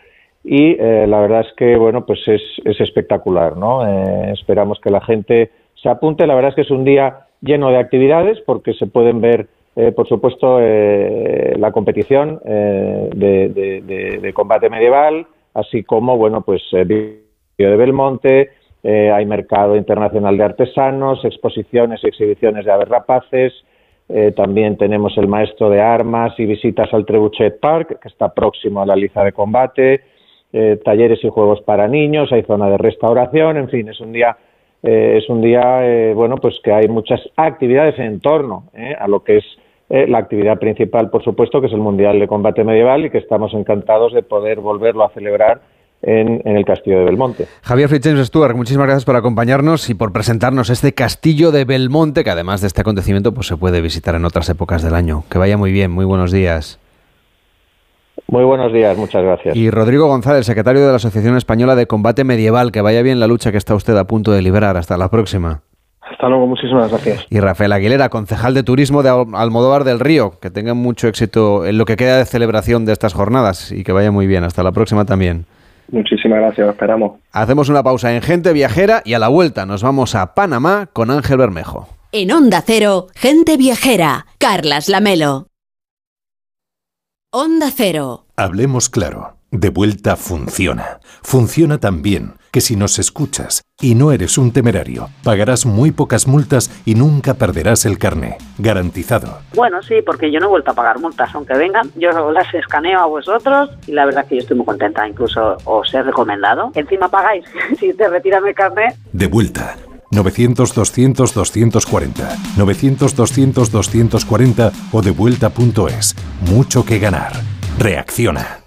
Speaker 49: y eh, la verdad es que bueno pues es, es espectacular no Eh, esperamos que la gente se apunte. La verdad es que es un día lleno de actividades porque se pueden ver eh, por supuesto eh, la competición de, combate medieval así como bueno pues de Belmonte hay mercado internacional de artesanos exposiciones y exhibiciones de aves rapaces también tenemos el maestro de armas y visitas al Trebuchet Park, que está próximo a la liza de combate, eh, talleres y juegos para niños, hay zona de restauración, en fin, es un día, eh, es un día, eh, bueno, pues que hay muchas actividades en torno eh, a lo que es la actividad principal, por supuesto, que es el Mundial de Combate Medieval y que estamos encantados de poder volverlo a celebrar en, en el Castillo de Belmonte.
Speaker 1: Javier Fitzjames Stewart, muchísimas gracias por acompañarnos y por presentarnos este castillo de Belmonte, que además de este acontecimiento pues se puede visitar en otras épocas del año. Que vaya muy bien, muy buenos días.
Speaker 49: Muy buenos días, muchas gracias.
Speaker 1: Y Rodrigo González, secretario de la Asociación Española de Combate Medieval, que vaya bien la lucha que está usted a punto de liberar. Hasta la próxima.
Speaker 48: Hasta luego, muchísimas gracias.
Speaker 1: Y Rafael Aguilera, concejal de turismo de Al- Almodóvar del Río, que tengan mucho éxito en lo que queda de celebración de estas jornadas y que vaya muy bien. Hasta la próxima también.
Speaker 47: Muchísimas gracias, esperamos.
Speaker 1: Hacemos una pausa en Gente Viajera y a la vuelta nos vamos a Panamá con Ángel Bermejo.
Speaker 7: En Onda Cero, gente viajera, Carlas Lamelo. Onda Cero.
Speaker 21: Hablemos claro. De vuelta funciona. Funciona tan bien que si nos escuchas y no eres un temerario, pagarás muy pocas multas y nunca perderás el carné. Garantizado.
Speaker 50: Bueno, sí, porque yo no he vuelto a pagar multas, aunque vengan, yo las escaneo a vosotros y la verdad que yo estoy muy contenta, incluso os he recomendado. Encima pagáis, si te retiran el carnet.
Speaker 21: De vuelta. 900-200-240. 900-200-240 o devuelta.es. Mucho que ganar. Reacciona.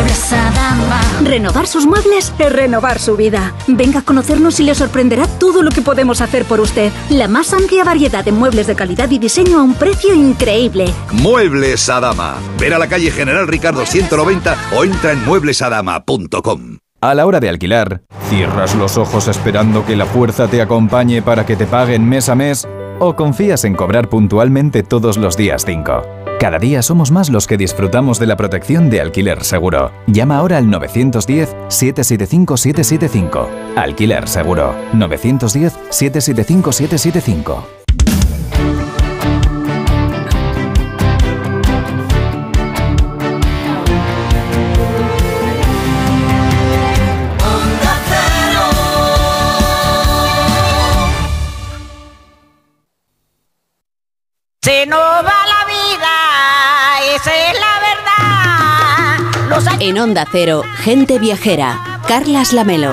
Speaker 51: Muebles Adama. Renovar sus muebles es renovar su vida. Venga a conocernos y le sorprenderá todo lo que podemos hacer por usted. La más amplia variedad de muebles de calidad y diseño a un precio increíble.
Speaker 52: Muebles Adama. Ver a la calle General Ricardo 190 o entra en mueblesadama.com.
Speaker 53: A la hora de alquilar, ¿cierras los ojos esperando que la fuerza te acompañe para que te paguen mes a mes? ¿O confías en cobrar puntualmente todos los días 5? Cada día somos más los que disfrutamos de la protección de alquiler seguro. Llama ahora al 910-775-775. Alquiler seguro. 910-775-775.
Speaker 7: En Onda Cero, gente viajera. Carlas Lamelo.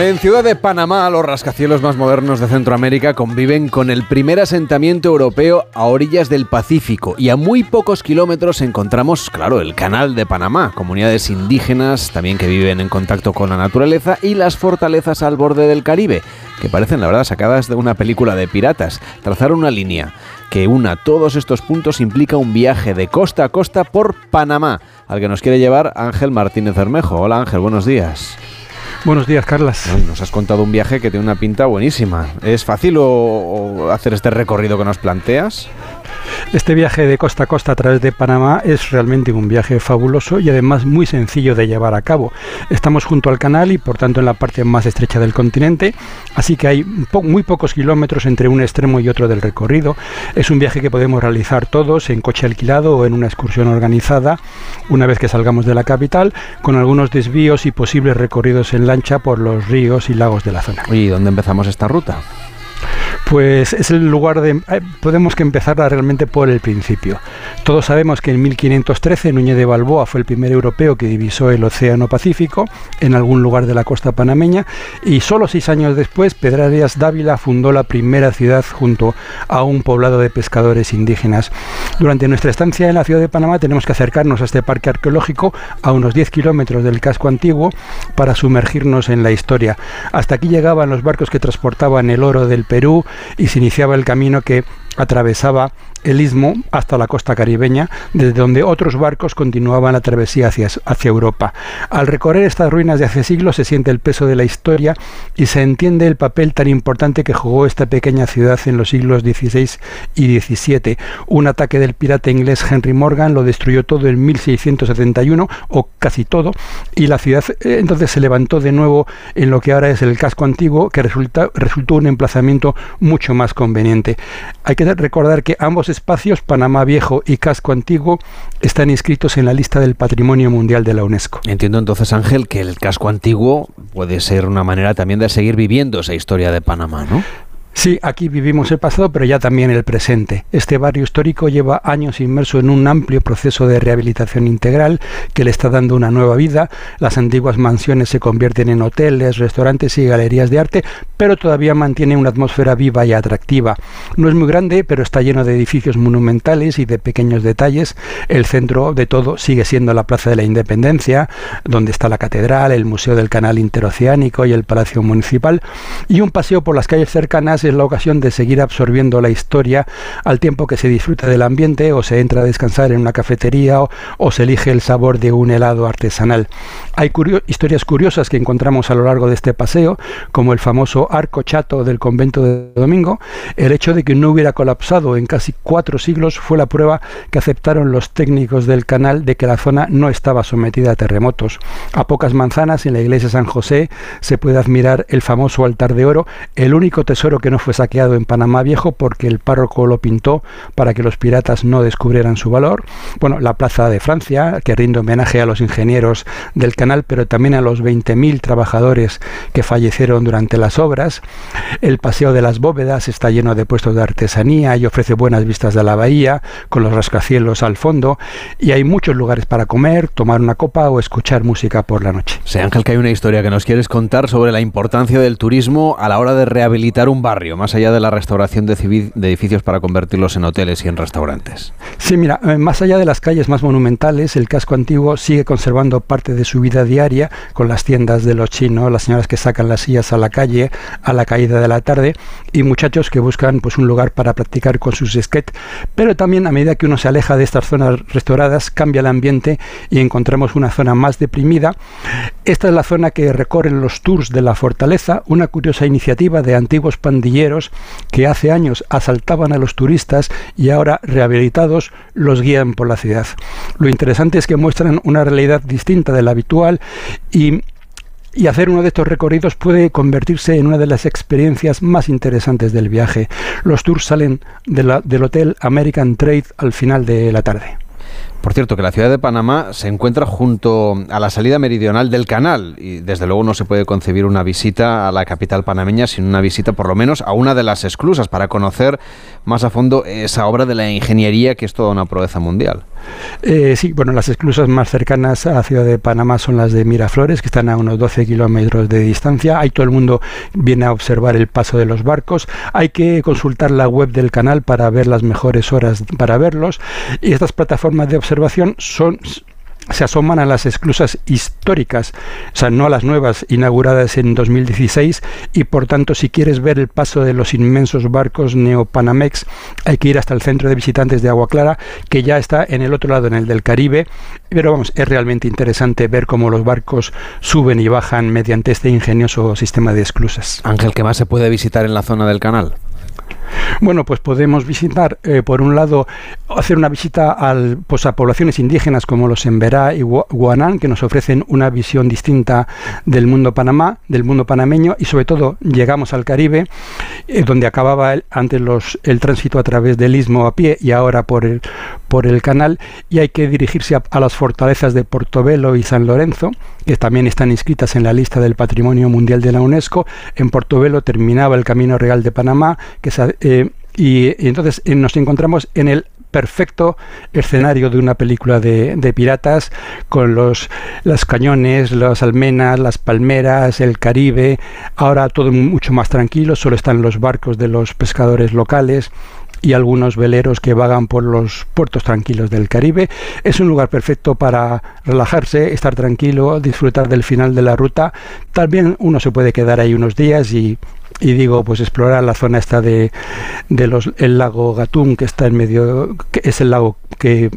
Speaker 1: En Ciudad de Panamá, los rascacielos más modernos de Centroamérica conviven con el primer asentamiento europeo a orillas del Pacífico y a muy pocos kilómetros encontramos, claro, el Canal de Panamá, comunidades indígenas también que viven en contacto con la naturaleza y las fortalezas al borde del Caribe, que parecen la verdad sacadas de una película de piratas. Trazar una línea que una todos estos puntos implica un viaje de costa a costa por Panamá, al que nos quiere llevar Ángel Martínez Bermejo. Hola Ángel, buenos días.
Speaker 54: Buenos días, Carlas.
Speaker 1: Nos has contado un viaje que tiene una pinta buenísima. ¿Es fácil o, o hacer este recorrido que nos planteas?
Speaker 54: Este viaje de costa a costa a través de Panamá es realmente un viaje fabuloso y además muy sencillo de llevar a cabo. Estamos junto al canal y por tanto en la parte más estrecha del continente, así que hay muy pocos kilómetros entre un extremo y otro del recorrido. Es un viaje que podemos realizar todos en coche alquilado o en una excursión organizada una vez que salgamos de la capital, con algunos desvíos y posibles recorridos en lancha por los ríos y lagos de la zona.
Speaker 1: ¿Y dónde empezamos esta ruta?
Speaker 54: Pues es el lugar de... eh, Podemos que empezarla realmente por el principio. Todos sabemos que en 1513 Núñez de Balboa fue el primer europeo que divisó el Océano Pacífico en algún lugar de la costa panameña y solo seis años después Pedrarias Dávila fundó la primera ciudad junto a un poblado de pescadores indígenas. Durante nuestra estancia en la ciudad de Panamá tenemos que acercarnos a este parque arqueológico a unos 10 kilómetros del casco antiguo para sumergirnos en la historia. Hasta aquí llegaban los barcos que transportaban el oro del Perú y se iniciaba el camino que atravesaba el istmo hasta la costa caribeña, desde donde otros barcos continuaban la travesía hacia, hacia Europa. Al recorrer estas ruinas de hace siglos se siente el peso de la historia y se entiende el papel tan importante que jugó esta pequeña ciudad en los siglos XVI y XVII. Un ataque del pirata inglés Henry Morgan lo destruyó todo en 1671, o casi todo, y la ciudad eh, entonces se levantó de nuevo en lo que ahora es el casco antiguo, que resulta, resultó un emplazamiento mucho más conveniente. Hay que recordar que ambos espacios, Panamá Viejo y Casco Antiguo, están inscritos en la lista del Patrimonio Mundial de la UNESCO.
Speaker 1: Entiendo entonces, Ángel, que el casco antiguo puede ser una manera también de seguir viviendo esa historia de Panamá, ¿no?
Speaker 54: Sí, aquí vivimos el pasado, pero ya también el presente. Este barrio histórico lleva años inmerso en un amplio proceso de rehabilitación integral que le está dando una nueva vida. Las antiguas mansiones se convierten en hoteles, restaurantes y galerías de arte, pero todavía mantiene una atmósfera viva y atractiva. No es muy grande, pero está lleno de edificios monumentales y de pequeños detalles. El centro de todo sigue siendo la Plaza de la Independencia, donde está la catedral, el Museo del Canal Interoceánico y el Palacio Municipal, y un paseo por las calles cercanas es la ocasión de seguir absorbiendo la historia al tiempo que se disfruta del ambiente o se entra a descansar en una cafetería o, se elige el sabor de un helado artesanal. Hay historias curiosas que encontramos a lo largo de este paseo, como el famoso arco chato del convento de Domingo. El hecho de que no hubiera colapsado en casi cuatro siglos fue la prueba que aceptaron los técnicos del canal de que la zona no estaba sometida a terremotos. A pocas manzanas en la iglesia San José se puede admirar el famoso altar de oro, el único tesoro que no fue saqueado en Panamá Viejo porque el párroco lo pintó para que los piratas no descubrieran su valor. Bueno, la Plaza de Francia, que rinde homenaje a los ingenieros del canal, pero también a los 20.000 trabajadores que fallecieron durante las obras. El Paseo de las Bóvedas está lleno de puestos de artesanía y ofrece buenas vistas de la bahía, con los rascacielos al fondo, y hay muchos lugares para comer, tomar una copa o escuchar música por la noche.
Speaker 1: Sé, Ángel, que hay una historia que nos quieres contar sobre la importancia del turismo a la hora de rehabilitar un barrio más allá de la restauración de, edificios para convertirlos en hoteles y en restaurantes?
Speaker 54: Sí, mira, eh, más allá de las calles más monumentales, el casco antiguo sigue conservando parte de su vida diaria con las tiendas de los chinos, las señoras que sacan las sillas a la calle a la caída de la tarde y muchachos que buscan pues un lugar para practicar con sus skate, pero también a medida que uno se aleja de estas zonas restauradas cambia el ambiente y encontramos una zona más deprimida. Esta es la zona que recorren los tours de la fortaleza, una curiosa iniciativa de antiguos pandilleros que hace años asaltaban a los turistas y ahora rehabilitados los guían por la ciudad. Lo interesante es que muestran una realidad distinta de la habitual y y hacer uno de estos recorridos puede convertirse en una de las experiencias más interesantes del viaje. Los tours salen del hotel American Trade al final de la tarde.
Speaker 1: Por cierto, que la ciudad de Panamá se encuentra junto a la salida meridional del canal y desde luego no se puede concebir una visita a la capital panameña sin una visita por lo menos a una de las esclusas para conocer más a fondo esa obra de la ingeniería que es toda una proeza mundial.
Speaker 54: Eh, sí, bueno, las esclusas más cercanas a la ciudad de Panamá son las de Miraflores, que están a unos 12 kilómetros de distancia. Ahí todo el mundo viene a observar el paso de los barcos. Hay que consultar la web del canal para ver las mejores horas para verlos. Y estas plataformas de observación son se asoman a las esclusas históricas, o sea, no a las nuevas inauguradas en 2016 y por tanto si quieres ver el paso de los inmensos barcos Neopanamex hay que ir hasta el centro de visitantes de Agua Clara que ya está en el otro lado, en el del Caribe, pero vamos, es realmente interesante ver cómo los barcos suben y bajan mediante este ingenioso sistema de esclusas.
Speaker 1: Ángel, ¿qué más se puede visitar en la zona del canal?
Speaker 54: Bueno, pues podemos visitar, eh, por un lado, hacer una visita al, pues a poblaciones indígenas como los Emberá y Guanán, que nos ofrecen una visión distinta del mundo Panamá, del mundo panameño, y sobre todo llegamos al Caribe, eh, donde acababa antes los, el tránsito a través del istmo a pie y ahora por el, por el canal, y hay que dirigirse a, las fortalezas de Portobelo y San Lorenzo, que también están inscritas en la lista del Patrimonio Mundial de la UNESCO. En Portobelo terminaba el Camino Real de Panamá, que se, eh, y, entonces eh, nos encontramos en el perfecto escenario de una película de, piratas con los, cañones, las almenas, las palmeras, el Caribe. Ahora todo mucho más tranquilo, solo están los barcos de los pescadores locales y algunos veleros que vagan por los puertos tranquilos del Caribe. Es un lugar perfecto para relajarse, estar tranquilo, disfrutar del final de la ruta. También uno se puede quedar ahí unos días y y digo, pues explorar la zona esta de, de los, el lago Gatún, que está en medio, que es el lago que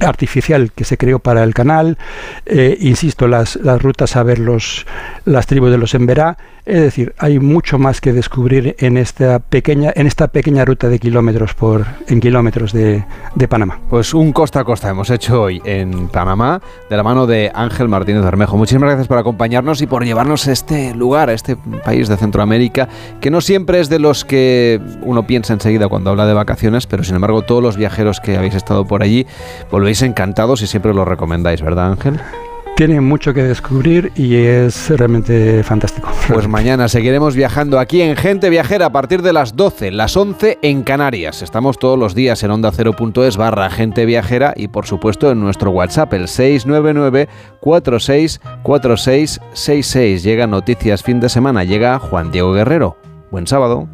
Speaker 54: artificial que se creó para el canal, eh, insisto, las, las rutas a ver los, las tribus de los Emberá, es decir, hay mucho más que descubrir en esta pequeña, en esta pequeña ruta de kilómetros por, en kilómetros de, de Panamá.
Speaker 1: Pues un costa a costa hemos hecho hoy en Panamá, de la mano de Ángel Martínez Bermejo. Muchísimas gracias por acompañarnos y por llevarnos a este lugar, a este país de Centroamérica, que no siempre es de los que uno piensa enseguida cuando habla de vacaciones, pero sin embargo todos los viajeros que habéis estado por allí volvéis encantados y siempre lo recomendáis, ¿verdad Ángel?
Speaker 54: Tiene mucho que descubrir y es realmente fantástico.
Speaker 1: Pues mañana seguiremos viajando aquí en Gente Viajera a partir de las 12, las 11 en Canarias. Estamos todos los días en onda 0.es barra Gente Viajera y por supuesto en nuestro WhatsApp, el 699 464666. Llega Noticias Fin de Semana, llega Juan Diego Guerrero. Buen sábado.